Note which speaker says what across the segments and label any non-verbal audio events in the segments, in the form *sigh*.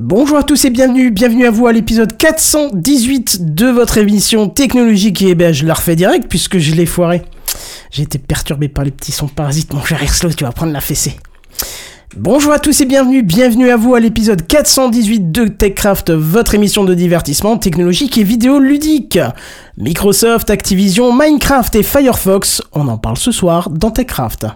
Speaker 1: Bonjour à tous et bienvenue, bienvenue à vous à l'épisode 418 de votre émission technologique et ben je la refais direct puisque je l'ai foiré. J'ai été perturbé par les petits sons parasites, mon cher Irslo, tu vas prendre la fessée. Bonjour à tous et bienvenue, bienvenue à vous à l'épisode 418 de TechCraft, votre émission de divertissement technologique et vidéo ludique. Microsoft, Activision, Minecraft et Firefox, on en parle ce soir dans TechCraft.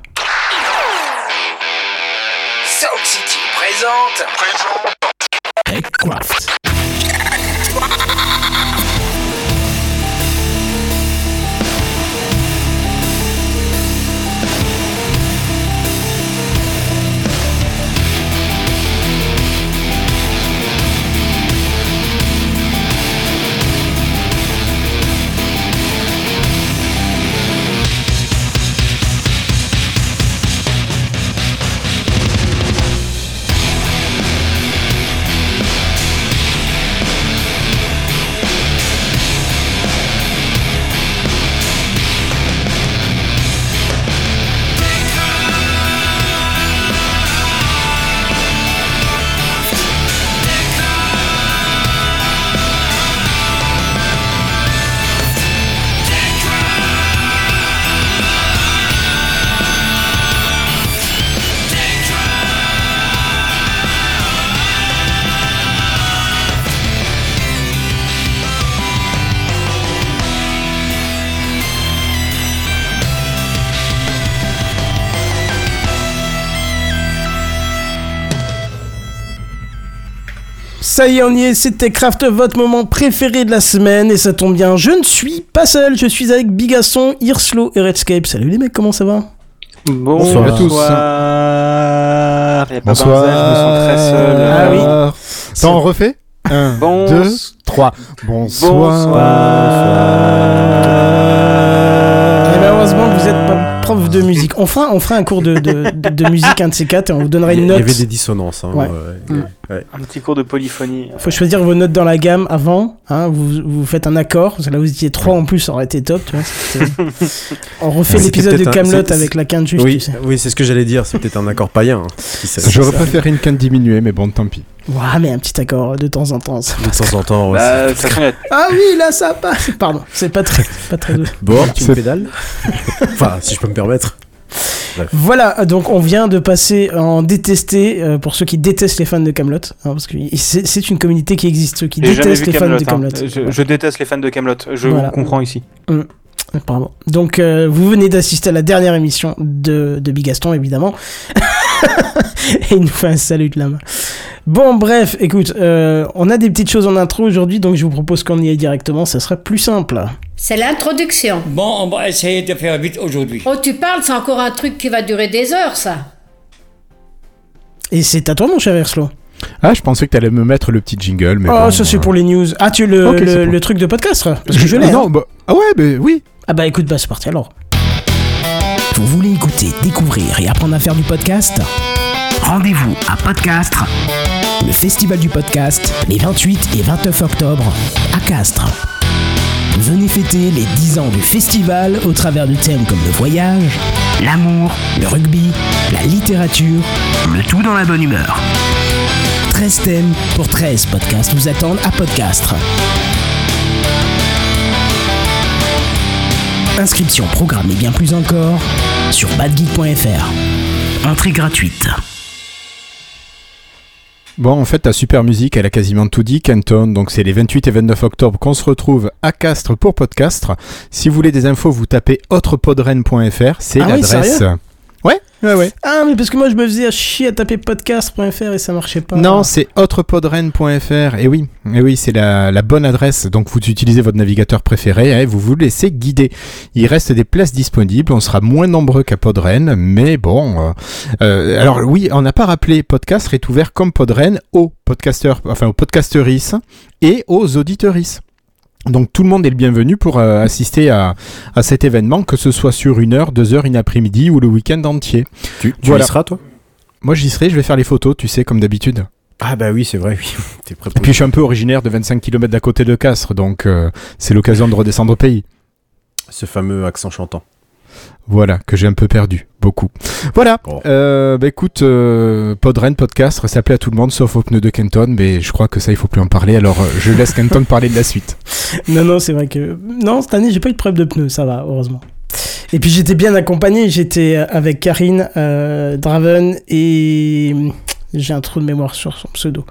Speaker 1: TechCraft. Ça y est, on y est, c'est TechCraft, votre moment préféré de la semaine, et ça tombe bien, je ne suis pas seul, je suis avec Bigasson, Irslo et Redscape. Salut les mecs, comment ça va?
Speaker 2: Bonsoir à tous.
Speaker 3: Bonsoir. Il y a pas
Speaker 2: Bonsoir.
Speaker 3: Benzel, je me sens très seul.
Speaker 1: Ah oui.
Speaker 2: Attends, on refait 1,
Speaker 3: Bon-
Speaker 2: 2, 3. Bonsoir.
Speaker 1: Eh ben, heureusement que vous êtes pas prof de musique. On fera, on fera un cours de, de, de- de musique, un de ces quatre, et on vous donnera
Speaker 4: Il
Speaker 1: une
Speaker 4: il y
Speaker 1: note.
Speaker 4: avait des dissonances. Hein,
Speaker 1: Ouais.
Speaker 4: ouais.
Speaker 1: Mm.
Speaker 4: Ouais.
Speaker 3: Un petit cours de polyphonie.
Speaker 1: Faut choisir vos notes dans la gamme avant. Hein, vous, vous faites un accord. Là, vous étiez trois en plus, ça aurait été top. Tu vois, c'était- *laughs* on refait
Speaker 4: C'était
Speaker 1: l'épisode de
Speaker 4: un-
Speaker 1: Camelot
Speaker 4: c'était-
Speaker 1: avec la quinte juste.
Speaker 4: Oui,
Speaker 1: tu sais.
Speaker 4: oui c'est ce que j'allais dire. Peut-être un accord païen. hein, sait.
Speaker 2: J'aurais préféré une canne diminuée, mais bon, tant pis.
Speaker 1: Ouais, mais un petit accord de temps en temps.
Speaker 4: De temps en temps. ouais,
Speaker 3: Bah,
Speaker 1: Ah oui, là ça passe. Pardon, c'est pas très, pas très. *laughs*
Speaker 4: c'est- Bon, tu me pédales *laughs* Enfin, si je peux me permettre.
Speaker 1: Voilà, donc on vient de passer en détesté euh, pour ceux qui détestent les fans de Camelot, parce que c'est c'est une communauté qui existe, ceux qui détestent les fans de
Speaker 3: Camelot.
Speaker 1: Camelot.
Speaker 3: Je, je déteste les fans de Camelot. Je
Speaker 1: Voilà.
Speaker 3: vous comprends ici.
Speaker 1: Pardon. Donc euh, vous venez d'assister à la dernière émission de, de Bigaston, évidemment. *laughs* *laughs* Et il nous fait un salut de la main. Bon, bref, écoute, euh, on a des petites choses en intro aujourd'hui, donc je vous propose qu'on y aille directement, ça sera plus simple.
Speaker 5: C'est l'introduction.
Speaker 6: Bon, on va essayer de faire vite aujourd'hui.
Speaker 5: Oh, tu parles, c'est encore un truc qui va durer des heures, ça.
Speaker 1: Et c'est à toi, mon cher Erslo.
Speaker 2: Ah, je pensais que t'allais me mettre le petit jingle, mais
Speaker 1: oh,
Speaker 2: bon,
Speaker 1: ça c'est
Speaker 2: euh,
Speaker 1: pour les news. Ah, tu le, le,
Speaker 2: pour-
Speaker 1: le truc de podcast Parce que je
Speaker 2: Ah
Speaker 1: l'ai. hein.
Speaker 2: Non, bah... Ah ouais, mais oui.
Speaker 1: Ah bah écoute, bah c'est parti alors. Vous voulez écouter, découvrir et apprendre à faire du podcast? Rendez-vous à Podcastre, le festival du podcast, les 28 et 29 octobre à Castres. Venez fêter les 10 ans du festival au travers de thèmes comme le voyage, l'amour, le rugby, la littérature, le tout dans la bonne humeur. 13 thèmes pour 13 podcasts vous attendent à Podcastre. Inscription, programme et bien plus encore sur badgeek.fr. Entrée gratuite.
Speaker 2: Bon, en fait, ta super musique, elle a quasiment tout dit, Kenton. Donc, c'est les 28 et 29 octobre qu'on se retrouve à Castres pour Podcastre. Si vous voulez des infos, vous tapez autrepodren.fr. C'est
Speaker 1: Ah
Speaker 2: l'adresse. Ouais, ouais, ouais.
Speaker 1: Ah, mais parce que moi je me faisais chier à taper podcast.fr et ça marchait pas.
Speaker 2: Non, c'est autrepodren.fr. Et oui, et oui, c'est la, la bonne adresse. Donc vous utilisez votre navigateur préféré et vous vous laissez guider. Il reste des places disponibles. On sera moins nombreux qu'à Podren, mais bon. euh, euh, alors oui, on n'a pas rappelé, podcast est ouvert comme Podren aux podcasteurs, enfin aux podcasteris et aux auditeuris. Donc tout le monde est le bienvenu pour euh, assister à, à cet événement, que ce soit sur une heure, deux heures, une après-midi ou le week-end entier.
Speaker 4: Tu, tu
Speaker 2: Voilà.
Speaker 4: y seras, toi?
Speaker 2: Moi j'y serai, je vais faire les photos, tu sais, comme d'habitude.
Speaker 4: Ah, bah oui, c'est vrai, oui. *laughs* T'es prêt
Speaker 2: Et puis je suis un peu originaire de 25 km d'à côté de Castres, donc euh, c'est l'occasion de redescendre au pays.
Speaker 4: ce fameux accent chantant.
Speaker 2: Voilà, que j'ai un peu perdu, beaucoup. Voilà,
Speaker 4: Oh.
Speaker 2: euh, bah écoute, euh, Podren, podcast, ça plaît à tout le monde, sauf aux pneus de Kenton, mais je crois que ça, il faut plus en parler, alors euh, je laisse Kenton parler de la suite. *laughs*
Speaker 1: Non, non, c'est vrai que. Non, cette année, j'ai pas eu de problème de pneus, ça va, heureusement. Et puis j'étais bien accompagné, j'étais avec Karine, euh, Draven et. J'ai un trou de mémoire sur son pseudo.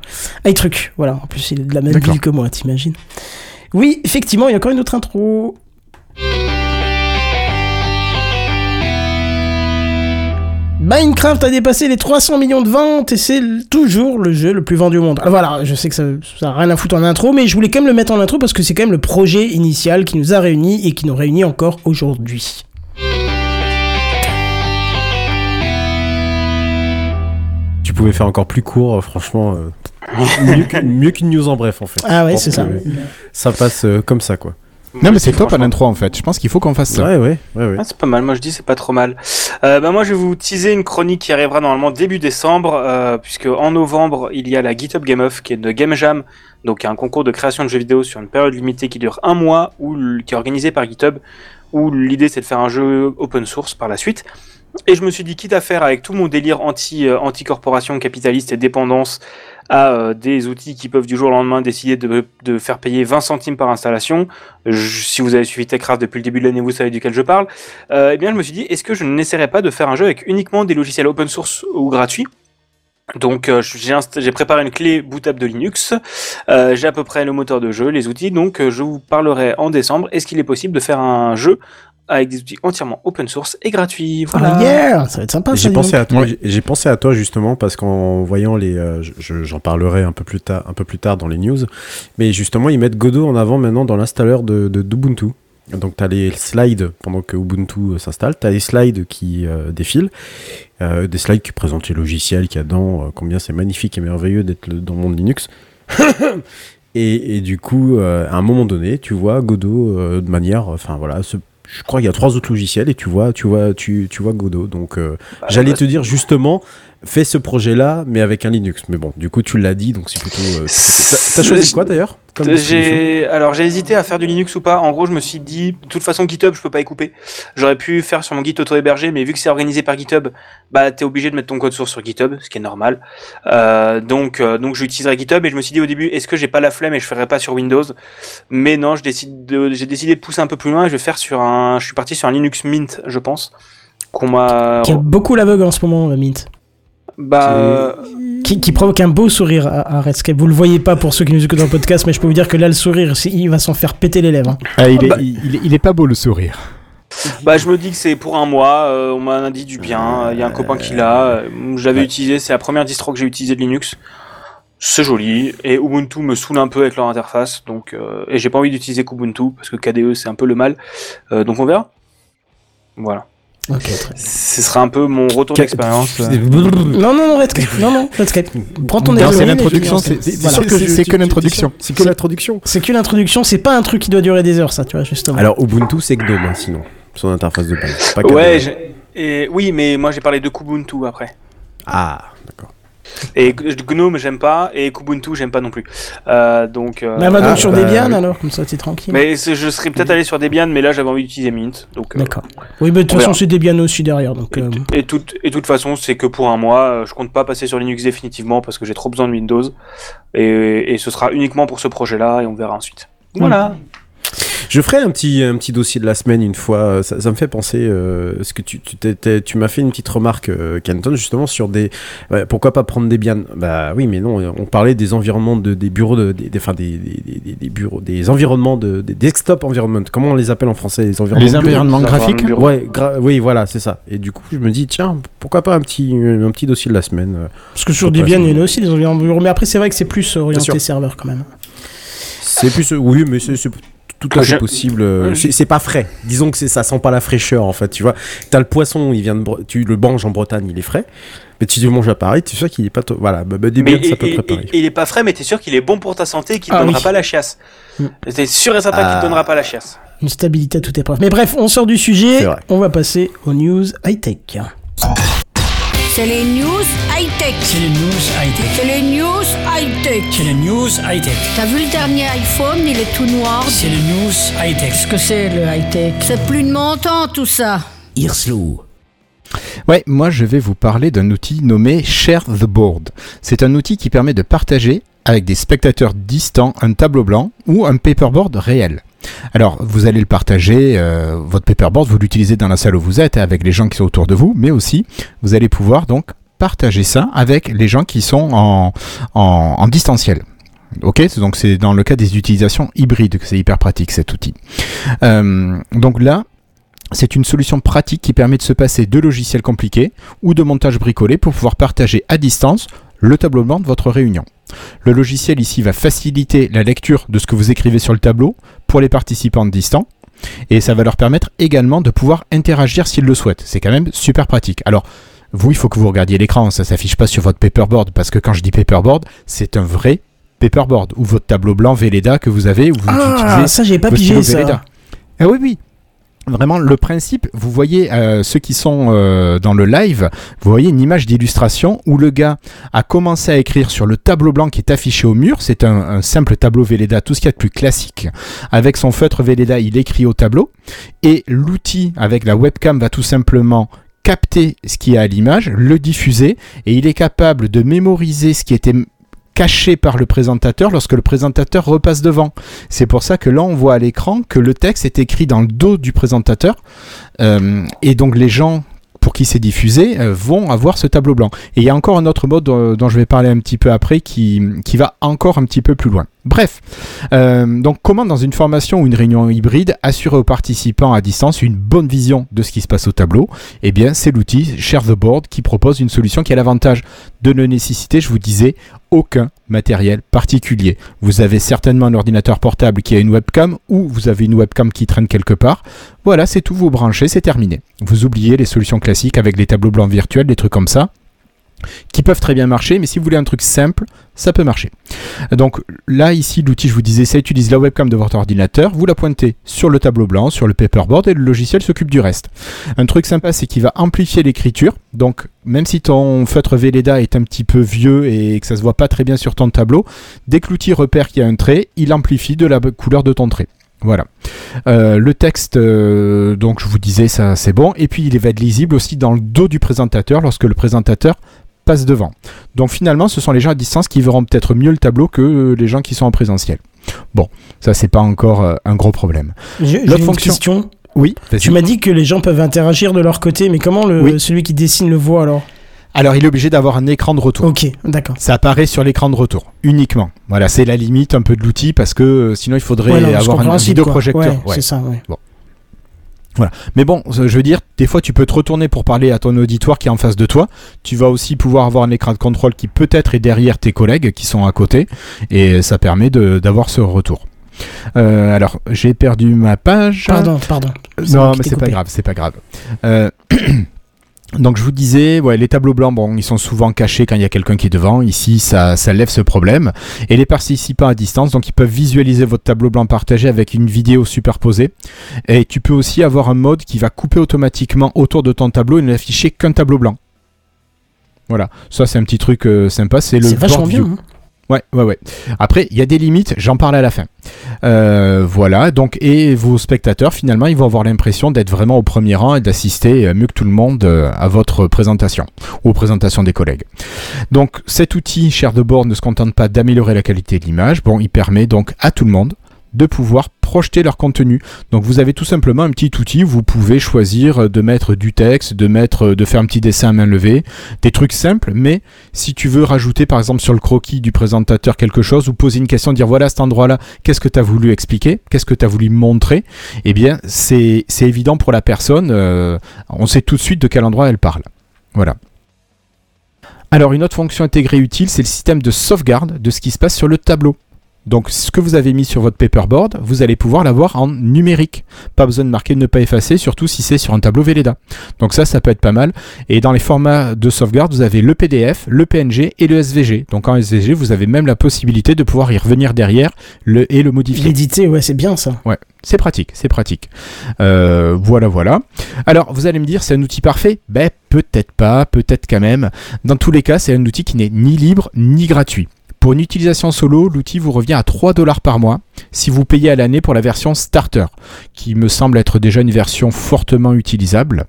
Speaker 1: truc voilà. En plus, il est de la même ville que moi, t'imagines Oui, effectivement, il y a encore une autre intro. Minecraft a dépassé les 300 millions de ventes et c'est toujours le jeu le plus vendu au monde. Ah, voilà, je sais que ça, ça a rien à foutre en intro, mais je voulais quand même le mettre en intro parce que c'est quand même le projet initial qui nous a réunis et qui nous réunit encore aujourd'hui.
Speaker 4: Tu pouvais faire encore plus court, euh, franchement. euh, mieux qu'une news en bref, en fait.
Speaker 1: Ah ouais, c'est ça.
Speaker 4: Ça passe euh, comme ça, quoi.
Speaker 2: Non, mais c'est top à l'intro, en fait. Je pense qu'il faut qu'on fasse ça.
Speaker 4: Ouais, ouais, ouais, ouais.
Speaker 3: Ah, c'est pas mal, moi je dis c'est pas trop mal. Euh, bah, moi je vais vous teaser une chronique qui arrivera normalement début décembre, euh, puisque en novembre il y a la GitHub Game Off qui est de Game Jam, donc un concours de création de jeux vidéo sur une période limitée qui dure un mois, ou qui est organisé par GitHub, où l'idée c'est de faire un jeu open source par la suite. Et je me suis dit, quitte à faire avec tout mon délire anti, euh, anti-corporation capitaliste et dépendance à euh, des outils qui peuvent du jour au lendemain décider de, faire payer 20 centimes par installation, si vous avez suivi Techcraft depuis le début de l'année, vous savez duquel je parle, euh, eh bien je me suis dit, est-ce que je n'essaierais pas de faire un jeu avec uniquement des logiciels open source ou gratuits? Donc euh, j'ai préparé une clé bootable de Linux, j'ai à peu près le moteur de jeu, les outils, donc je vous parlerai en décembre, est-ce qu'il est possible de faire un jeu avec des outils entièrement open source et gratuits Voilà.
Speaker 1: Ah yeah, ça va être sympa.
Speaker 4: J'ai pensé à toi.
Speaker 2: Ouais.
Speaker 4: j'ai- J'ai pensé à toi justement parce qu'en voyant les, euh, je- je- j'en parlerai un peu plus tard, un peu plus tard dans les news. Mais justement, ils mettent Godot en avant maintenant dans l'installeur de, de d'Ubuntu. Donc tu as les slides pendant que Ubuntu euh, s'installe, tu as les slides qui euh, défilent, euh, des slides qui présentent les logiciels qu'il y a dedans, euh, combien c'est magnifique et merveilleux d'être dans le monde Linux. *coughs* et, et du coup, euh, à un moment donné, tu vois Godot euh, de manière, enfin voilà, ce- je crois qu'il y a trois autres logiciels et tu vois, tu vois, tu, tu vois Godot. Donc euh,
Speaker 3: Bah,
Speaker 4: j'allais
Speaker 3: bah,
Speaker 4: te dire justement, fais ce projet-là, mais avec un Linux. Mais bon, du coup tu l'as dit, donc c'est plutôt. euh, T'as choisi quoi d'ailleurs
Speaker 3: alors j'ai hésité à faire du Linux ou pas. En gros, je me suis dit, de toute façon, GitHub, je peux pas y couper. J'aurais pu faire sur mon Git auto-hébergé, mais vu que c'est organisé par GitHub, bah t'es obligé de mettre ton code source sur GitHub, ce qui est normal. Euh, donc euh, donc j'utiliserai GitHub et je me suis dit au début, est-ce que j'ai pas la flemme et je ferai pas sur Windows? Mais non, je décide de, j'ai décidé de pousser un peu plus loin. et Je vais faire sur un, je suis parti sur un Linux Mint, je pense. Qu'on m'a,
Speaker 1: Qui a beaucoup l'aveugle en ce moment, euh, Mint.
Speaker 3: Bah
Speaker 1: Qui, qui provoque un beau sourire à, à Redscape. Vous le voyez pas pour ceux qui nous écoutent dans le podcast, mais je peux vous dire que là, le sourire, c'est- il va s'en faire péter les lèvres. hein.
Speaker 2: Ah, il, est,
Speaker 3: Bah-
Speaker 2: il, il est- il est pas beau le sourire.
Speaker 3: Bah, je me dis que c'est pour un mois. euh, on m'a dit du bien. Il y a un copain qui l'a. euh, J'avais
Speaker 4: Ouais.
Speaker 3: utilisé. C'est la première distro que j'ai utilisée de Linux. C'est joli. Et Ubuntu me saoule un peu avec leur interface. Donc, euh, et j'ai pas envie d'utiliser Kubuntu parce que KDE c'est un peu le mal. Euh, donc on verra. Voilà. Ce sera un peu mon retour d'expérience. euh.
Speaker 1: Non, non, non, Redscape. Non, non, Redscape. Prends ton
Speaker 2: c'est l'introduction, c'est- que l'introduction.
Speaker 4: C'est que l'introduction.
Speaker 1: C'est que l'introduction, c'est pas un truc qui doit durer des heures, ça, tu vois, justement.
Speaker 4: Alors Ubuntu c'est GNOME hein, sinon, son interface de base.
Speaker 3: Ouais. Et oui, mais moi j'ai parlé de Kubuntu après.
Speaker 4: Ah, d'accord.
Speaker 3: Et GNOME j'aime pas et Kubuntu j'aime pas non plus. Euh, donc. euh,
Speaker 1: bah, va donc
Speaker 4: ah,
Speaker 1: sur
Speaker 4: bah,
Speaker 1: Debian, alors, comme ça, t'es tranquille.
Speaker 3: Mais je serais peut-être allé sur Debian, mais là j'avais envie d'utiliser Mint. Donc, euh,
Speaker 1: D'accord. Oui, mais de toute
Speaker 3: on
Speaker 1: façon, c'est Debian aussi derrière, donc...
Speaker 3: Et,
Speaker 1: euh,
Speaker 3: et, toute, et toute façon, c'est que pour un mois, euh, je compte pas passer sur Linux définitivement parce que j'ai trop besoin de Windows. Et, et ce sera uniquement pour ce projet-là et on verra ensuite. Voilà.
Speaker 4: Je ferai un petit, un petit dossier de la semaine une fois. euh, Ça, ça me fait penser. Euh, ce que tu, tu, t'es- t'es- tu m'as fait une petite remarque, euh, Canton, justement sur des. ouais, pourquoi pas prendre Debian Bah oui, mais non. On parlait des environnements de, des bureaux de, des, des- enfin des, des, des- des bureaux, des environnements de, des desktop environment. Comment on les appelle en français Les environnements.
Speaker 2: Les graphiques.
Speaker 4: Ouais, gra- oui, voilà, c'est ça. Et du coup, je me dis, tiens, pourquoi pas un petit, un petit dossier de la semaine euh.
Speaker 1: Parce que sur Debian, il y en a aussi des environnements bureaux, mais après, c'est vrai que c'est plus orienté serveur, quand même.
Speaker 4: C'est plus, oui, mais c'est c'est tout à fait possible. euh, C'est pas frais. Disons que c'est- ça sent pas la fraîcheur en fait. Tu vois, t'as le poisson, il vient de, Bre- tu le manges en Bretagne, il est frais. Mais tu le manges à Paris, tu es sûr qu'il est pas. Voilà, bah, bah, des
Speaker 3: Mais
Speaker 4: biens, ça peut
Speaker 3: et- et-
Speaker 4: préparer.
Speaker 3: et il est pas frais, mais t'es sûr qu'il est bon pour ta santé et qu'il te
Speaker 1: Ah
Speaker 3: donnera
Speaker 1: oui.
Speaker 3: pas la chiasse.
Speaker 1: Mm.
Speaker 3: T'es sûr et certain qu'il
Speaker 4: Ah.
Speaker 3: te donnera pas la chiasse.
Speaker 1: Une stabilité à toute épreuve. Mais bref, on sort du sujet, on va passer aux news high-tech.
Speaker 5: C'est les news high-tech.
Speaker 7: C'est les news high-tech.
Speaker 5: C'est les news high-tech.
Speaker 7: C'est les news high-tech.
Speaker 5: T'as vu le dernier iPhone, il est tout noir.
Speaker 7: C'est les news high-tech.
Speaker 5: Qu'est-ce que c'est le high-tech? C'est plus de mon temps tout ça.
Speaker 8: Hirslo.
Speaker 2: Ouais, moi je vais vous parler d'un outil nommé Share the Board. C'est un outil qui permet de partager avec des spectateurs distants un tableau blanc ou un paperboard réel. Alors, vous allez le partager, euh, votre paperboard, vous l'utilisez dans la salle où vous êtes avec les gens qui sont autour de vous, mais aussi vous allez pouvoir donc partager ça avec les gens qui sont en, en, distanciel. Ok, donc c'est dans le cas des utilisations hybrides que c'est hyper pratique cet outil. Euh, donc là, c'est une solution pratique qui permet de se passer de logiciels compliqués ou de montage bricolé pour pouvoir partager à distance le tableau blanc de votre réunion. Le logiciel ici va faciliter la lecture de ce que vous écrivez sur le tableau pour les participants distants et ça va leur permettre également de pouvoir interagir s'ils le souhaitent. C'est quand même super pratique. Alors, vous, il faut que vous regardiez l'écran, ça s'affiche pas sur votre paperboard parce que quand je dis paperboard, c'est un vrai paperboard ou votre tableau blanc Velleda que vous avez ou vous
Speaker 1: Ah,
Speaker 2: utilisez
Speaker 1: ça, j'ai pas pigé ça.
Speaker 2: Ah oui, oui. Vraiment, le principe, vous voyez euh, ceux qui sont euh, dans le live, vous voyez une image d'illustration où le gars a commencé à écrire sur le tableau blanc qui est affiché au mur. C'est un, simple tableau Velleda, tout ce qu'il y a de plus classique. Avec son feutre Velleda, il écrit au tableau. Et l'outil avec la webcam va tout simplement capter ce qui est à l'image, le diffuser, et il est capable de mémoriser ce qui était caché par le présentateur lorsque le présentateur repasse devant. C'est pour ça que là, on voit à l'écran que le texte est écrit dans le dos du présentateur. Euh, et donc, les gens pour qui c'est diffusé euh, vont avoir ce tableau blanc. Et il y a encore un autre mode dont, dont je vais parler un petit peu après qui, qui va encore un petit peu plus loin. Bref, euh, donc comment dans une formation ou une réunion hybride assurer aux participants à distance une bonne vision de ce qui se passe au tableau Eh bien, c'est l'outil Share the Board qui propose une solution qui a l'avantage de ne nécessiter, je vous disais, aucun matériel particulier. Vous avez certainement un ordinateur portable qui a une webcam ou vous avez une webcam qui traîne quelque part. Voilà, c'est tout, vous branchez, c'est terminé. Vous oubliez les solutions classiques avec les tableaux blancs virtuels, des trucs comme ça qui peuvent très bien marcher, mais si vous voulez un truc simple, ça peut marcher. Donc là, ici, l'outil, je vous disais, ça utilise la webcam de votre ordinateur, vous la pointez sur le tableau blanc, sur le paperboard, et le logiciel s'occupe du reste. Un truc sympa, c'est qu'il va amplifier l'écriture, donc même si ton feutre Velleda est un petit peu vieux et que ça se voit pas très bien sur ton tableau, dès que l'outil repère qu'il y a un trait, il amplifie de la couleur de ton trait. Voilà. Euh, le texte, euh, donc je vous disais, ça c'est bon. Et puis il va être lisible aussi dans le dos du présentateur lorsque le présentateur passe devant. Donc finalement, ce sont les gens à distance qui verront peut-être mieux le tableau que euh, les gens qui sont en présentiel. Bon, ça c'est pas encore euh, un gros problème.
Speaker 1: J'ai une
Speaker 2: fonction-
Speaker 1: question.
Speaker 2: Oui.
Speaker 1: Tu m'as dit que les gens peuvent interagir de leur côté, mais comment le,
Speaker 2: Oui.
Speaker 1: celui qui dessine le voit alors?
Speaker 2: Alors il est obligé d'avoir un écran de retour.
Speaker 1: Ok, d'accord.
Speaker 2: Ça apparaît sur l'écran de retour uniquement. Voilà, c'est la limite un peu de l'outil parce que euh, sinon il faudrait
Speaker 1: Ouais, non,
Speaker 2: avoir un, un vidéoprojecteur.
Speaker 1: Ouais,
Speaker 2: Ouais.
Speaker 1: C'est ça, ouais.
Speaker 2: Mais bon, je veux dire, des fois tu peux te retourner pour parler à ton auditoire qui est en face de toi. Tu vas aussi pouvoir avoir un écran de contrôle qui peut-être est derrière tes collègues qui sont à côté. Et ça permet de- d'avoir ce retour. Euh, alors, j'ai perdu ma page.
Speaker 1: Pardon, pardon.
Speaker 2: Non, mais c'est pas grave, c'est pas grave. Euh, *clears throat* Donc je vous disais, ouais, les tableaux blancs, bon, ils sont souvent cachés quand il y a quelqu'un qui est devant. Ici, ça, ça lève ce problème. Et les participants à distance, donc ils peuvent visualiser votre tableau blanc partagé avec une vidéo superposée. Et tu peux aussi avoir un mode qui va couper automatiquement autour de ton tableau et ne afficher qu'un tableau blanc. Voilà, ça c'est un petit truc euh, sympa, c'est le board
Speaker 1: bien.
Speaker 2: view.
Speaker 1: hein.
Speaker 2: Ouais, ouais, ouais. Après, il y a des limites, j'en parle à la fin. Euh, voilà, donc, et vos spectateurs, finalement, ils vont avoir l'impression d'être vraiment au premier rang et d'assister euh, mieux que tout le monde euh, à votre présentation ou aux présentations des collègues. Donc, cet outil, Share the Board, ne se contente pas d'améliorer la qualité de l'image. Bon, il permet donc à tout le monde de pouvoir projeter leur contenu. Donc vous avez tout simplement un petit outil vous pouvez choisir de mettre du texte, de mettre de faire un petit dessin à main levée, des trucs simples, mais si tu veux rajouter par exemple sur le croquis du présentateur quelque chose ou poser une question, dire voilà cet endroit-là, qu'est-ce que tu as voulu expliquer, qu'est-ce que tu as voulu montrer, eh bien c'est c'est évident pour la personne, euh, on sait tout de suite de quel endroit elle parle. Voilà. Alors une autre fonction intégrée utile, c'est le système de sauvegarde de ce qui se passe sur le tableau. Donc ce que vous avez mis sur votre paperboard, vous allez pouvoir l'avoir en numérique. Pas besoin de marquer ne pas effacer, surtout si c'est sur un tableau Velleda. Donc ça, ça peut être pas mal. Et dans les formats de sauvegarde, vous avez le PDF, le PNG et le SVG. Donc en SVG, vous avez même la possibilité de pouvoir y revenir derrière le, et le modifier.
Speaker 1: L'éditer, ouais, c'est bien ça.
Speaker 2: Ouais, c'est pratique, c'est pratique. Euh, voilà, voilà. Alors, vous allez me dire, c'est un outil parfait? Ben, peut-être pas, peut-être quand même. Dans tous les cas, c'est un outil qui n'est ni libre ni gratuit. Pour une utilisation solo, l'outil vous revient à 3 dollars par mois si vous payez à l'année pour la version Starter, qui me semble être déjà une version fortement utilisable.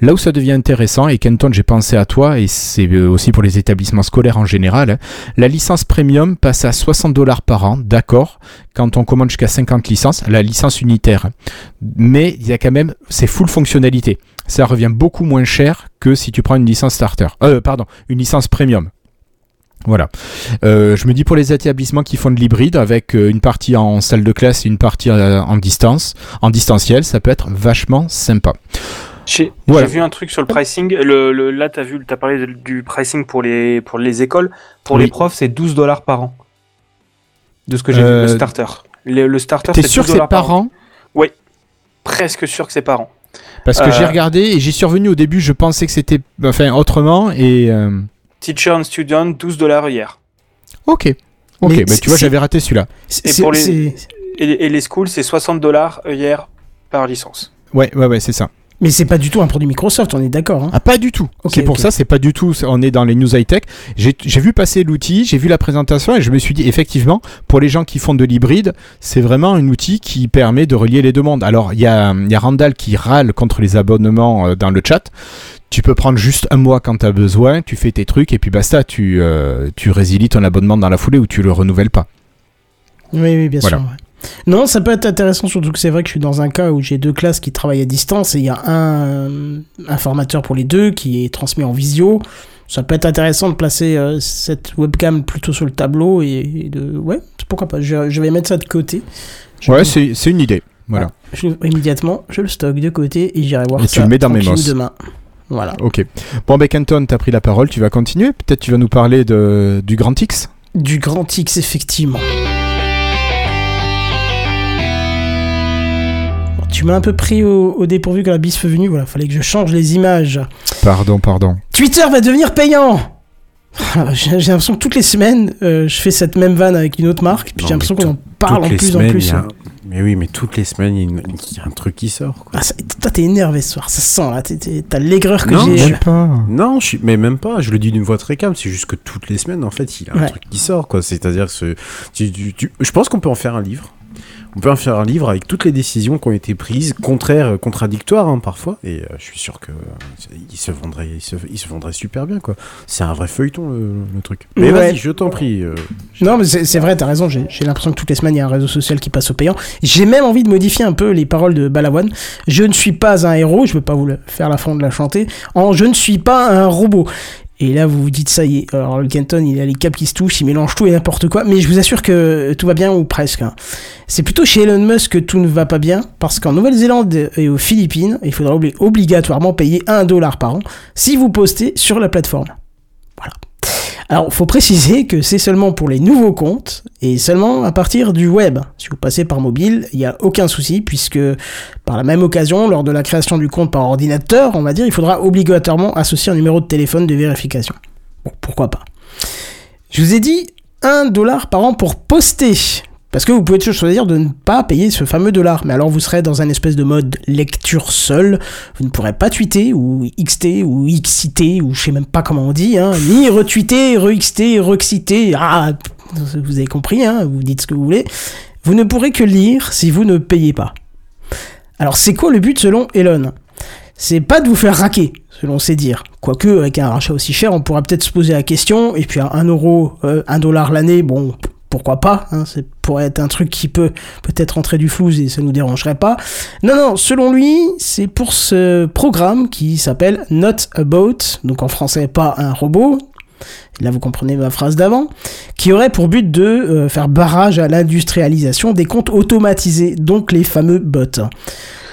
Speaker 2: Là où ça devient intéressant, et Kenton, j'ai pensé à toi, et c'est euh, aussi pour les établissements scolaires en général, la licence premium passe à 60 dollars par an, d'accord, quand on commande jusqu'à 50 licences, la licence unitaire. Mais il y a quand même, c'est full fonctionnalité. Ça revient beaucoup moins cher que si tu prends une licence starter. Euh, pardon, une licence premium. Voilà. Euh, je me dis pour les établissements qui font de l'hybride avec euh, une partie en salle de classe et une partie euh, en distance, en distanciel, ça peut être vachement sympa.
Speaker 3: J'ai
Speaker 2: Voilà.
Speaker 3: j'ai vu un truc sur le pricing. Le, le- là, tu as vu, as parlé de- du pricing pour les, pour les écoles. Pour
Speaker 2: Oui.
Speaker 3: les profs, c'est 12 dollars par an. De ce que j'ai
Speaker 2: Euh,
Speaker 3: vu, le starter. Le, le starter,
Speaker 2: T'es
Speaker 3: c'est
Speaker 2: sûr
Speaker 3: 12
Speaker 2: que c'est par an
Speaker 3: Presque sûr que c'est par an.
Speaker 2: Parce que
Speaker 3: Euh,
Speaker 2: j'ai regardé et j'y suis revenu au début, je pensais que c'était enfin autrement et euh,
Speaker 3: Teacher and student, 12 dollars hier.
Speaker 2: ok. Ok,
Speaker 1: Mais
Speaker 2: bah, tu vois, j'avais raté celui-là.
Speaker 3: Et pour les- Et, et les schools, c'est 60 dollars hier par licence.
Speaker 2: Ouais, ouais, ouais, c'est ça.
Speaker 1: Mais c'est pas du tout un produit Microsoft, on est d'accord. Hein.
Speaker 2: Ah, pas du tout.
Speaker 1: Ok,
Speaker 2: c'est pour ça, c'est pas du tout. On est dans les news high-tech. J'ai j'ai vu passer l'outil, j'ai vu la présentation et je me suis dit, effectivement, pour les gens qui font de l'hybride, c'est vraiment un outil qui permet de relier les deux mondes. Alors, il y a, il y a Randall qui râle contre les abonnements euh, dans le chat. Tu peux prendre juste un mois quand tu as besoin, tu fais tes trucs et puis basta, tu, euh, tu résilies ton abonnement dans la foulée ou tu le renouvelles pas.
Speaker 1: Oui, oui, bien
Speaker 2: Voilà.
Speaker 1: sûr. ouais. Non, ça peut être intéressant, surtout que c'est vrai que je suis dans un cas où j'ai deux classes qui travaillent à distance et il y a un, euh, un formateur pour les deux qui est transmis en visio. Ça peut être intéressant de placer euh, cette webcam plutôt sur le tableau et, et de. Ouais, pourquoi pas. Je, je vais mettre ça de côté. Je-
Speaker 2: Ouais, c'est c'est une idée. Voilà.
Speaker 1: je- immédiatement, je le stocke de côté et j'irai voir
Speaker 2: Et
Speaker 1: ça
Speaker 2: tu le mets dans Memos.
Speaker 1: demain. Voilà.
Speaker 2: Ok. Bon, ben Kenton, t'as pris la parole, tu vas continuer. Peut-être tu vas nous parler de, du Grand X
Speaker 1: Du grand X, effectivement. Tu m'as un peu pris au, au dépourvu quand la bise est venue, voilà, fallait que je change les images.
Speaker 2: Pardon, pardon.
Speaker 1: Twitter va devenir payant Ah, J'ai l'impression que toutes les semaines, euh, je fais cette même vanne avec une autre marque, puis
Speaker 4: Non,
Speaker 1: j'ai l'impression qu'on en parle en plus en plus.
Speaker 4: a- Mais oui, mais toutes les semaines, il y, a un truc qui sort. Quoi.
Speaker 1: Ah, ça- toi, t'es énervé ce soir, ça se sent là, t'as l'aigreur que
Speaker 4: Non,
Speaker 1: j'ai. euh,
Speaker 2: pas.
Speaker 4: Non, je suis... mais même pas, je le dis d'une voix très calme, c'est juste que toutes les semaines, en fait, il y a un
Speaker 1: Ouais.
Speaker 4: truc qui sort, quoi. C'est-à-dire que ce- tu- tu- tu- je pense qu'on peut en faire un livre. On peut en faire un livre avec toutes les décisions qui ont été prises, contraires, contradictoires hein, parfois, et euh, je suis sûr que euh, il se vendrait, il se, il se vendrait super bien, quoi. C'est un vrai feuilleton le, le truc. Mais
Speaker 1: Ouais.
Speaker 4: vas-y, je t'en prie. euh,
Speaker 1: Non, mais c'est vrai, t'as raison. J'ai l'impression que toutes les semaines, il y a un réseau social qui passe au payant. J'ai même envie de modifier un peu les paroles de Balavoine. Je ne suis pas un héros, je veux pas vous le faire la de la chanter. En je ne suis pas un robot. Et là, vous vous dites, ça y est. Alors, le Kenton, il a les câbles qui se touchent, il mélange tout et n'importe quoi. Mais je vous assure que tout va bien, ou presque. hein. C'est plutôt chez Elon Musk que tout ne va pas bien, parce qu'en Nouvelle-Zélande et aux Philippines, il faudra obli- obligatoirement payer 1 dollar par an si vous postez sur la plateforme. Voilà. Alors, faut préciser que c'est seulement pour les nouveaux comptes et seulement à partir du web. Si vous passez par mobile, il n'y a aucun souci puisque par la même occasion, lors de la création du compte par ordinateur, on va dire, il faudra obligatoirement associer un numéro de téléphone de vérification. Bon, pourquoi pas. Je vous ai dit 1 dollar par an pour poster. Parce que vous pouvez choisir de ne pas payer ce fameux dollar. Mais alors vous serez dans un espèce de mode lecture seul. Vous ne pourrez pas tweeter ou XT ou XCT ou je sais même pas comment on dit. Hein, ni retweeter, re-XT, re-XT. Ah, vous avez compris, hein, vous dites ce que vous voulez. Vous ne pourrez que lire si vous ne payez pas. Alors c'est quoi le but selon Elon? C'est pas de vous faire raquer, selon ses dires. Quoique, avec un rachat aussi cher, on pourra peut-être se poser la question, et puis à 1 euro, euh, 1 dollar l'année, bon, pourquoi pas hein, C'est pourrait être un truc qui peut peut-être entrer du flou et ça nous dérangerait pas. Non, non, selon lui, c'est pour ce programme qui s'appelle Not a Bot, donc en français pas un robot, là vous comprenez ma phrase d'avant, qui aurait pour but de euh, faire barrage à l'industrialisation des comptes automatisés, donc les fameux bots.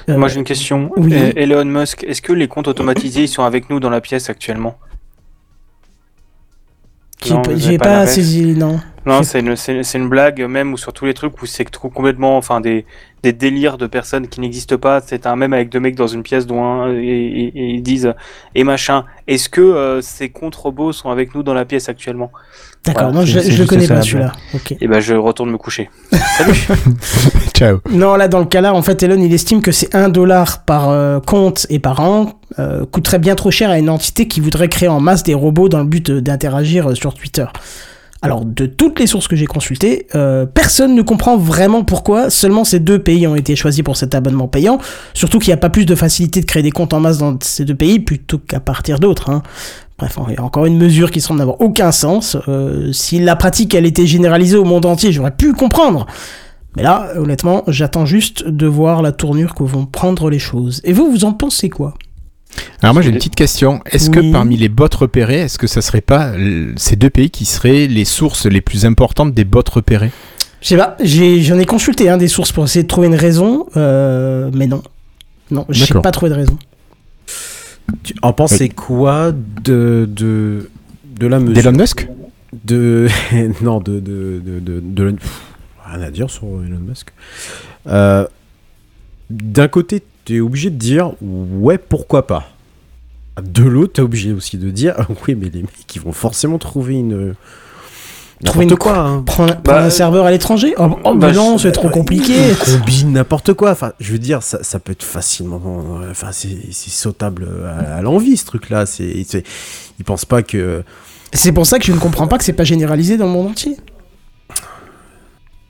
Speaker 1: Euh,
Speaker 3: Moi j'ai une question.
Speaker 1: oui.
Speaker 3: Euh, Elon Musk, est-ce que les comptes automatisés ils sont avec nous dans la pièce actuellement?
Speaker 1: J'ai
Speaker 3: pas
Speaker 1: saisi, non.
Speaker 3: Non, c'est une, une blague, même ou sur tous les trucs où c'est trop- complètement, enfin des, des délires de personnes qui n'existent pas. C'est un même avec deux mecs dans une pièce dont un et, et- et ils disent et machin. Est-ce que euh, ces comptes robots sont avec nous dans la pièce actuellement?
Speaker 1: D'accord,
Speaker 3: Voilà,
Speaker 1: non,
Speaker 3: c'est-
Speaker 1: je, je le connais
Speaker 3: ça,
Speaker 1: pas celui-là. Ok.
Speaker 3: Et ben je retourne me coucher. Salut. *laughs*
Speaker 2: Ciao.
Speaker 1: Non, là, dans le cas-là, en fait, Elon, il estime que c'est 1 dollar par euh, compte et par an euh, coûterait bien trop cher à une entité qui voudrait créer en masse des robots dans le but euh, d'interagir euh, sur Twitter. Alors, de toutes les sources que j'ai consultées, euh, personne ne comprend vraiment pourquoi seulement ces deux pays ont été choisis pour cet abonnement payant. Surtout qu'il n'y a pas plus de facilité de créer des comptes en masse dans ces deux pays plutôt qu'à partir d'autres. hein. Bref, il y a encore une mesure qui semble n'avoir aucun sens. Euh, si la pratique, elle était généralisée au monde entier, j'aurais pu comprendre. Mais là, honnêtement, j'attends juste de voir la tournure que vont prendre les choses. Et vous, vous en pensez quoi?
Speaker 2: Alors moi j'ai une petite question. Est-ce
Speaker 1: Oui.
Speaker 2: que parmi les bots repérés, est-ce que ça serait pas ces deux pays qui seraient les sources les plus importantes des bots repérés
Speaker 1: Je sais pas, j'en ai, consulté hein, des sources pour essayer de trouver une raison, euh, mais non. Non, j'ai pas trouvé de raison.
Speaker 4: Tu en pensais quoi de, de, de la mesure
Speaker 2: D'Elon Musk?
Speaker 4: De *laughs* non de de de, de, de- pff, rien à dire sur Elon Musk. Euh, D'un côté, tu es obligé de dire ouais pourquoi pas. De l'autre, tu es obligé aussi de dire *laughs* oui mais les mecs ils vont forcément trouver une
Speaker 1: Trouver une
Speaker 4: quoi. hein.
Speaker 1: Prendre, prendre
Speaker 3: Bah,
Speaker 1: un serveur à l'étranger Oh, oh,
Speaker 3: bah,
Speaker 1: mais non, c'est trop compliqué.
Speaker 4: Ils combinent n'importe quoi. Enfin, je veux dire, ça, ça peut être facilement. Enfin, c'est sautable à, à l'envie ce truc-là. C'est- ils pensent pas que.
Speaker 1: C'est pour ça que je ne comprends pas que c'est pas généralisé dans le monde entier.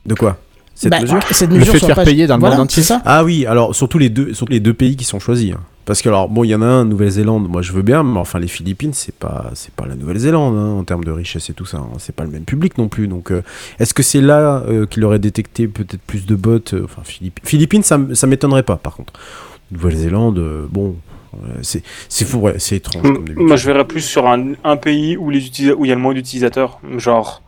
Speaker 4: De quoi? Cette
Speaker 1: Bah,
Speaker 4: mesure
Speaker 1: cette
Speaker 2: Le fait faire
Speaker 1: pas-
Speaker 2: payer dans le
Speaker 1: Voilà,
Speaker 2: monde entier
Speaker 1: c'est ça.
Speaker 4: Ah oui, alors surtout les deux, surtout les deux pays qui sont choisis. hein. Parce que alors bon, il y en a un, Nouvelle-Zélande. Moi, je veux bien, mais enfin les Philippines, c'est pas, c'est pas la Nouvelle-Zélande hein, en termes de richesse et tout ça. hein. C'est pas le même public non plus. Donc, euh, est-ce que c'est là euh, qu'il aurait détecté peut-être plus de bots euh, Enfin, Philippines, Philippines, ça, ça m'étonnerait pas. Par contre, Nouvelle-Zélande, euh, bon, c'est, c'est fou, ouais, c'est étrange. Comme.
Speaker 3: Moi, je verrais plus sur un, un pays où les utilisa- où il y a le moins d'utilisateurs, genre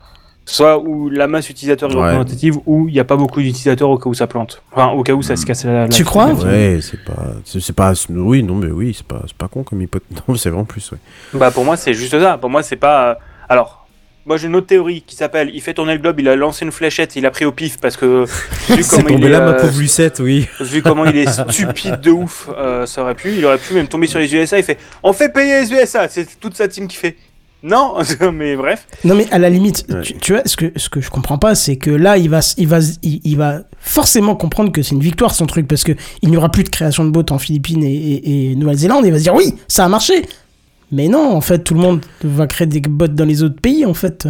Speaker 3: soit où la masse utilisateur est
Speaker 4: Ouais.
Speaker 3: représentative, ou il n'y a pas beaucoup d'utilisateurs au cas où ça plante. Enfin, au cas où ça se casse la. la-
Speaker 1: Tu crois?
Speaker 3: La-
Speaker 4: Ouais, c'est pas, c'est, pas, oui, non, mais oui, c'est pas, c'est pas con comme hypothèse. *laughs* Non, c'est vraiment plus, ouais.
Speaker 3: Bah pour moi c'est juste ça. Pour moi c'est pas. euh, Alors. Moi j'ai une autre théorie qui s'appelle il fait tourner le globe, il a lancé une fléchette, il a pris au pif parce que *laughs* vu
Speaker 4: C'est
Speaker 3: comment il
Speaker 4: tombé
Speaker 3: est,
Speaker 4: là, ma
Speaker 3: euh,
Speaker 4: pauvre Lucette, oui. *laughs*
Speaker 3: vu comment il est stupide de ouf, euh, ça aurait pu. Il aurait pu même tomber sur les USA. Il fait on fait payer les USA. C'est toute sa team qui fait. Non, *laughs* mais bref.
Speaker 1: Non mais à la limite,
Speaker 4: Ouais.
Speaker 1: tu, tu vois, ce que, ce que je comprends pas, c'est que là, il va, s- il, va, il, il va forcément comprendre que c'est une victoire son truc, parce que il n'y aura plus de création de bots en Philippines et, et- et Nouvelle-Zélande, il va se dire oui, ça a marché. Mais non, en fait, tout le monde va créer des bots dans les autres pays, en fait.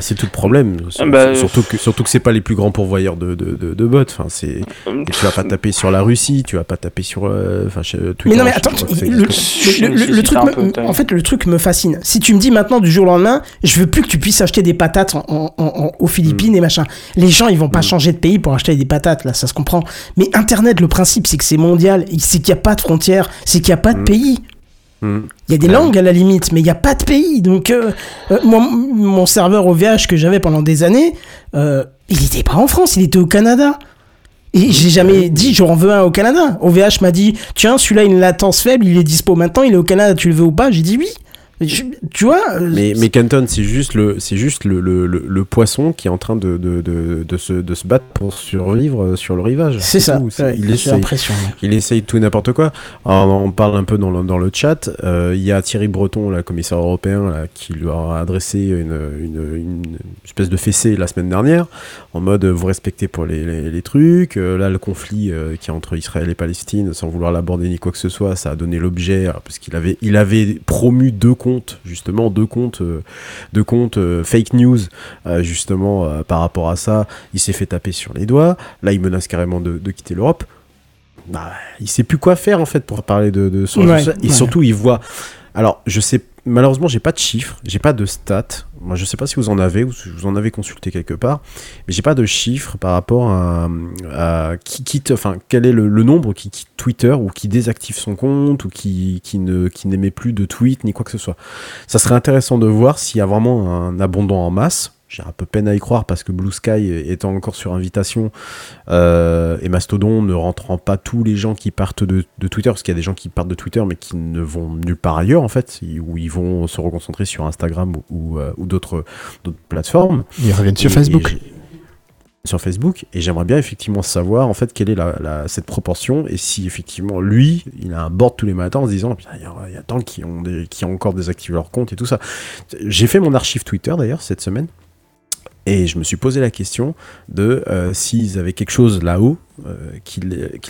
Speaker 4: C'est tout le problème. Sur-
Speaker 3: bah,
Speaker 4: surtout que surtout que c'est pas les plus grands pourvoyeurs de, de, de, de bots. Enfin, c'est et tu vas pas taper sur la Russie, tu vas pas taper sur euh, enfin chez Twitter.
Speaker 1: Mais non, mais attends, le, truc, me-
Speaker 3: peu,
Speaker 1: en fait, le truc me fascine. Si tu me dis maintenant du jour au lendemain, je veux plus que tu puisses acheter des patates en- en- en- aux
Speaker 4: Mm.
Speaker 1: Philippines et machin. Les gens, ils vont pas changer de pays pour acheter des patates, là, ça se comprend. Mais Internet, le principe, c'est que c'est mondial, c'est qu'il n'y a pas de frontières, c'est qu'il n'y a pas de
Speaker 4: Mm.
Speaker 1: pays. Il y a des langues à la limite, mais il n'y a pas de pays. Donc, euh, euh, moi, m- mon serveur OVH que j'avais pendant des années, euh, il n'était pas en France, il était au Canada. Et j'ai jamais dit j'en veux un au Canada. OVH m'a dit tiens, celui-là a une latence faible, il est dispo maintenant, il est au Canada, tu le veux ou pas? J'ai dit oui. Je- tu vois euh,
Speaker 4: Mais, mais Canton, c'est juste le, c'est juste le, le, le, le poisson qui est en train de, de, de, de, se, de se battre pour survivre euh, sur le rivage.
Speaker 1: c'est ça.
Speaker 4: tout. C'est-
Speaker 1: Ouais,
Speaker 4: il essaye, il essaye tout et n'importe quoi. Alors, on parle un peu dans le, dans le chat. Euh, Il y a Thierry Breton, le commissaire européen, là, qui lui a adressé une, une, une espèce de fessée la semaine dernière, en mode euh, vous respectez pour les, les, les trucs. Euh, là, le conflit euh, qui est entre Israël et Palestine, sans vouloir l'aborder ni quoi que ce soit, ça a donné l'objet, parce qu'il avait, il avait promu deux comptes, justement, deux comptes, euh, deux comptes euh, fake news, euh, justement, par rapport à ça. Il s'est fait taper sur les doigts. Là, il menace carrément de, de quitter l'Europe. Bah, il sait plus quoi faire en fait pour parler de, de son
Speaker 1: Ouais,
Speaker 4: et
Speaker 1: ouais.
Speaker 4: surtout il voit alors je sais malheureusement j'ai pas de chiffres j'ai pas de stats. Moi je sais pas si vous en avez ou si vous en avez consulté quelque part mais j'ai pas de chiffres par rapport à, qui quitte enfin quel est le, nombre qui quitte Twitter ou qui désactive son compte ou qui, qui ne qui n'émet plus de tweets ni quoi que ce soit. Ça serait intéressant de voir s'il y a vraiment un abondant en masse j'ai un peu peine à y croire parce que Blue Sky étant encore sur invitation euh, et Mastodon ne rentrant pas tous les gens qui partent de, de Twitter, parce qu'il y a des gens qui partent de Twitter mais qui ne vont nulle part ailleurs en fait, où ils vont se reconcentrer sur Instagram ou, ou, euh, ou d'autres plateformes.
Speaker 2: Ils reviennent sur
Speaker 4: Et-
Speaker 2: Facebook.
Speaker 4: et sur Facebook et j'aimerais bien effectivement savoir en fait quelle est la, la- cette proportion et si effectivement lui il a un board tous les matins en se disant il y, a- il y a tant qui ont, des- qui ont encore désactivé leur compte et tout ça j'ai fait mon archive Twitter d'ailleurs cette semaine Et je me suis posé la question de euh, s'ils avaient quelque chose là-haut euh, qui,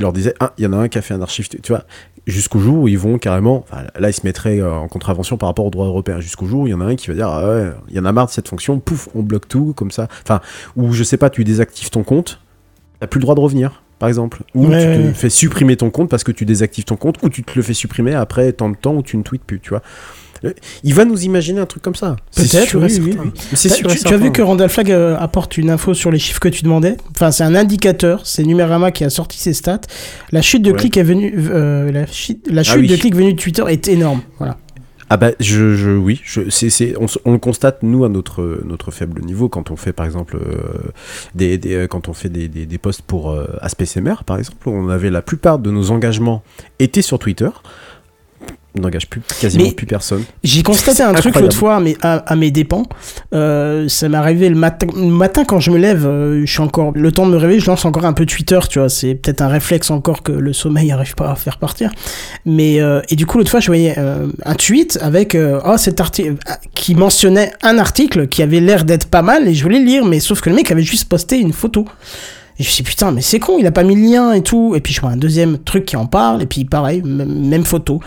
Speaker 4: leur disait Ah, il y en a un qui a fait un archive, tu vois, jusqu'au jour où ils vont carrément. là, ils se mettraient euh, en contravention par rapport au droit européen. Jusqu'au jour où il y en a un qui va dire Ah ouais, il y en a marre de cette fonction, pouf, on bloque tout, comme ça. Enfin, ou je sais pas, tu désactives ton compte, t'as plus le droit de revenir. Par exemple, ou
Speaker 1: Ouais,
Speaker 4: tu te fais supprimer ton compte parce que tu désactives ton compte, ou tu te le fais supprimer après tant de temps où tu ne tweets plus, tu vois. Il va nous imaginer un truc comme ça.
Speaker 1: Peut-être, oui,
Speaker 4: c'est sûr
Speaker 1: tu, tu as vu que Randall Flagg euh, apporte une info sur les chiffres que tu demandais? Enfin, c'est un indicateur. C'est Numérama qui a sorti ses stats. La chute de
Speaker 4: Ouais.
Speaker 1: clics est venue. euh, la, chi- la chute
Speaker 4: oui.
Speaker 1: de clics venue de Twitter est énorme. Voilà.
Speaker 4: Ah bah je, je oui, je, c'est, on, le constate nous à notre notre faible niveau quand on fait par exemple euh, des, des quand on fait des, des, des posts pour euh, AspCMR par exemple, on avait la plupart de nos engagements étaient sur Twitter. N'engage plus quasiment
Speaker 1: Mais-
Speaker 4: plus personne.
Speaker 1: J'ai constaté un truc l'autre fois, mais à, à mes dépens. Euh, ça m'est arrivé le matin, le matin quand je me lève. euh, je suis encore le temps de me réveiller. Je lance encore un peu Twitter, tu vois. C'est peut-être un réflexe encore que le sommeil n'arrive pas à faire partir. Mais euh, et du coup l'autre fois, je voyais un tweet avec oh cet article qui mentionnait un article qui avait l'air d'être pas mal et je voulais le lire, mais sauf que le mec avait juste posté une photo. Et je me suis dit, putain, mais c'est con, il a pas mis le lien et tout. Et puis je vois un deuxième truc qui en parle, et puis pareil, même photo.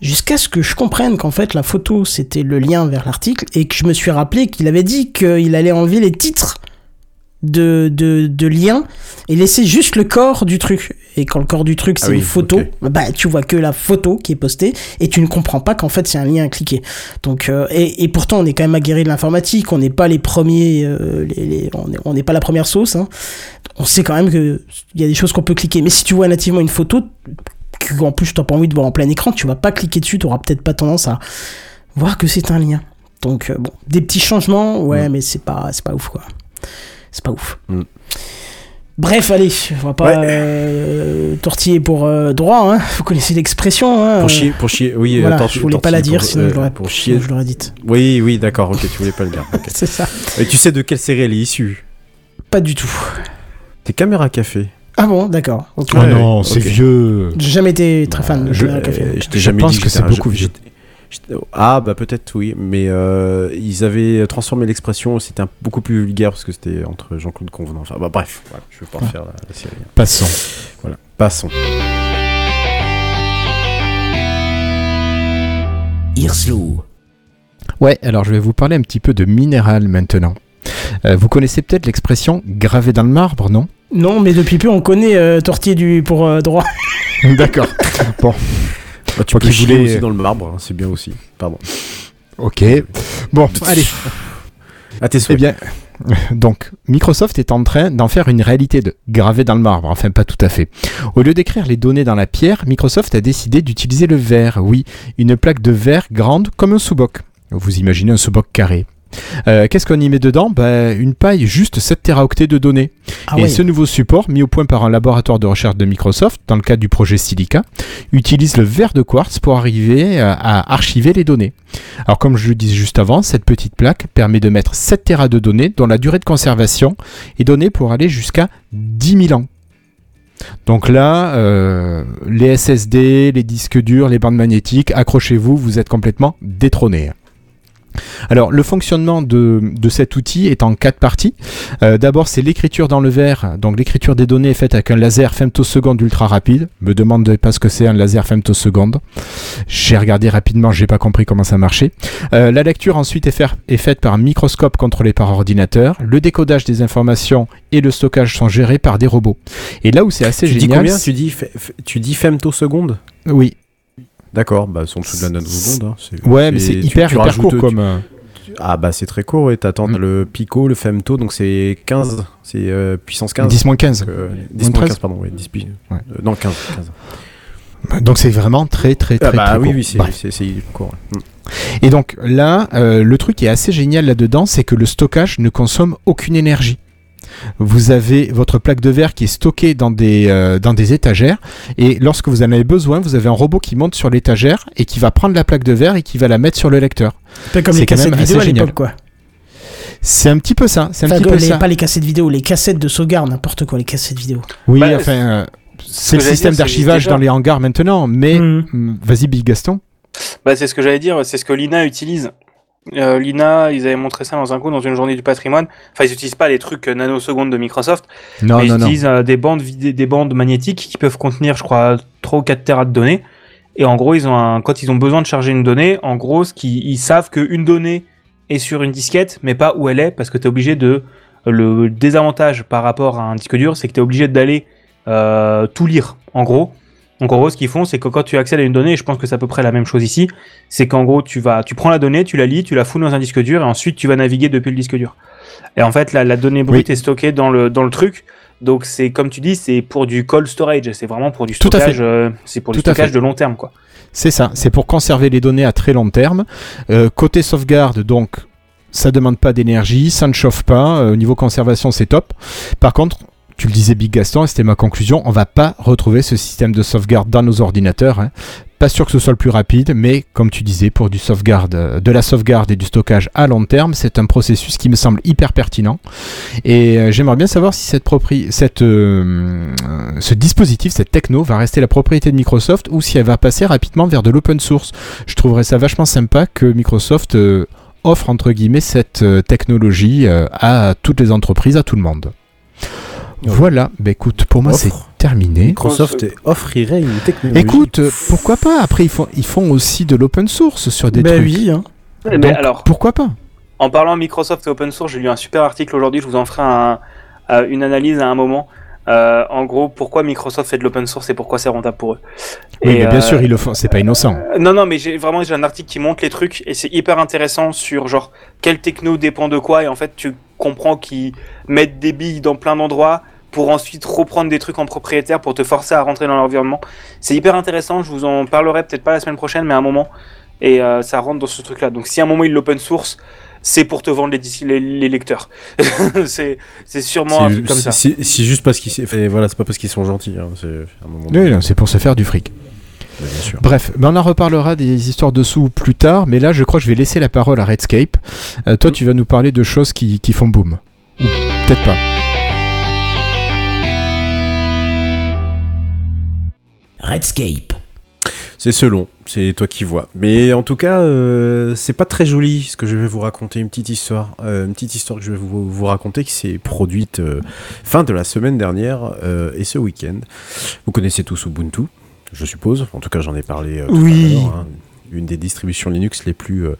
Speaker 1: Jusqu'à ce que je comprenne qu'en fait la photo c'était le lien vers l'article et que je me suis rappelé qu'il avait dit qu'il allait enlever les titres de, de, de liens et laisser juste le corps du truc. Et quand le corps du truc
Speaker 4: Ah
Speaker 1: c'est
Speaker 4: oui,
Speaker 1: une photo, bah tu vois que la photo qui est postée et tu ne comprends pas qu'en fait c'est un lien à cliquer. Donc euh, et, et pourtant on est quand même aguerri de l'informatique, on n'est pas les premiers, euh, les, les- on n'est on n'est pas la première sauce. hein. On sait quand même que il y a des choses qu'on peut cliquer. Mais si tu vois nativement une photo, que en plus t'as pas envie de voir en plein écran, tu vas pas cliquer dessus, tu auras peut-être pas tendance à voir que c'est un lien. Donc euh, bon, des petits changements, ouais,
Speaker 4: Mm.
Speaker 1: mais c'est pas c'est pas ouf quoi. C'est pas ouf.
Speaker 4: Mm.
Speaker 1: Bref, allez, on va pas
Speaker 4: Ouais.
Speaker 1: euh, tortiller pour euh, droit, hein. *laughs* Vous connaissez l'expression, hein.
Speaker 4: Pour chier, pour chier, oui.
Speaker 1: Voilà,
Speaker 4: euh, torti-
Speaker 1: je voulais pas la
Speaker 4: tortille
Speaker 1: dire,
Speaker 4: pour-
Speaker 1: sinon je l'aurais
Speaker 4: pour chier.
Speaker 1: je l'aurais dite.
Speaker 4: Oui, oui, d'accord. Ok, tu voulais pas le dire. *laughs*
Speaker 1: C'est ça.
Speaker 4: Et tu sais de quelle série elle est issue?
Speaker 1: Pas du tout.
Speaker 4: C'est Caméra Café.
Speaker 1: Ah bon, d'accord. Ok.
Speaker 2: Oh
Speaker 4: Ouais,
Speaker 2: non, c'est vieux.
Speaker 1: J'ai jamais été très fan de
Speaker 4: Je,
Speaker 1: Café.
Speaker 4: euh, je jamais
Speaker 2: pense
Speaker 4: dit
Speaker 2: que
Speaker 4: j'étais
Speaker 2: c'est beaucoup vieux.
Speaker 4: Ah bah peut-être oui, mais euh, ils avaient transformé l'expression, c'était un- beaucoup plus vulgaire parce que c'était entre Jean-Claude Convenant. Enfin bah bref, voilà, je vais pas refaire la, la série.
Speaker 2: Passons.
Speaker 4: Voilà, passons.
Speaker 8: Hirslo.
Speaker 2: Ouais, alors je vais vous parler un petit peu de minéral maintenant. Euh, vous connaissez peut-être l'expression gravé dans le marbre, non?
Speaker 1: Non, mais depuis peu, on connaît euh, Tortiller du pour euh, droit. *laughs*
Speaker 2: D'accord. bon,
Speaker 4: Bah, tu peux
Speaker 2: voulais-
Speaker 4: aussi dans le marbre, hein, c'est bien aussi. Pardon.
Speaker 2: ok. Bon, allez.
Speaker 4: À tes
Speaker 2: Eh
Speaker 4: souhaits.
Speaker 2: bien, *laughs* donc, Microsoft est en train d'en faire une réalité de gravé dans le marbre. Enfin, pas tout à fait. Au lieu d'écrire les données dans la pierre, Microsoft a décidé d'utiliser le verre. Oui, une plaque de verre grande comme un sous-boc. Vous imaginez un sous-boc carré. Euh, Qu'est-ce qu'on y met dedans ben, Une paille juste 7 teraoctets de données.
Speaker 1: Ah
Speaker 2: et ce nouveau support, mis au point par un laboratoire de recherche de Microsoft, dans le cadre du projet Silica, utilise le verre de quartz pour arriver à, à archiver les données. Alors comme je le disais juste avant, cette petite plaque permet de mettre 7 Tera de données dont la durée de conservation est donnée pour aller jusqu'à 10 000 ans. Donc là, euh, les SSD, les disques durs, les bandes magnétiques, accrochez-vous, vous êtes complètement détrônés. Alors, le fonctionnement de, de cet outil est en quatre parties. Euh, D'abord, c'est l'écriture dans le verre. Donc, l'écriture des données est faite avec un laser femtoseconde ultra rapide. Me demandez pas ce que c'est un laser femtoseconde. J'ai regardé rapidement, j'ai pas compris comment ça marchait. Euh, la lecture ensuite est, faire- est faite par un microscope contrôlé par ordinateur. Le décodage des informations et le stockage sont gérés par des robots. Et là où c'est assez
Speaker 4: Tu dis
Speaker 2: génial,
Speaker 4: combien? Tu dis tu dis femtoseconde?
Speaker 2: Oui,
Speaker 4: D'accord, bah en dessous de la nanoseconde. Hein. c'est-
Speaker 2: ouais, mais c'est hyper
Speaker 4: tu
Speaker 2: hyper
Speaker 4: rajoutes-
Speaker 2: court
Speaker 4: tu-
Speaker 2: comme. euh,
Speaker 4: Ah bah c'est très court, et t'attends
Speaker 2: Mm.
Speaker 4: le pico, le femto, donc c'est 15, c'est euh, puissance 15.
Speaker 2: 10 15.
Speaker 4: Donc, euh, 10
Speaker 2: Moins 13.
Speaker 4: 15, pardon, oui, 10 pi-
Speaker 2: Ouais.
Speaker 4: euh, non, 15. 15.
Speaker 2: Donc c'est vraiment très très très,
Speaker 4: Ah bah
Speaker 2: très
Speaker 4: oui,
Speaker 2: court.
Speaker 4: oui, c'est c'est court. ouais. Mm.
Speaker 2: Et donc là, euh, le truc qui est assez génial là-dedans, c'est que le stockage ne consomme aucune énergie. Vous avez votre plaque de verre qui est stockée dans des, euh, dans des étagères et lorsque vous en avez besoin, vous avez un robot qui monte sur l'étagère et qui va prendre la plaque de verre et qui va la mettre sur le lecteur.
Speaker 1: Peu comme
Speaker 2: c'est
Speaker 1: les
Speaker 2: quand
Speaker 1: cassettes
Speaker 2: même
Speaker 1: vidéo à
Speaker 2: assez génial.
Speaker 1: l'époque, quoi.
Speaker 2: C'est un petit peu ça. C'est un
Speaker 1: Enfin,
Speaker 2: petit peu
Speaker 1: les-
Speaker 2: ça.
Speaker 1: pas les cassettes vidéo, les cassettes de sauvegarde, n'importe quoi, les cassettes vidéo.
Speaker 2: Oui,
Speaker 3: Bah,
Speaker 2: enfin, euh, c'est le système d'archivage dans les hangars maintenant, mais
Speaker 1: Mhm.
Speaker 2: vas-y, Big Gaston.
Speaker 3: Bah, c'est ce que j'allais dire, c'est ce que l'INA utilise. Euh, Lina, ils avaient montré ça dans un coup dans une journée du patrimoine. Enfin, ils n'utilisent pas les trucs euh, nanosecondes de Microsoft,
Speaker 2: Non,
Speaker 3: mais ils
Speaker 2: non, non.
Speaker 3: utilisent euh, des bandes des bandes magnétiques qui peuvent contenir, je crois, 3 ou 4 terras de données. Et en gros, ils ont un, quand ils ont besoin de charger une donnée, en gros, ce qui, ils savent qu'une donnée est sur une disquette, mais pas où elle est, parce que tu es obligé de. Le désavantage par rapport à un disque dur, c'est que tu es obligé d'aller euh, tout lire, en gros. Donc en gros, ce qu'ils font, c'est que quand tu accèdes à une donnée, et je pense que c'est à peu près la même chose ici, c'est qu'en gros, tu vas, tu prends la donnée, tu la lis, tu la fous dans un disque dur, et ensuite tu vas naviguer depuis le disque dur. Et en fait, la, la donnée brute
Speaker 2: Oui.
Speaker 3: est stockée dans le, dans le truc. Donc c'est comme tu dis, c'est pour du cold storage, c'est vraiment pour du stockage, euh, c'est pour du
Speaker 2: Tout
Speaker 3: stockage de long terme, quoi.
Speaker 2: C'est ça, c'est pour conserver les données à très long terme. Euh, côté sauvegarde, donc, ça demande pas d'énergie, ça ne chauffe pas. euh, au niveau conservation, c'est top. Par contre, tu le disais Big Gaston, et c'était ma conclusion, on va pas retrouver ce système de sauvegarde dans nos ordinateurs. hein. Pas sûr que ce soit le plus rapide, mais comme tu disais, pour du sauvegarde, euh, de la sauvegarde et du stockage à long terme, c'est un processus qui me semble hyper pertinent. Et euh, j'aimerais bien savoir si cette propri- cette, euh, euh, ce dispositif, cette techno, va rester la propriété de Microsoft ou si elle va passer rapidement vers de l'open source. Je trouverais ça vachement sympa que Microsoft euh, offre entre guillemets cette technologie à toutes les entreprises, à tout le monde. Voilà, bah écoute, pour moi c'est terminé.
Speaker 4: Microsoft offrirait une technologie.
Speaker 2: Écoute, pourquoi pas? Après, ils font, ils font aussi de l'open source sur des
Speaker 1: Ben
Speaker 2: trucs.
Speaker 1: oui, hein.
Speaker 3: Mais alors,
Speaker 2: Pourquoi pas?
Speaker 3: en parlant Microsoft et open source, j'ai lu un super article aujourd'hui, je vous en ferai un- euh, une analyse à un moment. Euh, en gros, pourquoi Microsoft fait de l'open source et pourquoi c'est rentable pour eux?
Speaker 2: Oui,
Speaker 3: Et,
Speaker 2: mais bien
Speaker 3: euh,
Speaker 2: sûr, ils le font. C'est pas innocent.
Speaker 3: Euh, Non, non, mais j'ai vraiment j'ai un article qui montre les trucs et c'est hyper intéressant sur genre quelle techno dépend de quoi et en fait tu comprends qu'ils mettent des billes dans plein d'endroits pour ensuite reprendre des trucs en propriétaire pour te forcer à rentrer dans l'environnement. C'est hyper intéressant, je vous en parlerai peut-être pas la semaine prochaine mais à un moment et euh, ça rentre dans ce truc-là. Donc si à un moment ils l'open source, c'est pour te vendre les, dis- les, les lecteurs. *laughs* c'est c'est sûrement un
Speaker 4: C'est-
Speaker 3: truc comme ça.
Speaker 4: C'est juste parce qu'ils voilà, c'est pas parce qu'ils sont gentils. hein,
Speaker 2: Oui, c'est pour se faire du fric.
Speaker 4: Mais bien sûr.
Speaker 2: Bref, ben on en reparlera des histoires dessous plus tard, mais là je crois que je vais laisser la parole à Redscape. Euh, toi tu vas nous parler de choses qui, qui font boom. Ou peut-être pas.
Speaker 8: Redscape.
Speaker 4: C'est selon, c'est toi qui vois. Mais en tout cas, euh, c'est pas très joli ce que je vais vous raconter, une petite histoire. Euh, une petite histoire que je vais vous, vous raconter qui s'est produite euh, fin de la semaine dernière euh, et ce week-end. Vous connaissez tous Ubuntu, je suppose. En tout cas, j'en ai parlé euh, tout
Speaker 1: Oui.
Speaker 4: à hein. Une des distributions Linux les plus, euh,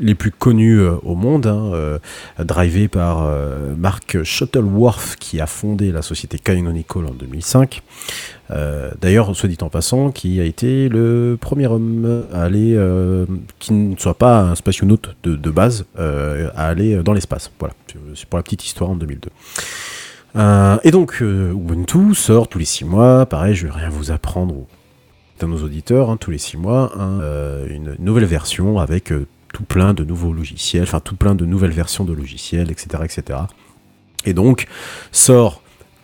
Speaker 4: les plus connues euh, au monde, hein, euh, drivée par euh, Mark Shuttleworth qui a fondé la société Canonical en 2005. Euh, D'ailleurs, soit dit en passant, qui a été le premier homme à aller, euh, qui ne soit pas un spationaute de, de base, euh, à aller dans l'espace. Voilà, c'est pour la petite histoire en 2002. Euh, et donc, euh, Ubuntu sort tous les six mois. Pareil, je vais rien vous apprendre à nos auditeurs, hein, tous les six mois, un, euh, une nouvelle version avec tout plein de nouveaux logiciels, enfin tout plein de nouvelles versions de logiciels, etc., etc. Et donc, sort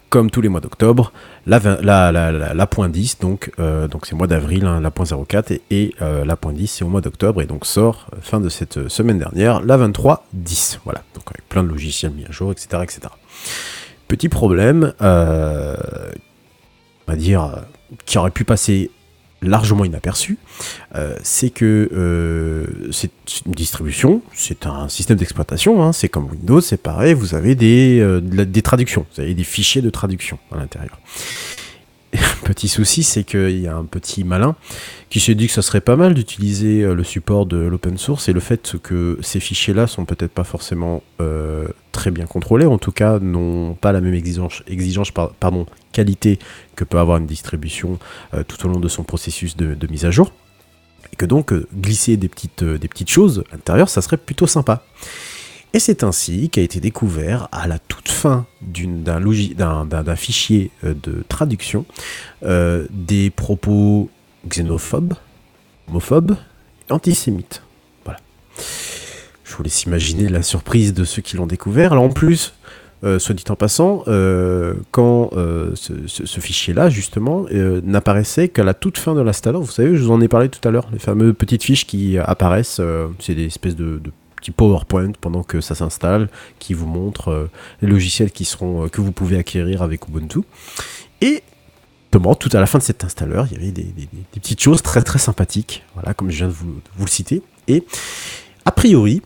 Speaker 4: comme tous les mois d'octobre, la, la, point 10, donc donc c'est mois d'avril, hein, la point 04, et, et la point 10 c'est au mois d'octobre, et donc sort fin de cette semaine dernière, la 23.10, voilà, donc avec plein de logiciels mis à jour, etc. etc. Petit problème, euh, on va dire, qui aurait pu passer largement inaperçu, euh, c'est que euh, c'est une distribution, c'est un système d'exploitation, hein, c'est comme Windows, c'est pareil, vous avez des, des traductions, vous avez des fichiers de traduction à l'intérieur. Petit souci, c'est qu'il y a un petit malin qui s'est dit que ça serait pas mal d'utiliser euh, le support de l'open source et le fait que ces fichiers-là sont peut-être pas forcément euh, très bien contrôlés, en tout cas n'ont pas la même exigence, exigence par- pardon, qualité que peut avoir une distribution euh, tout au long de son processus de, mise à jour. Et que donc glisser des petites, des petites choses à l'intérieur, ça serait plutôt sympa. Et c'est ainsi qu'a été découvert à la toute fin d'un fichier euh, de traduction euh, des propos xénophobes, homophobes, antisémites. Voilà. Je vous laisse imaginer la surprise de ceux qui l'ont découvert. Alors en plus, euh, soit dit en passant, quand ce, fichier-là, justement, n'apparaissait qu'à la toute fin de l'installeur. Vous savez, je vous en ai parlé tout à l'heure, les fameuses petites fiches qui apparaissent, c'est des espèces de petits PowerPoint pendant que ça s'installe, qui vous montrent euh, les logiciels qui seront, euh, que vous pouvez acquérir avec Ubuntu. Et tout à la fin de cet installeur, il y avait des, des- petites choses très très sympathiques, voilà, comme je viens de vous, vous le citer. Et a priori,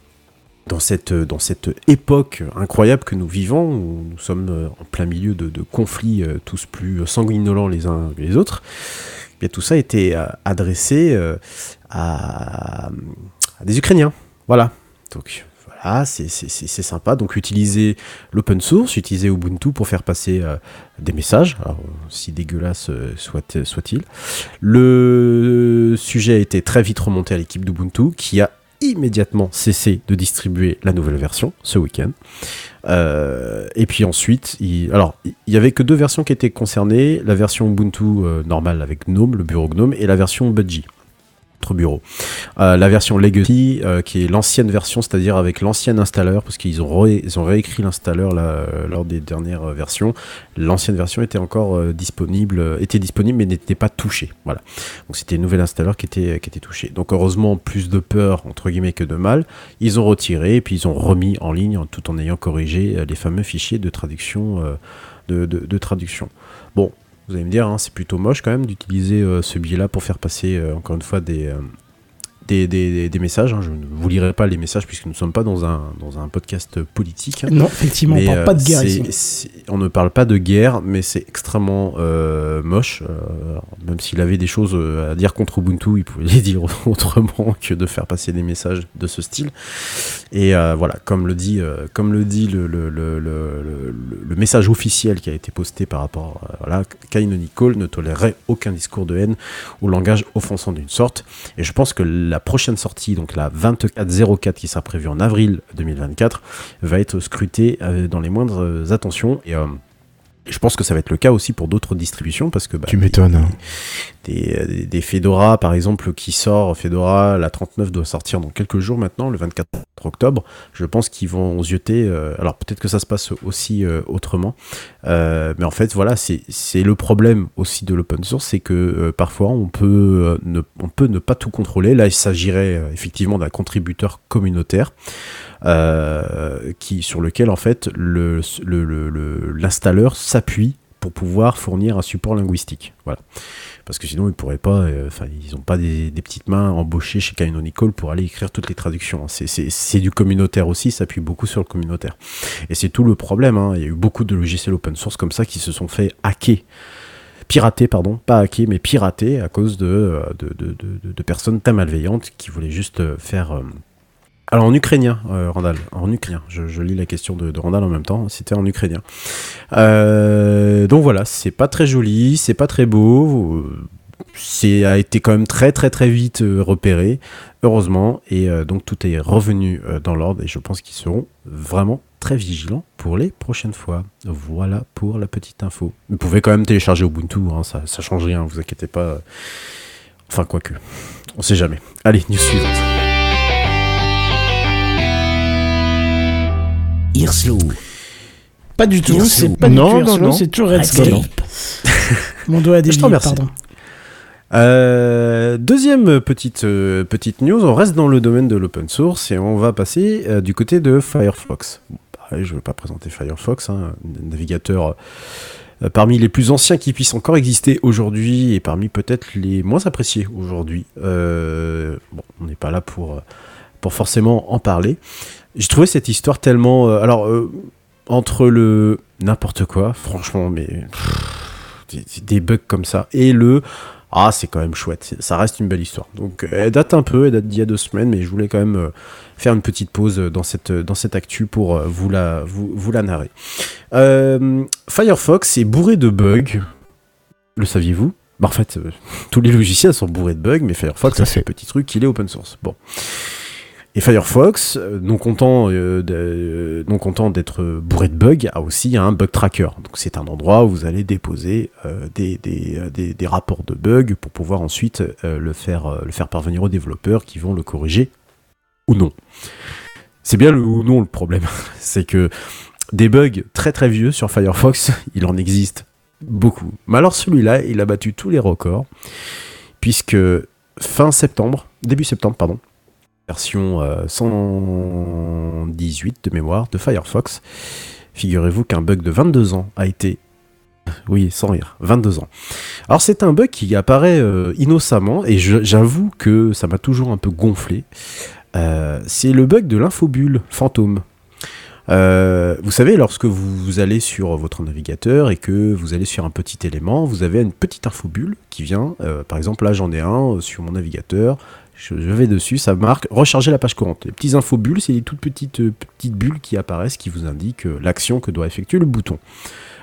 Speaker 4: dans cette, dans cette époque incroyable que nous vivons, où nous sommes euh, en plein milieu de, conflits euh, tous plus sanguinolents les uns que les autres, eh bien, tout ça euh, adressé euh, à, à des Ukrainiens. Voilà. Donc voilà, c'est sympa. Donc utiliser l'open source, utiliser Ubuntu pour faire passer euh, des messages, si dégueulasse euh, soit- soit-il. Le sujet a été très vite remonté à l'équipe d'Ubuntu qui a immédiatement cessé de distribuer la nouvelle version ce week-end. Euh, et puis ensuite, il, alors il y avait que deux versions qui étaient concernées la version Ubuntu normale avec GNOME, le bureau GNOME, et la version Budgie. Bureau. Euh, la version Legacy, euh, qui est l'ancienne version, c'est-à-dire avec l'ancien installeur, parce qu'ils ont, réécrit l'installeur lors des dernières versions. L'ancienne version était encore euh, disponible, était disponible mais n'était pas touchée. Voilà. Donc c'était le nouvel installeur qui était, qui était touché. Donc heureusement, plus de peur entre guillemets que de mal. Ils ont retiré et puis ils ont remis en ligne tout en ayant corrigé les fameux fichiers de traduction. de traduction. Bon, vous allez me dire, hein, c'est plutôt moche quand même d'utiliser euh, ce biais-là pour faire passer euh, encore une fois des, euh, des, des- des- des messages. hein. Je ne vous lirai pas les messages puisque nous ne sommes pas dans un, dans un podcast politique.
Speaker 1: Non, effectivement,
Speaker 4: Mais,
Speaker 1: on parle pas de
Speaker 4: euh,
Speaker 1: guerre ici.
Speaker 4: On ne parle pas de guerre, mais c'est extrêmement euh, moche. euh, même s'il avait des choses à dire contre Ubuntu, il pouvait les dire *laughs* autrement que de faire passer des messages de ce style. Et euh, voilà, comme le dit, euh, comme le, dit le, le, le, message officiel qui a été posté par rapport, euh, voilà, Kaino Nicole ne tolérerait aucun discours de haine ou langage offensant d'une sorte. Et je pense que la prochaine sortie, donc la 2404 qui sera prévue en avril 2024, va être scrutée euh, dans les moindres euh, attentions. Et euh, je pense que ça va être le cas aussi pour d'autres distributions parce que bah,
Speaker 2: Tu m'étonnes. hein.
Speaker 4: des, euh, des, des Fedora par exemple qui sort Fedora la 39 doit sortir dans quelques jours maintenant le 24 octobre je pense qu'ils vont zioter euh, alors peut-être que ça se passe aussi euh, autrement Euh, mais en fait voilà c'est c'est le problème aussi de l'open source c'est que parfois on peut ne, on peut ne pas tout contrôler là il s'agirait effectivement d'un contributeur communautaire qui sur lequel en fait le le- le- l'installeur s'appuie pour pouvoir fournir un support linguistique voilà parce que sinon ils pourraient pas, euh, ils n'ont pas des, petites mains embauchées chez Canonical pour aller écrire toutes les traductions. hein. C'est- du communautaire aussi, ça s'appuie beaucoup sur le communautaire. Et c'est tout le problème. hein. Il y a eu beaucoup de logiciels open source comme ça qui se sont fait hacker. Pirater, pardon, pas hacker, mais pirater à cause de, euh, de, de- de- personnes très malveillantes qui voulaient juste euh, faire. Alors en ukrainien, euh, Randall, en ukrainien. Je, lis la question de, Randall en même temps. C'était en ukrainien. Euh, donc voilà, c'est pas très joli, c'est pas très beau. C'est a été quand même très très très vite euh, repéré, heureusement, et donc tout est revenu dans l'ordre. Et je pense qu'ils seront vraiment très vigilants pour les prochaines fois. Voilà pour la petite info. Vous pouvez quand même télécharger Ubuntu, hein, ça, ça change rien, vous inquiétez pas. Enfin quoique, on sait jamais. Allez, news suivante.
Speaker 8: Irslo.
Speaker 1: Pas du tout, c'est pas
Speaker 2: Non,
Speaker 1: du tout c'est toujours
Speaker 8: Redscape.
Speaker 1: Mon doigt a dévié, pardon.
Speaker 4: Euh, deuxième petite, euh, petite news, on reste dans le domaine de l'open source et on va passer euh, du côté de Firefox. Bon, pareil, je ne vais pas présenter Firefox, hein, un navigateur euh, parmi les plus anciens qui puissent encore exister aujourd'hui et parmi peut-être les moins appréciés aujourd'hui. Euh, bon, on n'est pas là pour, pour forcément en parler. J'ai trouvé cette histoire tellement... euh, alors, euh, entre le n'importe quoi, franchement, mais... pff, des, des bugs comme ça, et le... Ah, c'est quand même chouette, ça reste une belle histoire. Donc, euh, elle date un peu, elle date d'il y a deux semaines, mais je voulais quand même euh, faire une petite pause dans cette, dans cette actu pour vous, la, vous, vous la narrer. Firefox est bourré de bugs. Le saviez-vous? Bah, En fait, euh, *laughs* tous les logiciels sont bourrés de bugs, mais Firefox,
Speaker 2: fait.
Speaker 4: un petit truc, il est open source. Bon. Et Firefox, euh, non content, euh, euh, non content d'être bourré de bugs, a aussi un bug tracker. Donc c'est un endroit où vous allez déposer des, rapports de bugs pour pouvoir ensuite le, faire, le faire parvenir aux développeurs qui vont le corriger ou non. C'est bien le ou non le problème. *laughs* c'est que des bugs très très vieux sur Firefox, *laughs* il en existe beaucoup. Mais alors celui-là, il a battu tous les records, puisque fin septembre, début septembre, pardon, version euh, 118 de mémoire de Firefox, figurez-vous qu'un bug de 22 ans a été... *laughs* Oui, sans rire, 22 ans. Alors c'est un bug qui apparaît euh, innocemment, et j'avoue que ça m'a toujours un peu gonflé. Euh, c'est le bug de l'infobulle fantôme. Euh, vous savez, lorsque vous allez sur votre navigateur et que vous allez sur un petit élément, vous avez une petite infobulle qui vient. euh, par exemple, là, j'en ai un euh, sur mon navigateur. Je, vais dessus, ça marque recharger la page courante. Les petits infobulles, c'est des toutes petites, euh, petites bulles qui apparaissent qui vous indiquent euh, l'action que doit effectuer le bouton.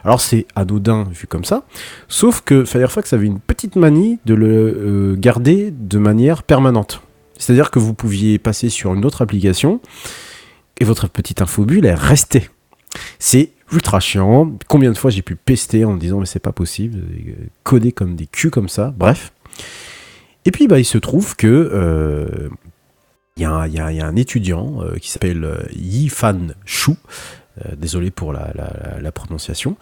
Speaker 4: Alors c'est anodin vu comme ça, sauf que Firefox avait une petite manie de le euh, garder de manière permanente. C'est-à-dire que vous pouviez passer sur une autre application et votre petite infobulle elle restait. C'est ultra chiant. Combien de fois j'ai pu pester en me disant mais c'est pas possible, coder comme des culs comme ça. Bref. Et puis bah il se trouve que euh, il y, a un- étudiant euh, qui s'appelle euh, Yi-Fan Shu, désolé pour la, prononciation,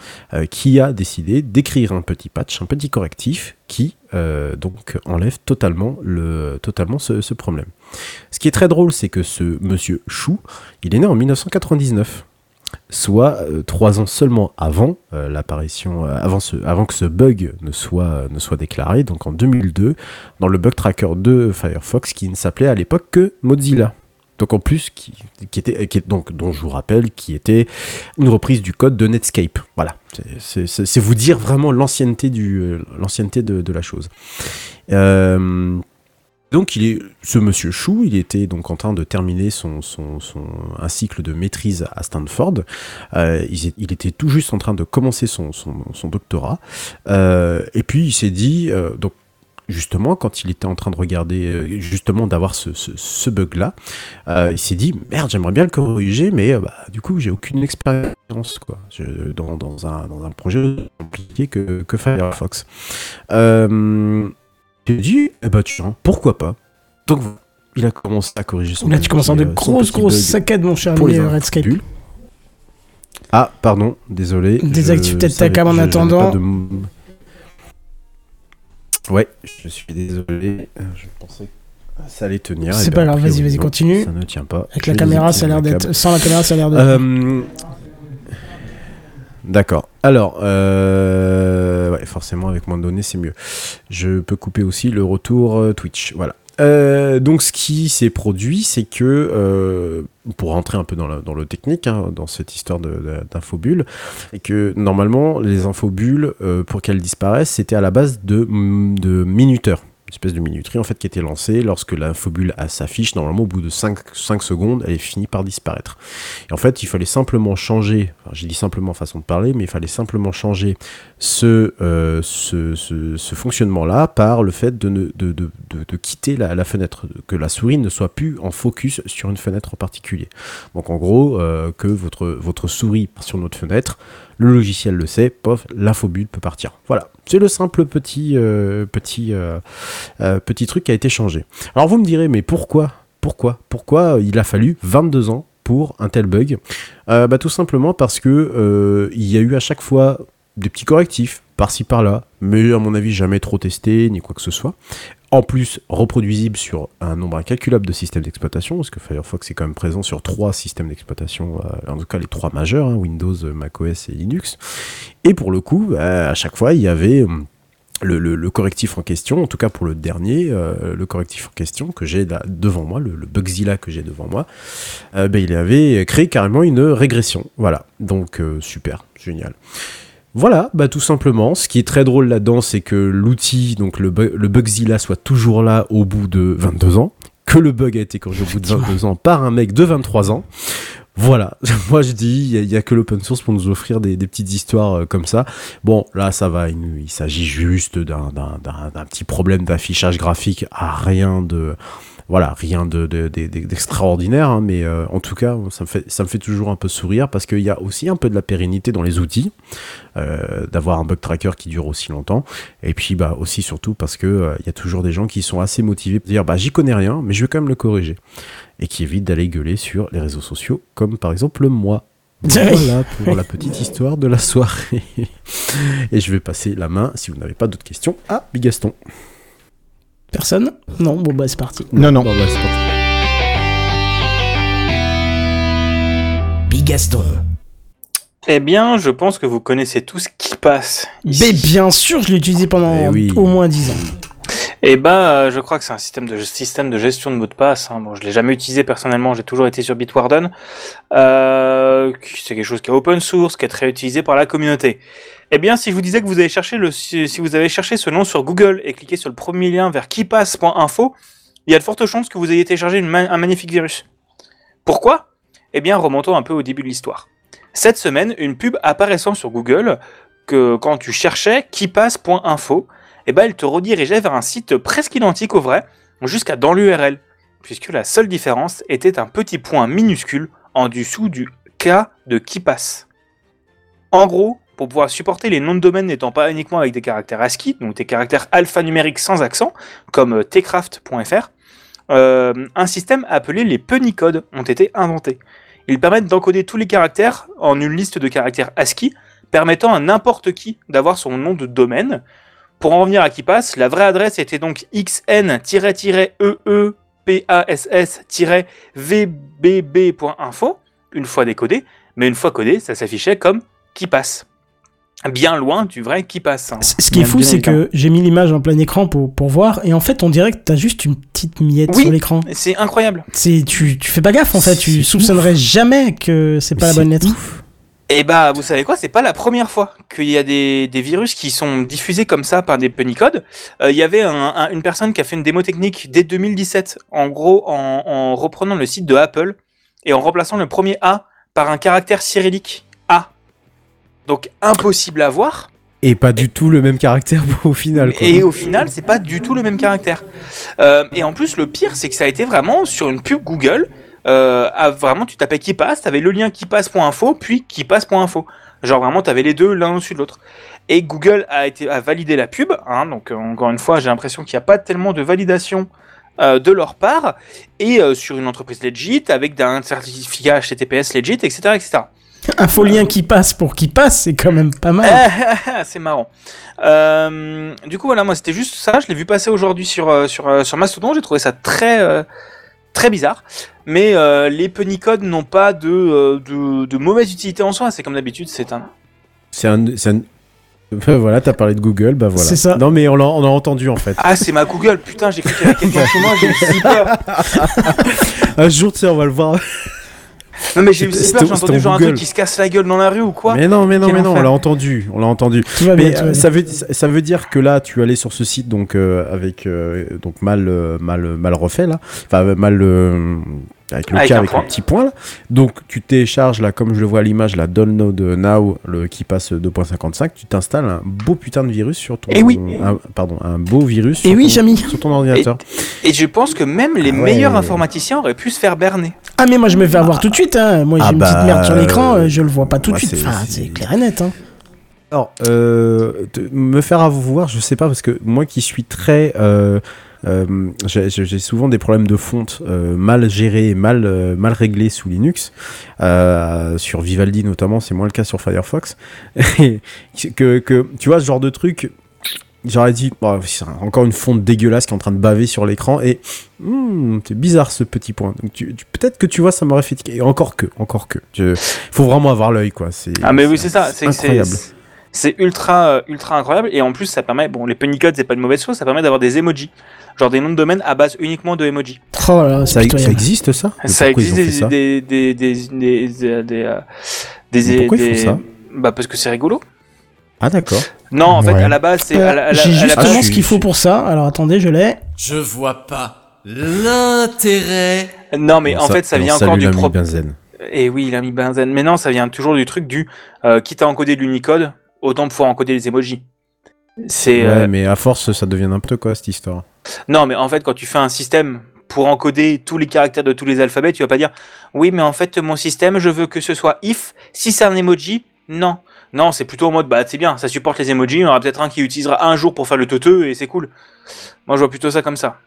Speaker 4: qui a décidé d'écrire un petit patch, un petit correctif qui donc enlève totalement, le, totalement ce, ce problème. Ce qui est très drôle, c'est que ce monsieur Chou, il est né en 1999, soit euh, trois ans seulement avant euh, l'apparition, euh, avant, que ce bug ne soit, déclaré, donc en 2002, dans le bug tracker de Firefox qui ne s'appelait à l'époque que Mozilla. Donc en plus, qui, qui était, donc, dont je vous rappelle, qui était une reprise du code de Netscape. Voilà, C'est- vous dire vraiment l'ancienneté de, de la chose. Donc il est, ce monsieur Chou, il était donc en train de terminer son, un cycle de maîtrise à Stanford. Euh, il, était tout juste en train de commencer son, doctorat. Euh, et puis il s'est dit, euh, donc justement, quand il était en train de regarder, justement d'avoir ce, bug-là, il s'est dit, merde, j'aimerais bien le corriger, mais bah, du coup, j'ai aucune expérience dans un projet aussi compliqué que, que Firefox. Euh, a dit, eh ben tiens, pourquoi pas Donc il a commencé à corriger son
Speaker 1: Là, tu commences à avoir de
Speaker 4: euh,
Speaker 1: grosses, grosses saccades, mon cher ami euh, Redscape.
Speaker 4: Ah, pardon, désolé.
Speaker 1: Désactive peut-être ta cam en attendant.
Speaker 4: de- Ouais, je suis désolé. euh, Je pensais que ça allait tenir.
Speaker 1: C'est
Speaker 4: eh
Speaker 1: pas
Speaker 4: ben,
Speaker 1: grave, vas-y, vas-y, continue.
Speaker 4: Ça ne tient pas.
Speaker 1: Avec la caméra, ça a l'air d'être. Sans la caméra, ça a l'air de.
Speaker 4: D'accord. Alors, euh, forcément, avec moins de données, c'est mieux. Je peux couper aussi le retour euh, Twitch. Voilà. Euh, donc, ce qui s'est produit, c'est que, pour rentrer un peu dans, le technique, hein, dans cette histoire d'infobulle, et que normalement, les infobulles, pour qu'elles disparaissent, c'était à la base de minuteurs. Une espèce de minuterie en fait qui était lancée lorsque l'infobulle a- s'affiche. Normalement, au bout de 5, 5 secondes, elle est finie par disparaître. Et en fait, il fallait simplement changer, j'ai dit simplement façon de parler, mais il fallait simplement changer ce, euh, ce, ce- ce fonctionnement-là par le fait de, de, de- de- quitter la, fenêtre, que la souris ne soit plus en focus sur une fenêtre en particulier. Donc en gros, euh, que votre, votre souris sur notre fenêtre, le logiciel le sait, pof, l'infobulle peut partir. Voilà, c'est le simple petit, euh, petit, euh, euh, petit truc qui a été changé. Alors vous me direz, mais pourquoi Pourquoi Pourquoi il a fallu 22 ans pour un tel bug? Bah, Tout simplement parce que il y a eu à chaque fois des petits correctifs, par-ci par-là, mais à mon avis jamais trop testés, ni quoi que ce soit. En plus, reproduisible sur un nombre incalculable de systèmes d'exploitation, parce que Firefox est quand même présent sur trois systèmes d'exploitation, euh, en tout cas les trois majeurs, hein, Windows, macOS et Linux. Et pour le coup, bah, à chaque fois, il y avait... hum, le, correctif en question, en tout cas pour le dernier, euh, le correctif en question que j'ai devant moi, le, Bugzilla que j'ai devant moi, euh, ben, il avait créé carrément une régression. Voilà, donc super, génial. Voilà, bah tout simplement. Ce qui est très drôle là-dedans, c'est que l'outil, donc le, le Bugzilla, soit toujours là au bout de 22 ans, que le bug a été corrigé au bout de 22 ans par un mec de 23 ans. Voilà, *laughs* moi je dis, il n'y a, que l'open source pour nous offrir des, petites histoires euh, comme ça. Bon, là ça va, il, il s'agit juste d'un petit problème d'affichage graphique à rien de... Voilà, rien de- de- de- de- d'extraordinaire, hein, mais euh, en tout cas, ça me, fait, ça me fait toujours un peu sourire parce qu'il y a aussi un peu de la pérennité dans les outils, euh, d'avoir un bug tracker qui dure aussi longtemps, et puis bah, aussi surtout parce qu'il il y a toujours des gens qui sont assez motivés pour dire bah, j'y connais rien, mais je vais quand même le corriger, et qui évitent d'aller gueuler sur les réseaux sociaux, comme par exemple moi. *laughs* Voilà pour la petite histoire de la soirée. *laughs* Et je vais passer la main, si vous n'avez pas d'autres questions, à Bigaston.
Speaker 1: Personne Non, bon bah c'est parti.
Speaker 2: Non, non.
Speaker 4: Bon, bah, c'est parti.
Speaker 8: Bigaston.
Speaker 3: Eh bien, je pense que vous connaissez tout ce qui passe. ici.
Speaker 1: Mais bien sûr, je l'ai utilisé pendant
Speaker 4: Eh oui.
Speaker 1: au moins 10 ans.
Speaker 3: Et bah, euh, je crois que c'est un système de gestion de mots de passe. Hein. Bon, je l'ai jamais utilisé personnellement, j'ai toujours été sur Bitwarden. Euh, c'est quelque chose qui est open source, qui est très utilisé par la communauté. Eh bien, si je vous disais que vous avez cherché si vous avez cherché ce nom sur Google et cliqué sur le premier lien vers kipass.info, il y a de fortes chances que vous ayez téléchargé un magnifique virus. Pourquoi? Eh bien, remontons un peu au début de l'histoire. Cette semaine, une pub apparaissant sur Google que quand tu cherchais kipass.info, eh ben, elle te redirigeait vers un site presque identique au vrai, jusqu'à dans l'URL, puisque la seule différence était un petit point minuscule en dessous du K de KeePass. En gros, pour pouvoir supporter les noms de domaine n'étant pas uniquement avec des caractères ASCII, donc des caractères alphanumériques sans accent, comme euh, tcraft.fr, euh, un système appelé les punicodes ont été inventés. Ils permettent d'encoder tous les caractères en une liste de caractères ASCII, permettant à n'importe qui d'avoir son nom de domaine. Pour en revenir à qui passe, la vraie adresse était donc E xn-ee-pass-vbb.info, une fois décodé, mais une fois codé, ça s'affichait comme qui passe. Bien loin du vrai qui passe. hein.
Speaker 1: Ce qui est fou, c'est que j'ai mis l'image en plein écran pour, pour voir, et en fait, on dirait que t'as juste une petite miette
Speaker 3: Oui.
Speaker 1: sur l'écran.
Speaker 3: C'est incroyable.
Speaker 1: C'est tu, tu fais pas gaffe en fait, tu soupçonnerais jamais que c'est pas la bonne lettre.
Speaker 3: Et bah, vous savez quoi, c'est pas la première fois qu'il y a des, des virus qui sont diffusés comme ça par des punicodes. Euh, Il y avait un- un- une personne qui a fait une démo technique dès 2017, en gros, en, en reprenant le site de Apple et en remplaçant le premier A par un caractère cyrillique A. Donc impossible à voir.
Speaker 4: Et pas du tout le même caractère *laughs* au final. Quoi.
Speaker 3: Et au final, c'est pas du tout le même caractère. Euh, et en plus, le pire, c'est que ça a été vraiment sur une pub Google. Euh, à- vraiment, tu tapais qui passe, t'avais le lien qui passe.info, puis qui passe.info. Genre vraiment, t'avais les deux l'un au-dessus de l'autre. Et Google a été a validé la pub. Hein, donc euh, encore une fois, j'ai l'impression qu'il n'y a pas tellement de validation euh, de leur part. Et euh, sur une entreprise legit, avec un certificat HTTPS legit, etc., etc.
Speaker 1: Un faux lien qui passe pour qui passe, c'est quand même pas mal. *laughs*
Speaker 3: c'est marrant. Euh, du coup, voilà, moi, c'était juste ça. Je l'ai vu passer aujourd'hui sur, sur, sur Mastodon. J'ai trouvé ça très, très bizarre. Mais euh, les punicodes n'ont pas de, euh, de, de mauvaise utilité en soi. C'est comme d'habitude, c'est un.
Speaker 4: C'est un. *laughs* voilà, t'as parlé de Google, bah voilà.
Speaker 1: C'est ça.
Speaker 4: Non, mais on l'a on a entendu en fait.
Speaker 3: Ah, c'est ma Google. Putain, j'ai cru qu'il y avait quelqu'un chez moi. J'ai eu si peur. *laughs*
Speaker 4: Un jour, tu sais, on va le voir.
Speaker 3: Non, mais j'ai eu peur. J'ai entendu genre un truc qui se casse la gueule dans la rue ou quoi.
Speaker 4: mais non, mais non,
Speaker 3: Quel
Speaker 4: mais non, on l'a entendu. On l'a entendu.
Speaker 1: Tout va bien,
Speaker 4: Mais euh, ça veut, ça veut dire que là, tu allais sur ce site donc euh, avec euh, donc mal euh, mal mal refait là, enfin mal euh, avec le
Speaker 3: Avec un
Speaker 4: avec
Speaker 3: point.
Speaker 4: le petit point là. Donc tu télécharges là, comme je le vois à l'image, la Download Now, le qui passe 2.55. Tu t'installes un beau putain de virus sur ton.
Speaker 3: Eh oui.
Speaker 4: un- pardon, un beau virus.
Speaker 1: Et
Speaker 4: sur
Speaker 1: oui,
Speaker 4: ton-
Speaker 1: Jamy.
Speaker 4: Sur ton ordinateur.
Speaker 3: Et je pense que même les
Speaker 4: Ah ouais.
Speaker 3: meilleurs informaticiens auraient pu se faire berner.
Speaker 1: Ah mais moi je me fais avoir tout de suite, hein. moi j'ai
Speaker 4: Ah
Speaker 1: une
Speaker 4: bah,
Speaker 1: petite merde sur l'écran, euh, je le vois pas tout de suite,
Speaker 4: c'est-
Speaker 1: enfin
Speaker 4: c'est-
Speaker 1: c'est clair et net. Hein.
Speaker 4: Alors, euh, te- me faire avoir, je sais pas, parce que moi qui suis très. euh, euh, j'ai souvent des problèmes de fonte euh, mal gérés, mal, euh, mal réglés sous Linux. Sur Vivaldi notamment, c'est moins le cas sur Firefox. *laughs* Et que, que, tu vois, ce genre de truc, j'aurais dit, bon, c'est encore une fonte dégueulasse qui est en train de baver sur l'écran et hmm, c'est bizarre ce petit point. Donc tu, tu- peut-être que tu vois, ça m'aurait fait. Et Encore que, encore que. Je, faut vraiment avoir l'œil, quoi.
Speaker 3: Ah mais oui c'est ça, c'est c'est-
Speaker 4: incroyable.
Speaker 3: C'est ultra euh, ultra incroyable et en plus ça permet bon les punicodes c'est pas une mauvaise chose, ça permet d'avoir des emojis, genre des noms de domaine à base uniquement de emojis.
Speaker 1: Oh là
Speaker 4: Ça, ça existe ça Mais
Speaker 3: Ça existe
Speaker 4: ça
Speaker 3: des des des des des des, euh, des,
Speaker 4: Mais pourquoi ils
Speaker 3: des-
Speaker 4: font ça
Speaker 3: Bah parce que c'est rigolo.
Speaker 4: Ah d'accord.
Speaker 3: Non en fait
Speaker 2: Ouais.
Speaker 3: à la base c'est
Speaker 1: Euh, J'ai justement
Speaker 3: base-
Speaker 1: ce qu'il faut pour ça, alors attendez, je l'ai.
Speaker 9: Je vois pas l'intérêt.
Speaker 3: Non mais
Speaker 4: Bon,
Speaker 3: en
Speaker 4: ça-
Speaker 3: fait ça vient encore du propre.
Speaker 4: Benzen.
Speaker 3: Et oui il a mis benzène, mais non ça vient toujours du truc du euh, quitte à encoder de l'Unicode, autant pouvoir encoder les emojis. C'est
Speaker 4: Ouais,
Speaker 3: euh,
Speaker 4: mais à force, ça devient n'importe quoi cette histoire.
Speaker 3: Non, mais en fait, quand tu fais un système pour encoder tous les caractères de tous les alphabets, tu vas pas dire oui, mais en fait, mon système, je veux que ce soit if. Si c'est un emoji, non. Non, c'est plutôt en mode bah c'est bien, ça supporte les emojis. Il y en aura peut-être un qui utilisera un jour pour faire le teuteux et c'est cool. Moi, je vois plutôt ça comme ça.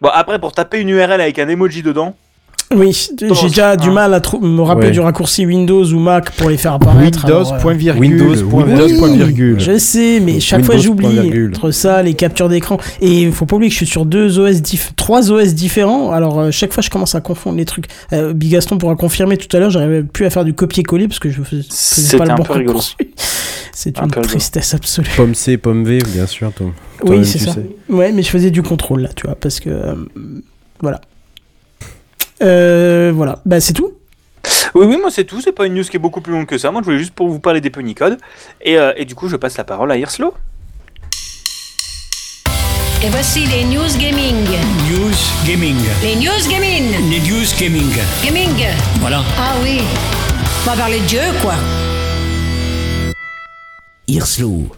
Speaker 3: Bon, après, pour taper une URL avec un emoji dedans,
Speaker 1: Oui, j'ai déjà du
Speaker 3: hein.
Speaker 1: mal à me rappeler
Speaker 4: Ouais.
Speaker 1: du raccourci Windows ou Mac pour les faire apparaître.
Speaker 2: Windows,
Speaker 1: alors, euh,
Speaker 2: point virgule.
Speaker 4: Windows, point
Speaker 1: Oui,
Speaker 2: Windows, point virgule.
Speaker 1: Je sais, mais chaque fois j'oublie entre ça, les captures d'écran. Et il faut pas oublier que je suis sur deux OS trois OS différents. Alors euh, chaque fois je commence à confondre les trucs. Euh, Bigaston pourra confirmer tout à l'heure, j'arrivais plus à faire du copier-coller parce que je fais- faisais pas le bon
Speaker 3: rigolo.
Speaker 1: raccourci. *laughs* C'est
Speaker 3: Un
Speaker 1: une tristesse absolue.
Speaker 4: Pomme C, pomme V, bien sûr. Tom.
Speaker 1: Oui, c'est ça.
Speaker 4: sais.
Speaker 1: Ouais, mais je faisais du contrôle là, tu vois, parce que. euh, voilà. Euh, voilà, bah c'est tout.
Speaker 3: Oui, oui, moi c'est tout. C'est pas une news qui est beaucoup plus longue que ça. Moi, je voulais juste pour vous parler des Ponycodes. Et, euh, et du coup, je passe la parole à Hirslo.
Speaker 5: Et voici les news gaming.
Speaker 7: News gaming.
Speaker 5: Les news gaming.
Speaker 7: Les news gaming.
Speaker 5: Gaming.
Speaker 7: Voilà.
Speaker 5: Ah oui. On va parler de Dieu, quoi.
Speaker 8: Hirslo.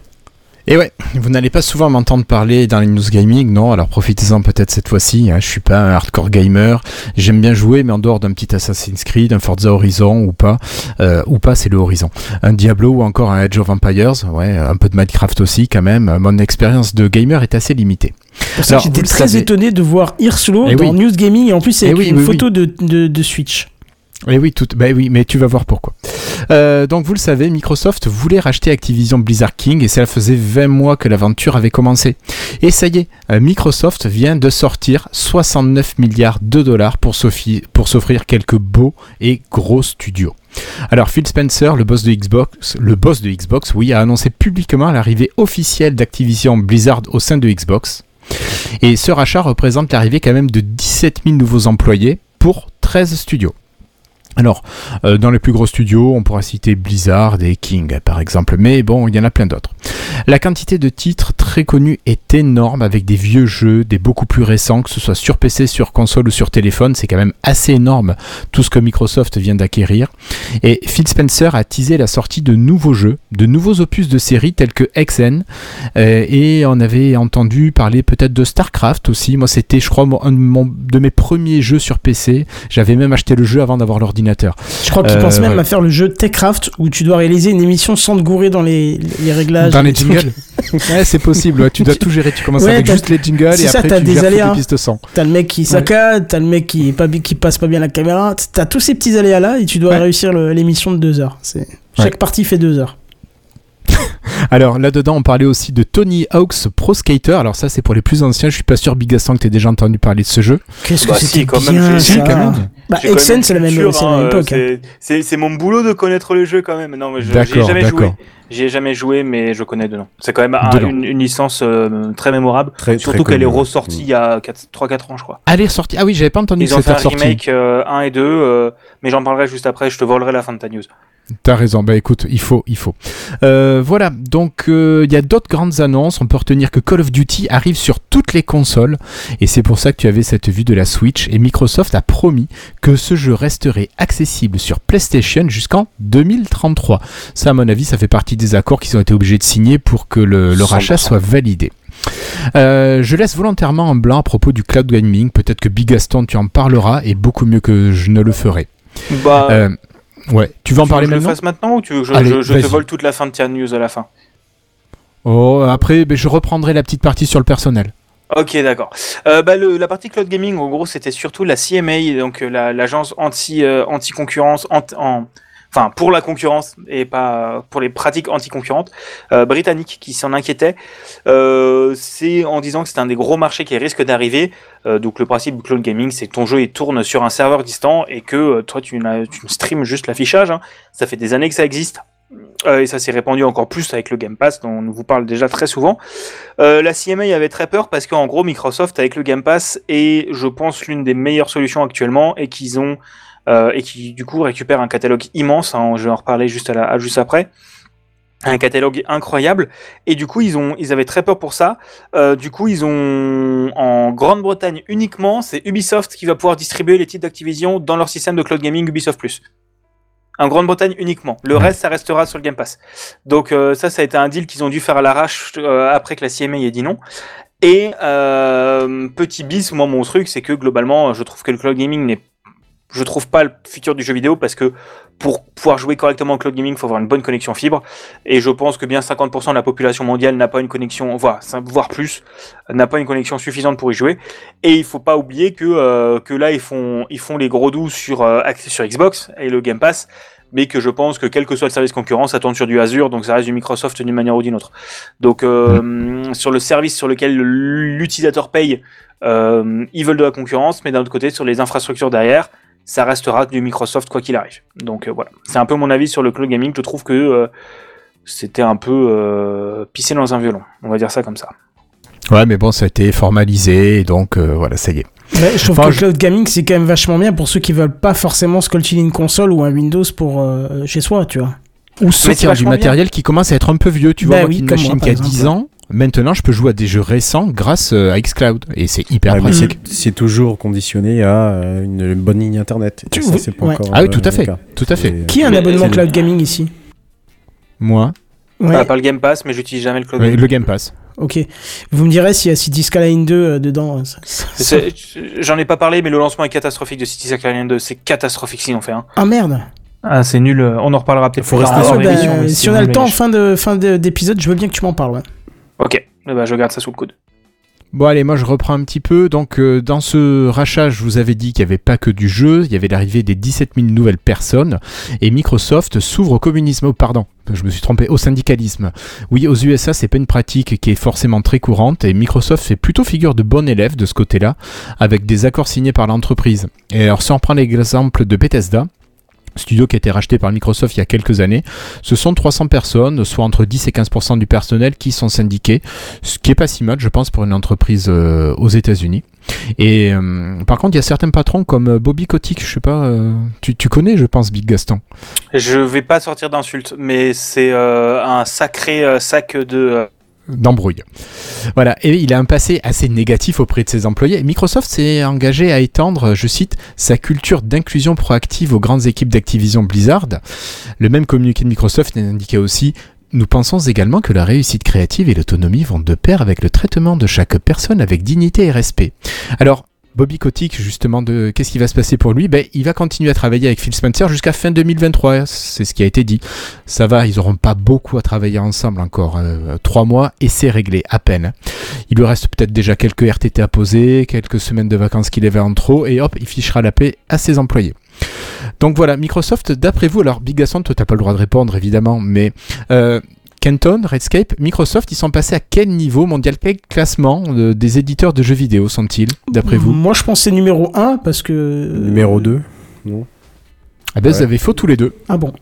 Speaker 2: Et ouais, vous n'allez pas souvent m'entendre parler dans les news gaming, non Alors profitez-en peut-être cette fois-ci. Hein. Je suis pas un hardcore gamer. J'aime bien jouer, mais en dehors d'un petit Assassin's Creed, un Forza Horizon ou pas, euh, ou pas, c'est le Horizon. Un Diablo ou encore un Age of Empires. Ouais, un peu de Minecraft aussi quand même. Mon expérience de gamer est assez limitée.
Speaker 1: C'est j'étais très
Speaker 2: savez.
Speaker 1: étonné de voir Hirslo
Speaker 2: Eh
Speaker 1: dans
Speaker 2: oui.
Speaker 1: News Gaming et en plus
Speaker 2: Eh oui,
Speaker 1: une
Speaker 2: oui,
Speaker 1: photo De, de, de Switch.
Speaker 2: Et oui, tout, bah oui, mais tu vas voir pourquoi. Euh, donc vous le savez, Microsoft voulait racheter Activision Blizzard King et cela faisait 20 mois que l'aventure avait commencé. Et ça y est, euh, Microsoft vient de sortir 69 milliards de dollars pour s'offrir quelques beaux et gros studios. Alors Phil Spencer, le boss de Xbox, le boss de Xbox, oui, a annoncé publiquement l'arrivée officielle d'Activision Blizzard au sein de Xbox. Et ce rachat représente l'arrivée quand même de 17 000 nouveaux employés pour 13 studios. Alors, euh, dans les plus gros studios, on pourra citer Blizzard et King par exemple, mais bon, il y en a plein d'autres. La quantité de titres très connus est énorme avec des vieux jeux, des beaucoup plus récents, que ce soit sur PC, sur console ou sur téléphone, c'est quand même assez énorme tout ce que Microsoft vient d'acquérir. Et Phil Spencer a teasé la sortie de nouveaux jeux, de nouveaux opus de séries tels que XN, euh, et on avait entendu parler peut-être de StarCraft aussi. Moi, c'était, je crois, un de, de mes premiers jeux sur PC. J'avais même acheté le jeu avant d'avoir l'ordinateur.
Speaker 1: Je crois qu'il
Speaker 2: Euh,
Speaker 1: pense même à faire le jeu Techcraft où tu dois réaliser une émission sans te gourer dans les, les réglages.
Speaker 2: Dans les jingles *laughs* Ouais, c'est possible. ouais, tu dois *laughs* tout gérer. Tu commences
Speaker 1: Ouais,
Speaker 2: avec
Speaker 1: t'as-
Speaker 2: juste les jingles et
Speaker 1: ça,
Speaker 2: après
Speaker 1: t'as
Speaker 2: tu
Speaker 1: des
Speaker 2: gères toutes
Speaker 1: aléas.
Speaker 2: les pistes son.
Speaker 1: T'as le mec qui saccade, t'as le mec qui, est pas, bi- qui passe pas bien la caméra, t'as tous ces petits aléas là et tu dois
Speaker 2: Ouais.
Speaker 1: réussir l'émission de deux heures. C'est Chaque partie fait deux heures. *laughs*
Speaker 2: Alors là-dedans, on parlait aussi de Tony Hawk's Pro Skater. Alors ça, c'est pour les plus anciens. Je suis pas sûr, Big Gaston, que t'aies déjà entendu parler de ce jeu.
Speaker 1: Qu'est-ce
Speaker 3: Bah
Speaker 1: que
Speaker 3: si,
Speaker 1: c'était
Speaker 3: quand même,
Speaker 1: bien ça.
Speaker 2: Quand même.
Speaker 1: Bah,
Speaker 3: J'ai une
Speaker 1: c'est la même,
Speaker 3: culture,
Speaker 1: c'est la même
Speaker 3: hein,
Speaker 1: époque. hein.
Speaker 3: c'est- mon boulot de connaître le jeu quand même. Non, mais je- j'y ai
Speaker 2: D'accord,
Speaker 3: jamais joué. J'y ai jamais joué, mais je connais de nom. C'est quand même un-
Speaker 2: nom.
Speaker 3: une, une licence euh, très mémorable.
Speaker 4: Très,
Speaker 3: Surtout qu'elle est ressortie il y a 3-4 ans, je crois.
Speaker 2: Elle est ressortie. Ah oui, j'avais pas entendu
Speaker 3: Ils
Speaker 2: que
Speaker 3: ont fait un remake 1 et 2, euh, mais j'en parlerai juste après. Je te volerai la fin de ta news.
Speaker 2: T'as raison, bah écoute, il faut, il faut. Euh, voilà, donc euh, il y a d'autres grandes annonces. On peut retenir que Call of Duty arrive sur toutes les consoles, et c'est pour ça que tu avais cette vue de la Switch. Et Microsoft a promis que ce jeu resterait accessible sur PlayStation jusqu'en 2033. Ça, à mon avis, ça fait partie des accords qu'ils ont été obligés de signer pour que le, le rachat
Speaker 3: 100%.
Speaker 2: soit validé. Euh, je laisse volontairement en blanc à propos du cloud gaming. Peut-être que Big Gaston, tu en parleras, et beaucoup mieux que je ne le ferai.
Speaker 3: Bah,
Speaker 2: Euh, ouais, tu veux en
Speaker 3: tu veux
Speaker 2: parler
Speaker 3: je le
Speaker 2: maintenant
Speaker 3: fasse maintenant ou tu veux que je,
Speaker 2: Allez,
Speaker 3: je- je te vole toute la fin de ta news à la fin
Speaker 2: Oh, après, ben, je reprendrai la petite partie sur le personnel.
Speaker 3: Ok, d'accord. Euh, bah, le- la partie cloud gaming, en gros, c'était surtout la CMA, donc la- l'agence anti anti concurrence, en, enfin pour la concurrence et pas pour les pratiques anti-concurrentes euh, britanniques qui s'en inquiétaient. Euh, c'est en disant que c'est un des gros marchés qui risque d'arriver. Euh, donc le principe du cloud gaming, c'est que ton jeu il tourne sur un serveur distant et que euh, toi tu, tu streams juste l'affichage. hein. Ça fait des années que ça existe. Euh, et ça s'est répandu encore plus avec le Game Pass, dont on vous parle déjà très souvent. Euh, la CMA avait très peur parce qu'en gros, Microsoft, avec le Game Pass, est, je pense, l'une des meilleures solutions actuellement et qu'ils ont euh, et qui du coup récupèrent un catalogue immense. hein, je vais en reparler juste, à la, à- juste après. Un catalogue incroyable et du coup ils ont ils avaient très peur pour ça. Euh, du coup ils ont en Grande-Bretagne uniquement c'est Ubisoft qui va pouvoir distribuer les titres d'Activision dans leur système de cloud gaming Ubisoft Plus. En Grande-Bretagne uniquement. Le reste ça restera sur le Game Pass. Donc euh, ça ça a été un deal qu'ils ont dû faire à l'arrache euh, après que la CMA ait dit non. Et euh, petit bis, moi mon truc, c'est que globalement, je trouve que le cloud gaming n'est, je trouve pas le futur du jeu vidéo parce que pour pouvoir jouer correctement au cloud gaming, il faut avoir une bonne connexion fibre. Et je pense que bien 50% de la population mondiale n'a pas une connexion, voire, voire plus, n'a pas une connexion suffisante pour y jouer. Et il faut pas oublier que euh, que là ils font ils font les gros doux sur euh, sur Xbox et le Game Pass. Mais que je pense que quel que soit le service concurrent, ça tourne sur du Azure, donc ça reste du Microsoft d'une manière ou d'une autre. Donc euh, sur le service sur lequel l'utilisateur paye, euh, ils veulent de la concurrence, mais d'un autre côté, sur les infrastructures derrière, ça restera du Microsoft quoi qu'il arrive. Donc euh, voilà, c'est un peu mon avis sur le cloud gaming. Je trouve que euh, c'était un peu euh, pisser dans un violon. On va dire ça comme ça.
Speaker 2: Ouais, mais bon, ça a été formalisé, et donc euh, voilà, ça y est.
Speaker 1: Ouais, je trouve
Speaker 2: Enfin,
Speaker 1: que
Speaker 2: je-
Speaker 1: cloud gaming c'est quand même vachement bien pour ceux qui veulent pas forcément sculpter une console ou un Windows pour euh, chez soi, tu vois.
Speaker 2: Ou
Speaker 3: c'est
Speaker 2: sortir du
Speaker 3: bien.
Speaker 2: matériel qui commence à être un peu vieux. Tu vois,
Speaker 1: Bah
Speaker 2: moi
Speaker 1: oui,
Speaker 2: qui une machine qui a
Speaker 1: exemple,
Speaker 2: 10 ans, maintenant je peux jouer à des jeux récents grâce euh, à xCloud. Et c'est hyper
Speaker 4: Ouais,
Speaker 2: pratique.
Speaker 4: c'est- toujours conditionné à euh, une bonne ligne internet. Et
Speaker 1: Tu-
Speaker 4: ça,
Speaker 1: oui,
Speaker 4: c'est pas
Speaker 1: ouais.
Speaker 4: encore.
Speaker 2: Ah oui,
Speaker 4: euh,
Speaker 2: tout à fait. Tout à fait.
Speaker 1: Qui a un abonnement cloud gaming ici?
Speaker 2: Moi,
Speaker 1: Ouais,
Speaker 3: Ah, pas le Game Pass, mais j'utilise jamais le cloud.
Speaker 2: ouais, le Game Pass.
Speaker 1: ok. Vous me direz s'il y a City Skyline 2 euh, dedans. ça-
Speaker 3: J'en ai pas parlé, mais le lancement est catastrophique de City Skyline 2. C'est catastrophique s'ils ont fait un.
Speaker 1: Ah merde
Speaker 3: Ah, c'est nul. On en reparlera peut-être
Speaker 4: Faut
Speaker 3: plus tard
Speaker 4: rester sur
Speaker 3: l'émission,
Speaker 1: bah, Si on a le temps en fin de fin de- d'épisode, je veux bien que tu m'en parles. ouais.
Speaker 3: Ok, Eh ben, je garde ça sous le coude.
Speaker 2: Bon allez, moi je reprends un petit peu. Donc euh, dans ce rachat, je vous avais dit qu'il n'y avait pas que du jeu, il y avait l'arrivée des 17 000 nouvelles personnes et Microsoft s'ouvre au communisme. Oh, pardon, je me suis trompé, au syndicalisme. Oui, aux USA, c'est pas une pratique qui est forcément très courante et Microsoft fait plutôt figure de bon élève de ce côté-là, avec des accords signés par l'entreprise. Et alors si on prend l'exemple de Bethesda, studio qui a été racheté par Microsoft il y a quelques années, ce sont 300 personnes, soit entre 10 et 15% du personnel qui sont syndiqués, ce qui est pas si mal, je pense, pour une entreprise euh, aux États-Unis. Et euh, par contre, il y a certains patrons comme euh, Bobby Kotick, je sais pas, tu, tu connais, je pense, Big Gaston?
Speaker 3: Je vais pas sortir d'insultes, mais c'est un sacré sac de.
Speaker 2: D'embrouille. Voilà, et il a un passé assez négatif auprès de ses employés. Microsoft s'est engagé à étendre, je cite, sa culture d'inclusion proactive aux grandes équipes d'Activision Blizzard. Le même communiqué de Microsoft indiquait aussi nous pensons également que la réussite créative et l'autonomie vont de pair avec le traitement de chaque personne avec dignité et respect. Alors, Bobby Kotick, justement, de qu'est-ce qui va se passer pour lui? Ben, Il va continuer à travailler avec Phil Spencer jusqu'à fin 2023, c'est ce qui a été dit. Ça va, ils n'auront pas beaucoup à travailler ensemble encore. euh, trois mois et c'est réglé, à peine. Il lui reste peut-être déjà quelques RTT à poser, quelques semaines de vacances qu'il avait en trop, et hop, il fichera la paix à ses employés. Donc voilà, Microsoft, d'après vous, alors Big Gasson, toi t'as pas le droit de répondre évidemment, mais euh, Kenton, Redscape, Microsoft, ils sont passés à quel niveau mondial, quel classement euh, des éditeurs de jeux vidéo sont-ils, d'après vous?
Speaker 1: Moi, je c'est numéro 1 parce que.
Speaker 4: Numéro 2.
Speaker 2: Ah ben vous avez faux tous les deux.
Speaker 1: Ah bon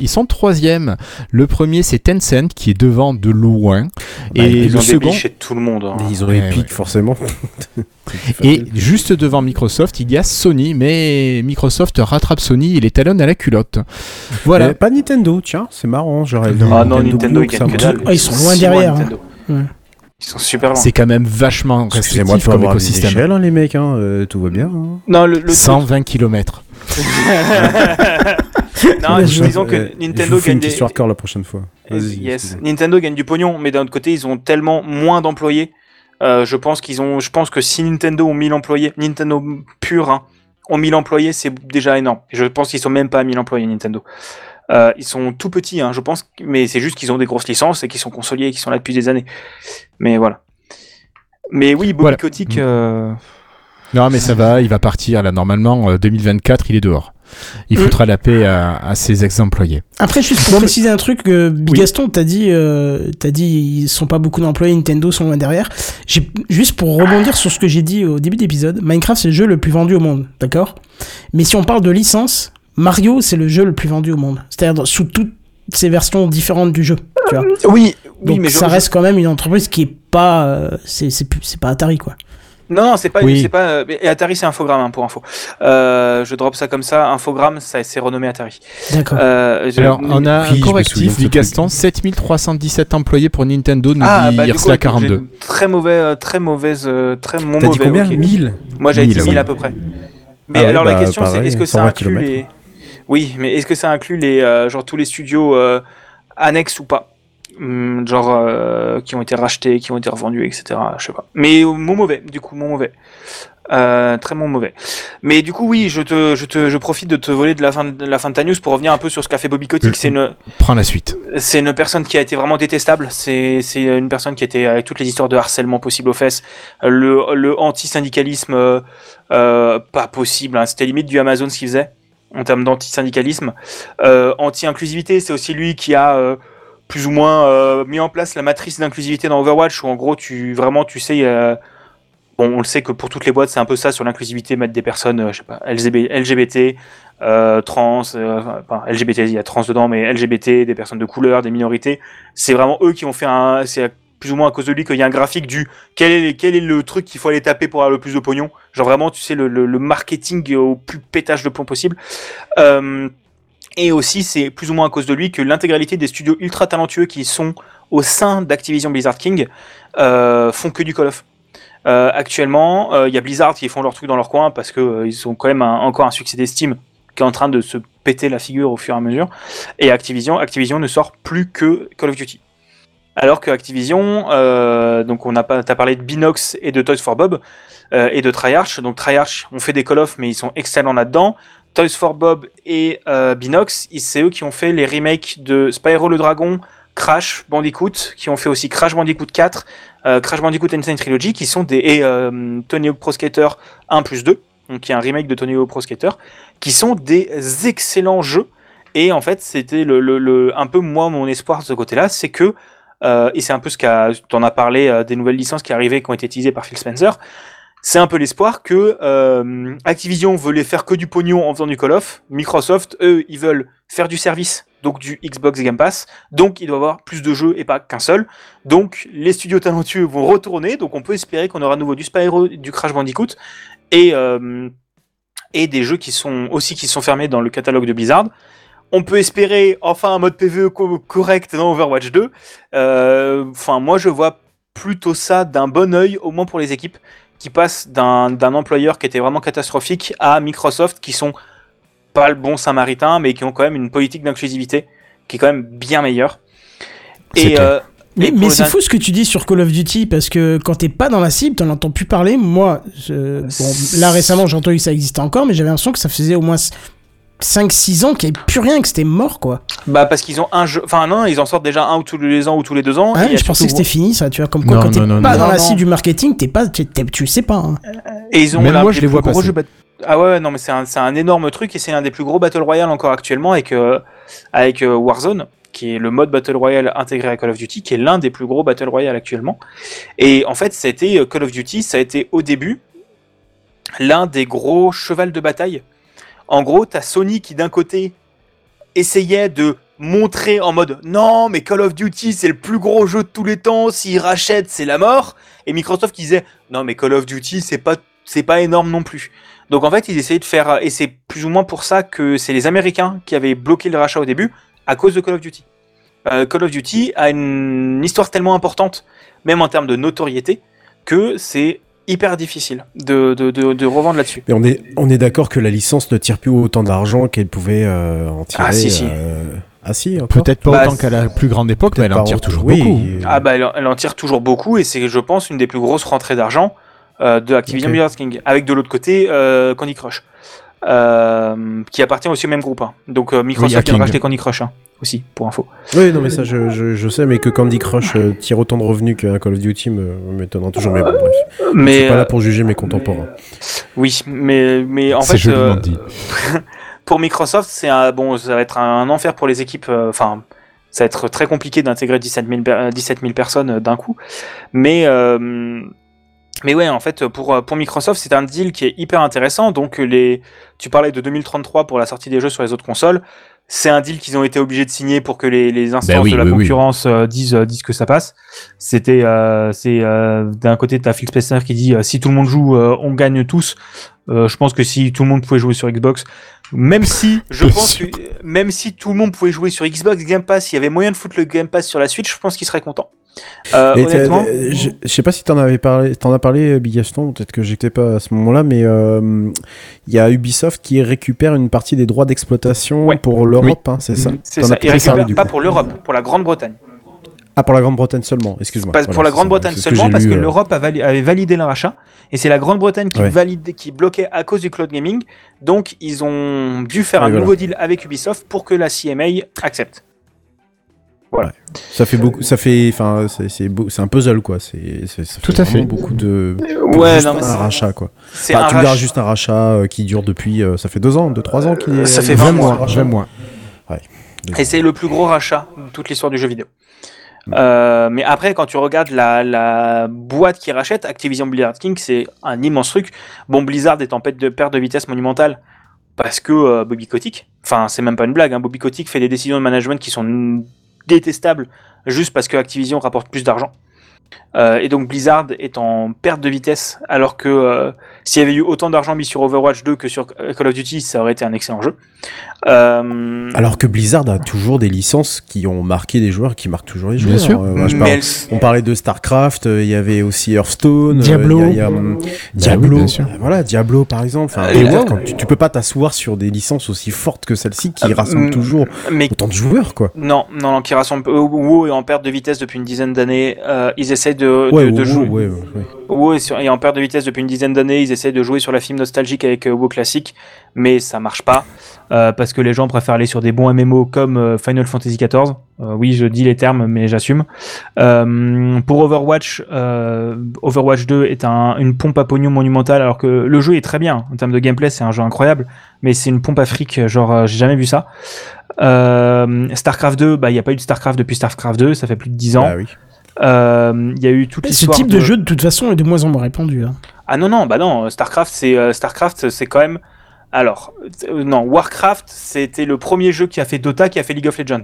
Speaker 2: Ils sont troisième. Le premier c'est Tencent qui est devant de loin.
Speaker 3: bah,
Speaker 2: et
Speaker 3: ils
Speaker 2: le
Speaker 3: ont
Speaker 2: second,
Speaker 3: tout le monde. hein.
Speaker 4: Ils ont
Speaker 2: Ouais,
Speaker 4: Epic,
Speaker 2: ouais.
Speaker 4: forcément. *laughs*
Speaker 2: Et juste devant Microsoft, il y a Sony, mais Microsoft rattrape Sony et les talonne à la culotte. Voilà.
Speaker 4: Pas Nintendo, tiens, c'est marrant. J'aurais
Speaker 3: Ah non, Nintendo, ils
Speaker 4: ça,
Speaker 3: dalle.
Speaker 1: Ah, ils sont loin derrière,
Speaker 3: Nintendo. Ils sont super loin.
Speaker 2: c'est quand même vachement restrictif comme écosystème.
Speaker 4: échelles, hein, les mecs. Hein, euh, tout va bien. hein.
Speaker 3: Non, le, le
Speaker 2: 120 km. *laughs* *laughs* *laughs*
Speaker 3: non, disons que
Speaker 4: Euh, je
Speaker 3: Nintendo gagne des...
Speaker 4: hardcore la prochaine fois.
Speaker 3: Yes. Nintendo gagne du pognon, mais d'un autre côté, ils ont tellement moins d'employés. Euh, je pense qu'ils ont, je pense que si Nintendo ont 1000 employés, Nintendo pur, hein, ont 1000 employés, c'est déjà énorme. Je pense qu'ils sont même pas à 1000 employés Nintendo. Euh, ils sont tout petits, hein, je pense, mais c'est juste qu'ils ont des grosses licences et qu'ils sont consoliers et qu'ils sont là depuis des années. Mais voilà. Mais oui, Bobby
Speaker 2: Voilà.
Speaker 3: Kotick, euh,
Speaker 2: Non, mais ça va, il va partir là. Normalement, euh, 2024, il est dehors. Il
Speaker 1: Mm.
Speaker 2: foutra la paix à, à ses ex-employés.
Speaker 1: Après, juste pour
Speaker 2: Bon,
Speaker 1: préciser un truc, euh,
Speaker 2: Oui.
Speaker 1: Gaston, t'as dit, euh, t'as dit, ils sont pas beaucoup d'employés, Nintendo sont loin derrière. J'ai juste pour rebondir sur ce que j'ai dit au début d'épisode, Minecraft c'est le jeu le plus vendu au monde, d'accord? Mais si on parle de licence, Mario c'est le jeu le plus vendu au monde, c'est-à-dire sous toutes ces versions différentes du jeu, tu vois.
Speaker 3: oui, oui,
Speaker 1: Donc
Speaker 3: mais
Speaker 1: ça
Speaker 3: je-
Speaker 1: reste quand même une entreprise qui est pas, euh, c'est c'est pas Atari quoi.
Speaker 3: Non, non, c'est pas,
Speaker 2: Oui.
Speaker 3: c'est pas. euh, Et Atari, c'est Infogrames hein, pour info. Euh, je drop ça comme ça. Infogrames, ça c'est renommé Atari.
Speaker 1: D'accord.
Speaker 3: Euh, je-
Speaker 2: Alors, on a
Speaker 4: Oui,
Speaker 2: un correctif. Gaston, 7317 employés pour Nintendo, nous
Speaker 3: Ah,
Speaker 2: dit
Speaker 3: bah, du coup,
Speaker 2: Irsla
Speaker 3: écoute,
Speaker 2: 42.
Speaker 3: j'ai Très mauvais, très mauvaise, très mon
Speaker 4: T'as dit
Speaker 3: mauvais.
Speaker 4: combien
Speaker 3: ok.
Speaker 4: 1000
Speaker 3: Moi, j'avais dit
Speaker 4: 1000,
Speaker 3: 1000
Speaker 4: ouais.
Speaker 3: à peu près. Mais
Speaker 4: Ah
Speaker 3: alors la
Speaker 4: bah,
Speaker 3: question, c'est est-ce que ça
Speaker 4: 120
Speaker 3: inclut les. Oui, mais est-ce que ça inclut les, euh, genre tous les studios euh, annexes ou pas? Genre euh, qui ont été rachetés, qui ont été revendus, etc. Je sais pas. Mais euh, mon mauvais, du coup, mon mauvais. Euh, très mon mauvais. Mais du coup, oui, je te, je te, je profite de te voler de la fin de la fin de ta news pour revenir un peu sur ce qu'a fait Bobby Kotick.
Speaker 2: Mm.
Speaker 3: C'est une,
Speaker 2: Prends la suite.
Speaker 3: c'est une personne qui a été vraiment détestable. C'est c'est une personne qui était avec toutes les histoires de harcèlement possible aux fesses. Le, le anti-syndicalisme, euh, euh, pas possible. hein. C'était limite du Amazon ce qu'il faisait en termes d'anti-syndicalisme. Euh, anti-inclusivité, c'est aussi lui qui a euh, plus ou moins euh, mis en place la matrice d'inclusivité dans Overwatch où en gros tu vraiment tu sais euh, bon on le sait que pour toutes les boîtes c'est un peu ça sur l'inclusivité mettre des personnes euh, je sais pas LGB LGBT trans, enfin LGBT, il y a trans dedans, mais LGBT, des personnes de couleur, des minorités. C'est vraiment eux qui ont fait un, c'est plus ou moins à cause de lui qu'il y a un graphique du quel est, quel est le truc qu'il faut aller taper pour avoir le plus de pognon. Genre vraiment, tu sais, le, le, le marketing au plus pétage de plomb possible. Euh, et aussi, c'est plus ou moins à cause de lui que l'intégralité des studios ultra talentueux qui sont au sein d'Activision Blizzard King euh, font que du Call of. Euh, actuellement, euh, il y a Blizzard qui font leur truc dans leur coin parce que ils ont quand même encore un succès d'estime qui est en train de se péter la figure au fur et à mesure. Et Activision, Activision ne sort plus que Call of Duty. Alors que Activision, donc on a pas, t'as parlé de Binox et de Toys for Bob et de Triarch. Donc Triarch, on fait des Call of, mais ils sont excellents là-dedans. Toys for Bob et euh, Binox, c'est eux qui ont fait les remakes de Spyro le Dragon, Crash Bandicoot, qui ont fait aussi Crash Bandicoot 4, euh, Crash Bandicoot Insane Trilogy, qui sont des et euh, Tony Hawk Pro Skater 1 plus 2, donc y a un remake de Tony Hawk Pro Skater, qui sont des excellents jeux. Et en fait, c'était le, le, le- un peu moi mon espoir de ce côté-là, c'est que et c'est un peu ce qu'a, t'en as parlé des nouvelles licences qui arrivaient, qui ont été utilisées par Phil Spencer. C'est un peu l'espoir que euh, Activision voulait faire que du pognon en faisant du Call of. Microsoft, eux, ils veulent faire du service, donc du Xbox Game Pass. Donc, il doit avoir plus de jeux et pas qu'un seul. Donc, les studios talentueux vont retourner. Donc, on peut espérer qu'on aura à nouveau du Spyro, du Crash Bandicoot et euh, des jeux qui sont aussi qui sont fermés dans le catalogue de Blizzard. On peut espérer enfin un mode PvE co- correct dans Overwatch 2. Euh, Enfin, moi, je vois plutôt ça d'un bon œil, au moins pour les équipes, qui passent d'un d'un employeur qui était vraiment catastrophique à Microsoft, qui sont pas le bon samaritain, mais qui ont quand même une politique d'inclusivité qui est quand même bien meilleure. Et, euh,
Speaker 1: Mais, mais c'est fou ce que tu dis sur Call of Duty parce que quand t'es pas dans la cible, t'en entends plus parler. Moi, je- bon, là récemment, j'ai entendu que ça existait encore, mais j'avais l'impression que ça faisait au moins 5-6 ans qu'il n'y avait plus rien, que c'était mort quoi.
Speaker 3: Bah parce qu'ils ont un jeu, enfin non, ils en sortent déjà un ou tous les ans ou tous les deux ans.
Speaker 1: Ah,
Speaker 3: et
Speaker 1: je pensais que c'était fini ça, tu vois. Comme quoi,
Speaker 2: Non,
Speaker 1: quand t'es pas
Speaker 2: non.
Speaker 1: dans
Speaker 3: Non,
Speaker 1: la cible du marketing, t'es pas, t'es- t'es- tu sais pas. hein.
Speaker 3: Et ils ont
Speaker 2: Même moi, je les vois
Speaker 3: gros
Speaker 2: passer.
Speaker 3: jeux bat- Ah ouais, non, mais c'est un, c'est un énorme truc et c'est un des plus gros Battle Royale encore actuellement avec, euh, avec euh, Warzone, qui est le mode Battle Royale intégré à Call of Duty, qui est l'un des plus gros Battle Royale actuellement. Et en fait, ça a été, euh, Call of Duty, ça a été au début l'un des gros chevals de bataille. En gros, t'as Sony qui d'un côté essayait de montrer en mode non mais Call of Duty c'est le plus gros jeu de tous les temps s'ils rachètent c'est la mort. Et Microsoft qui disait non mais Call of Duty c'est pas c'est pas énorme non plus. Donc en fait ils essayaient de faire et c'est plus ou moins pour ça que c'est les Américains qui avaient bloqué le rachat au début à cause de Call of Duty. Euh, Call of Duty a une histoire tellement importante même en termes de notoriété que c'est hyper difficile de, de, de, de revendre là-dessus
Speaker 4: Mais on est, on est d'accord que la licence ne tire plus autant d'argent qu'elle pouvait euh, en tirer.
Speaker 3: Ah, si, si.
Speaker 4: euh, Ah si,
Speaker 2: Peut-être pas
Speaker 3: Bah,
Speaker 2: autant qu'à la plus grande époque, mais elle en tire
Speaker 4: autant.
Speaker 2: toujours
Speaker 4: Oui,
Speaker 2: beaucoup.
Speaker 4: euh,
Speaker 3: Ah bah elle, en- elle en tire toujours beaucoup et c'est je pense une des plus grosses rentrées d'argent euh, de Activision
Speaker 4: Ok.
Speaker 3: Blizzard King. Avec de l'autre côté euh, Candy Crush, euh, qui appartient aussi au même groupe. hein. Donc euh, Microsoft vient racheter Candy Crush hein, aussi pour info.
Speaker 4: Oui, non, mais ça, je, je, je sais, mais que Candy Crush euh, tire autant de revenus qu'un Call of Duty me m'étonnera toujours. Mais bon, bref. je
Speaker 3: Mais
Speaker 4: suis pas là
Speaker 3: euh,
Speaker 4: pour juger mes contemporains.
Speaker 3: oui, mais mais en
Speaker 2: C'est
Speaker 3: fait
Speaker 2: joliment
Speaker 3: euh,
Speaker 2: dit. *laughs*
Speaker 3: pour Microsoft c'est un bon ça va être un enfer pour les équipes. euh, Enfin ça va être très compliqué d'intégrer 17 000, per- euh, 17 000 personnes euh, d'un coup. Mais euh, mais ouais, en fait, pour, pour Microsoft, c'est un deal qui est hyper intéressant. Donc, les, tu parlais de 2033 pour la sortie des jeux sur les autres consoles. C'est un deal qu'ils ont été obligés de signer pour que les, les instances
Speaker 2: Ben oui,
Speaker 3: de la
Speaker 2: oui,
Speaker 3: concurrence euh, disent, euh, disent que ça passe. C'était, euh, c'est euh, d'un côté, t'as Phil Spencer qui dit euh, si tout le monde joue, euh, on gagne tous. Euh, je pense que si tout le monde pouvait jouer sur Xbox, même si *laughs* je pense que même si tout le monde pouvait jouer sur Xbox Game Pass, s'il y avait moyen de foutre le Game Pass sur la Switch, je pense qu'il serait content. Euh, honnêtement,
Speaker 4: euh, je, je sais pas si t'en avais parlé, t'en as parlé, euh, Big Gaston, peut-être que j'étais pas à ce moment-là, mais euh, il y a Ubisoft qui récupère une partie des droits d'exploitation
Speaker 3: Ouais.
Speaker 4: pour l'Europe, hein, c'est ça?
Speaker 3: C'est
Speaker 4: T'en
Speaker 3: ça.
Speaker 4: as
Speaker 3: Il
Speaker 4: peut-être
Speaker 3: récupère
Speaker 4: parlé, du
Speaker 3: pas
Speaker 4: coup.
Speaker 3: pour l'Europe, pour la Grande-Bretagne.
Speaker 4: Ah, pour la Grande-Bretagne seulement, excuse-moi. Voilà,
Speaker 3: pour la
Speaker 4: c'est
Speaker 3: Grande-Bretagne
Speaker 4: c'est
Speaker 3: seulement parce
Speaker 4: lu,
Speaker 3: que l'Europe avait validé le rachat et c'est la Grande-Bretagne qui
Speaker 4: Ouais.
Speaker 3: valide, qui bloquait à cause du cloud gaming. Donc ils ont dû faire
Speaker 4: Ouais,
Speaker 3: un
Speaker 4: voilà.
Speaker 3: nouveau deal avec Ubisoft pour que la CMA accepte.
Speaker 4: Ça fait beaucoup, ça fait, enfin, c'est- c'est beau- c'est un puzzle quoi. C'est, c'est- ça
Speaker 2: Tout
Speaker 4: fait
Speaker 2: à
Speaker 4: vraiment
Speaker 2: fait.
Speaker 4: beaucoup de.
Speaker 3: Ouais,
Speaker 4: juste
Speaker 3: non, mais
Speaker 4: un rachat quoi. Enfin,
Speaker 3: un
Speaker 4: tu
Speaker 3: rachat.
Speaker 4: juste un rachat euh, qui dure depuis, euh, ça fait deux ans, deux trois ans qu'il est.
Speaker 3: Ça fait
Speaker 2: 20
Speaker 3: 20
Speaker 2: mois,
Speaker 3: mois.
Speaker 2: 20 mois.
Speaker 3: Et c'est le plus gros rachat de toute l'histoire du jeu vidéo. Euh, mais après, quand tu regardes la, la boîte qui rachète, Activision Blizzard King, c'est un immense truc. Bon, Blizzard est en perte de, perte de vitesse monumentale. parce que euh, Bobby Kotick, enfin c'est même pas une blague, hein, Bobby Kotick fait des décisions de management qui sont détestables juste parce que Activision rapporte plus d'argent. Euh, et donc Blizzard est en perte de vitesse, alors que euh, s'il y avait eu autant d'argent mis sur Overwatch 2 que sur Call of Duty, ça aurait été un excellent jeu. Euh,
Speaker 4: Alors que Blizzard a toujours des licences qui ont marqué des joueurs, qui marquent toujours les joueurs.
Speaker 2: Bien sûr.
Speaker 4: Euh, moi, je
Speaker 3: mais
Speaker 4: parle-
Speaker 3: elles-
Speaker 4: on parlait de StarCraft, euh, il y avait aussi Hearthstone, euh,
Speaker 1: Diablo.
Speaker 4: il y a- il y a, hum,
Speaker 2: oui,
Speaker 4: Diablo,
Speaker 2: bien sûr.
Speaker 4: euh, voilà, Diablo par exemple. Enfin,
Speaker 3: Euh, et
Speaker 4: quand tu, tu peux pas t'asseoir sur des licences aussi fortes que celle-ci qui
Speaker 3: Euh,
Speaker 4: rassemblent
Speaker 3: mm,
Speaker 4: toujours
Speaker 3: mais
Speaker 4: autant de joueurs, quoi.
Speaker 3: non, non, non, qui rassemble. euh, WoW est en perte de vitesse depuis une dizaine d'années. Euh, ils essayent de, de,
Speaker 4: Ouais,
Speaker 3: de
Speaker 4: ouais,
Speaker 3: jouer.
Speaker 4: ouais, ouais, ouais.
Speaker 3: WoW est, sur- est en perte de vitesse depuis une dizaine d'années. Ils essayent de jouer sur la film nostalgique avec euh, WoW classique, mais ça marche pas euh, parce que les gens préfèrent aller sur des bons MMO comme euh, Final Fantasy XIV. Euh, oui, je dis les termes, mais j'assume. Euh, pour Overwatch, euh, Overwatch 2 est un- une pompe à pognon monumentale, alors que le jeu est très bien en termes de gameplay, c'est un jeu incroyable, mais c'est une pompe à fric, genre j'ai jamais vu ça. Euh, Starcraft 2, bah il y a pas eu de Starcraft depuis Starcraft 2, ça fait plus de 10 ans.
Speaker 4: Bah oui.
Speaker 3: Euh, Il y a eu toute
Speaker 1: Ce type de... jeu, de toute façon, est de moins en moins répandu. hein.
Speaker 3: Ah non non bah non Starcraft c'est euh, Starcraft c'est quand même alors euh, non Warcraft c'était le premier jeu qui a fait Dota qui a fait League of Legends.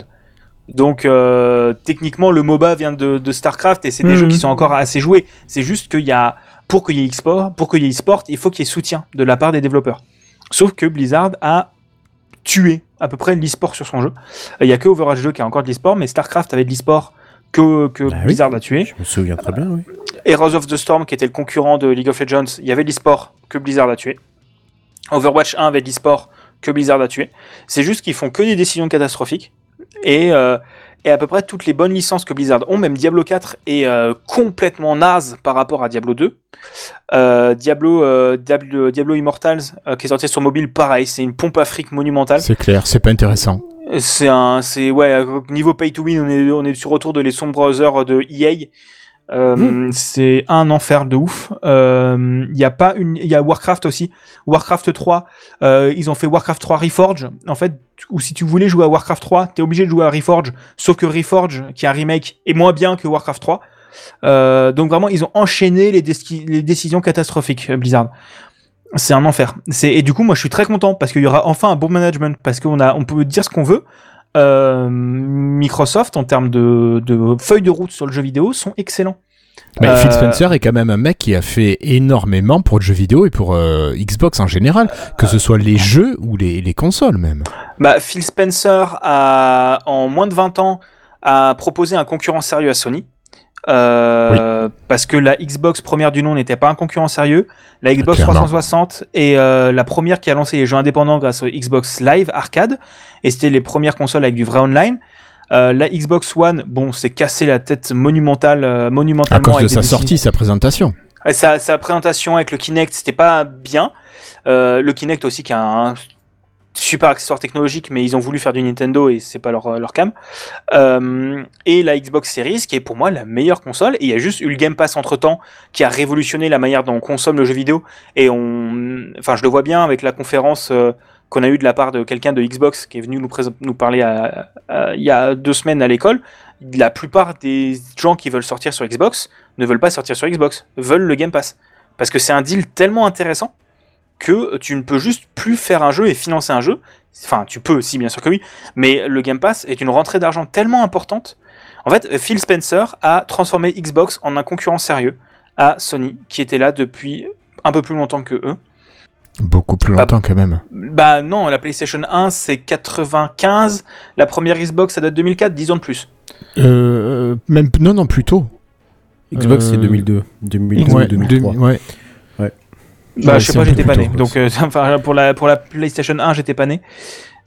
Speaker 3: Donc euh, techniquement le MOBA vient de, de Starcraft et c'est des
Speaker 1: Mhm.
Speaker 3: jeux qui sont encore assez joués. C'est juste qu'il y a pour qu'il y ait e-sport pour qu'il y ait e-sport il faut qu'il y ait soutien de la part des développeurs. Sauf que Blizzard a tué à peu près l'e-sport sur son jeu. Il y a que Overwatch 2 qui a encore de l'e-sport mais Starcraft avait de l'e-sport que, que
Speaker 4: Bah oui.
Speaker 3: Blizzard a tué
Speaker 4: Je me souviens très bien, oui.
Speaker 3: Heroes of the Storm, qui était le concurrent de League of Legends, il y avait l'e-sport que Blizzard a tué. Overwatch 1 avait l'e-sport que Blizzard a tué. C'est juste qu'ils font que des décisions catastrophiques. Et, euh, et à peu près toutes les bonnes licences que Blizzard ont, même Diablo 4 est euh, complètement naze par rapport à Diablo 2. Euh, Diablo, euh, Diablo, Diablo Immortals, euh, qui est sorti sur mobile, pareil, c'est une pompe afrique monumentale.
Speaker 2: C'est clair, c'est pas intéressant.
Speaker 3: C'est un, c'est ouais, euh, niveau pay to win, on est, on est sur retour de les sombres heures de EA. Euh, C'est un enfer de ouf. Euh, Il y a pas une, il y a Warcraft aussi. Warcraft 3, euh, ils ont fait Warcraft 3 Reforge. En fait, ou si tu voulais jouer à Warcraft 3, t'es obligé de jouer à Reforge. Sauf que Reforge, qui est un remake, est moins bien que Warcraft 3. Euh, donc vraiment, ils ont enchaîné les décisions catastrophiques, euh, Blizzard. C'est un enfer. C'est et du coup, moi, je suis très content parce qu'il y aura enfin un bon management parce qu'on a, on peut dire ce qu'on veut. Euh, Microsoft, en termes de, de feuilles de route sur le jeu vidéo, sont excellents.
Speaker 2: Mais
Speaker 3: Euh,
Speaker 2: Phil Spencer est quand même un mec qui a fait énormément pour le jeu vidéo et pour euh, Xbox en général, que ce soit les jeux ou les, les consoles même.
Speaker 3: Bah, Phil Spencer a, en moins de 20 ans, a proposé un concurrent sérieux à Sony. Euh, Parce que la Xbox première du nom n'était pas un concurrent sérieux. La Xbox
Speaker 2: Clairement.
Speaker 3: 360 est euh, la première qui a lancé les jeux indépendants grâce au Xbox Live Arcade. Et c'était les premières consoles avec du vrai online. Euh, la Xbox One, bon, s'est cassé la tête monumentale, euh,
Speaker 2: À
Speaker 3: monumentalement.
Speaker 2: cause de
Speaker 3: avec
Speaker 2: sa
Speaker 3: des
Speaker 2: sortie, sa présentation.
Speaker 3: Sa, sa présentation avec le Kinect, c'était pas bien. Euh, le Kinect aussi, qui a un super accessoire technologique, mais ils ont voulu faire du Nintendo et c'est pas leur, leur cam. Euh, et la Xbox Series, qui est pour moi la meilleure console. Et il y a juste eu le Game Pass entre temps, qui a révolutionné la manière dont on consomme le jeu vidéo. Et on, enfin, je le vois bien avec la conférence euh, qu'on a eue de la part de quelqu'un de Xbox qui est venu nous, parler il y a deux semaines à l'école. La plupart des gens qui veulent sortir sur Xbox ne veulent pas sortir sur Xbox, veulent le Game Pass. Parce que c'est un deal tellement intéressant que tu ne peux juste plus faire un jeu et financer un jeu. Enfin, tu peux aussi, bien sûr que oui, mais le Game Pass est une rentrée d'argent tellement importante. En fait, Phil Spencer a transformé Xbox en un concurrent sérieux à Sony, qui était là depuis un peu plus longtemps que eux.
Speaker 2: Beaucoup plus longtemps quand même.
Speaker 3: Bah non, la PlayStation 1 c'est 95, la première Xbox ça date de 2004, 10 ans de plus.
Speaker 2: Euh, même non, non, plus tôt.
Speaker 4: Xbox, c'est
Speaker 2: Euh,
Speaker 4: 2002. 2002
Speaker 2: Ouais,
Speaker 4: 2003.
Speaker 2: deux- ouais.
Speaker 3: Bah,
Speaker 2: Ouais,
Speaker 3: je sais pas, j'étais pas né. Donc, euh, *laughs* enfin, pour la, pour la PlayStation 1, j'étais pas né.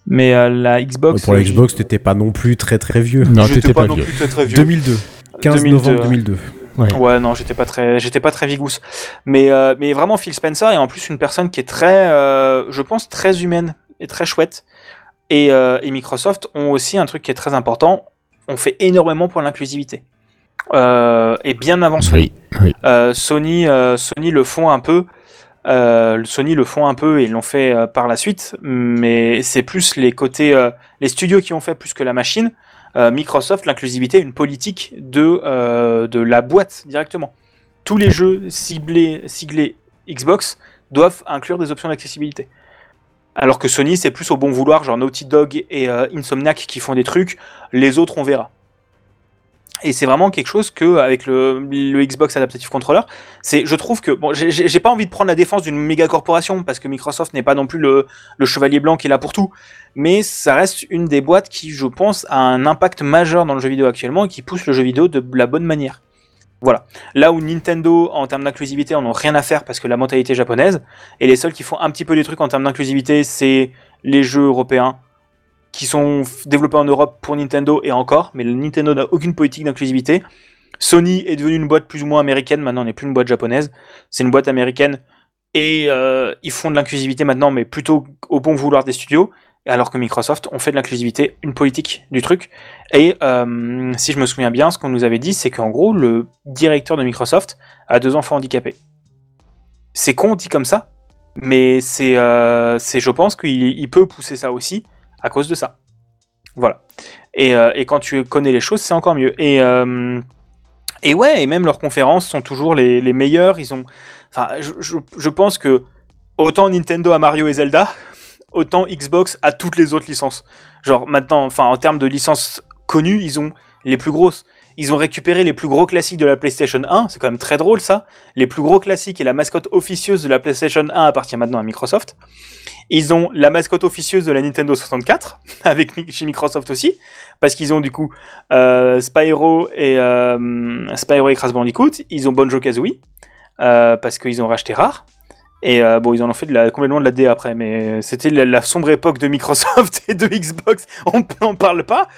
Speaker 3: Mais euh, la Xbox.
Speaker 4: pour la
Speaker 3: euh,
Speaker 4: Xbox, t'étais pas non plus très très vieux.
Speaker 2: Non,
Speaker 3: j'étais
Speaker 2: t'étais pas,
Speaker 3: non
Speaker 2: vieux.
Speaker 3: plus très, très vieux.
Speaker 4: 2002. 15
Speaker 3: 2002,
Speaker 4: novembre
Speaker 3: ouais.
Speaker 4: 2002.
Speaker 3: Ouais, non, j'étais pas très, j'étais pas très vigousse. Mais, euh, mais vraiment, Phil Spencer est en plus une personne qui est très, euh, je pense, très humaine et très chouette. Et, euh, et Microsoft ont aussi un truc qui est très important. On fait énormément pour l'inclusivité. Euh, et bien avant Sony.
Speaker 2: Oui, oui.
Speaker 3: Euh, Sony, euh, Sony le font un peu. Euh, Sony le font un peu et l'ont fait euh, par la suite, mais c'est plus les côtés, euh, les studios qui ont fait plus que la machine. Microsoft, l'inclusivité une politique de de la boîte directement. Tous les jeux ciblés, Xbox doivent inclure des options d'accessibilité. Alors que Sony, c'est plus au bon vouloir, genre Naughty Dog et Insomniac qui font des trucs, les autres on verra. Et c'est vraiment quelque chose que avec le, Xbox Adaptative Controller, je trouve que bon, j'ai pas envie de prendre la défense d'une méga corporation parce que Microsoft n'est pas non plus le, le chevalier blanc qui est là pour tout, mais ça reste une des boîtes qui, je pense, a un impact majeur dans le jeu vidéo actuellement et qui pousse le jeu vidéo de la bonne manière. Voilà. Là où Nintendo, en termes d'inclusivité, en ont rien à faire parce que la mentalité japonaise, et les seuls qui font un petit peu des trucs en termes d'inclusivité, c'est les jeux européens qui sont développés en Europe pour Nintendo et encore, mais Nintendo n'a aucune politique d'inclusivité. Sony est devenue une boîte plus ou moins américaine, maintenant on n'est plus une boîte japonaise, c'est une boîte américaine et euh, ils font de l'inclusivité maintenant, mais plutôt au bon vouloir des studios, alors que Microsoft, on fait de l'inclusivité une politique du truc. Et euh, si je me souviens bien, ce qu'on nous avait dit, c'est qu'en gros, le directeur de Microsoft a deux enfants handicapés. C'est con dit comme ça, mais c'est, euh, je pense qu'il il peut pousser ça aussi à cause de ça. Voilà. Et, euh, et quand tu connais les choses, c'est encore mieux. Et, euh, et ouais, et même leurs conférences sont toujours les, les meilleures. Ils ont, enfin, je, je, je pense que autant Nintendo a Mario et Zelda, autant Xbox a toutes les autres licences. Genre maintenant, enfin en termes de licences connues, ils ont les plus grosses. Ils ont récupéré les plus gros classiques de la PlayStation 1, c'est quand même très drôle ça. Les plus gros classiques et la mascotte officieuse de la PlayStation 1 appartient maintenant à Microsoft. Ils ont la mascotte officieuse de la Nintendo 64, *laughs* avec chez Microsoft aussi, parce qu'ils ont du coup euh, Spyro et euh, Spyro et Crash Bandicoot. Ils ont Banjo Kazooie, euh, parce qu'ils ont racheté Rare. Et euh, bon, ils en ont fait de complètement de la D après, mais c'était la, la sombre époque de Microsoft *laughs* et de Xbox, on n'en parle pas.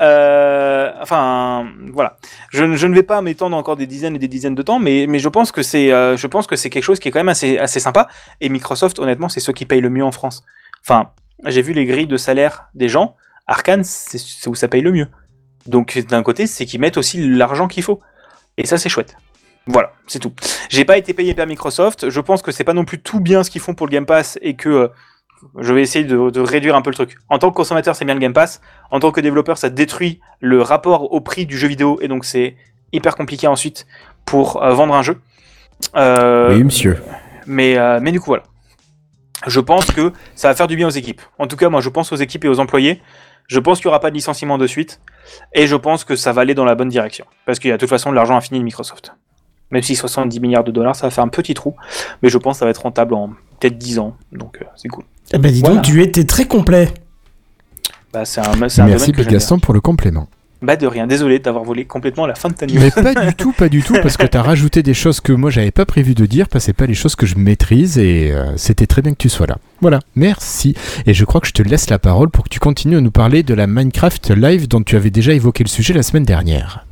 Speaker 3: Euh, enfin, voilà. Je, ne- vais pas m'étendre encore des dizaines et des dizaines de temps, mais, mais je pense que c'est, euh, je pense que c'est quelque chose qui est quand même assez, sympa. Et Microsoft, honnêtement, c'est ceux qui payent le mieux en France. Enfin, j'ai vu les grilles de salaire des gens. Arkane, c'est c'est où ça paye le mieux. Donc d'un côté, c'est qu'ils mettent aussi l'argent qu'il faut. Et ça, c'est chouette. Voilà, c'est tout. J'ai pas été payé par Microsoft. Je pense que c'est pas non plus tout bien ce qu'ils font pour le Game Pass et que euh, je vais essayer de, de réduire un peu le truc. En tant que consommateur, c'est bien le Game Pass. En tant que développeur, ça détruit le rapport au prix du jeu vidéo et donc c'est hyper compliqué ensuite pour euh, vendre un jeu. Euh,
Speaker 4: Oui, monsieur.
Speaker 3: mais, euh, mais du coup, voilà. Je pense que ça va faire du bien aux équipes. En tout cas, moi, je pense aux équipes et aux employés. Je pense qu'il n'y aura pas de licenciement de suite. Et je pense que ça va aller dans la bonne direction. Parce qu'il y a de toute façon de l'argent infini de Microsoft. Même si 70 milliards de dollars, ça va faire un petit trou. Mais je pense que ça va être rentable en peut-être 10 ans. Donc, c'est cool.
Speaker 1: Eh ben dis
Speaker 3: Voilà.
Speaker 1: donc, tu étais très complet.
Speaker 3: Bah, c'est un, c'est un
Speaker 2: Merci
Speaker 3: domaine que j'aime
Speaker 2: Gaston pour le complément.
Speaker 3: Bah, de rien. Désolé d'avoir volé complètement la fin de ta news.
Speaker 2: Mais pas du tout, pas du tout, parce que tu as rajouté des choses que moi j'avais pas prévu de dire, parce que c'est pas les choses que je maîtrise et euh, c'était très bien que tu sois là. Voilà, merci. Et je crois que je te laisse la parole pour que tu continues à nous parler de la Minecraft Live dont tu avais déjà évoqué le sujet la semaine dernière.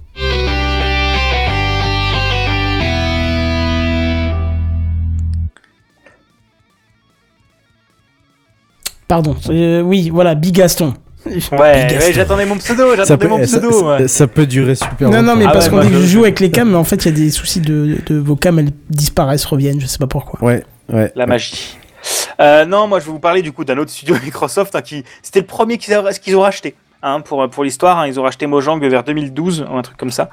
Speaker 1: Pardon. Euh, oui, voilà, Big Gaston.
Speaker 3: Ouais, j'attendais mon pseudo,
Speaker 4: Ça
Speaker 3: j'attendais
Speaker 4: peut,
Speaker 3: mon
Speaker 4: ça,
Speaker 3: pseudo. ouais.
Speaker 4: ça- ça peut durer super
Speaker 1: Non,
Speaker 4: longtemps.
Speaker 1: non, mais
Speaker 3: Ah
Speaker 1: parce
Speaker 3: ouais,
Speaker 1: qu'on dit que je
Speaker 3: je-
Speaker 1: joue avec les cams, mais en fait, il y a des soucis de, de vos cams, elles disparaissent, reviennent, je sais pas pourquoi.
Speaker 4: Ouais, ouais.
Speaker 3: La magie. Euh, non, moi je vais vous parler du coup d'un autre studio *laughs* Microsoft hein, qui c'était le premier qu'ils ont racheté. Hein, pour pour l'histoire, hein, ils ont racheté Mojang vers 2012 ou un truc comme ça.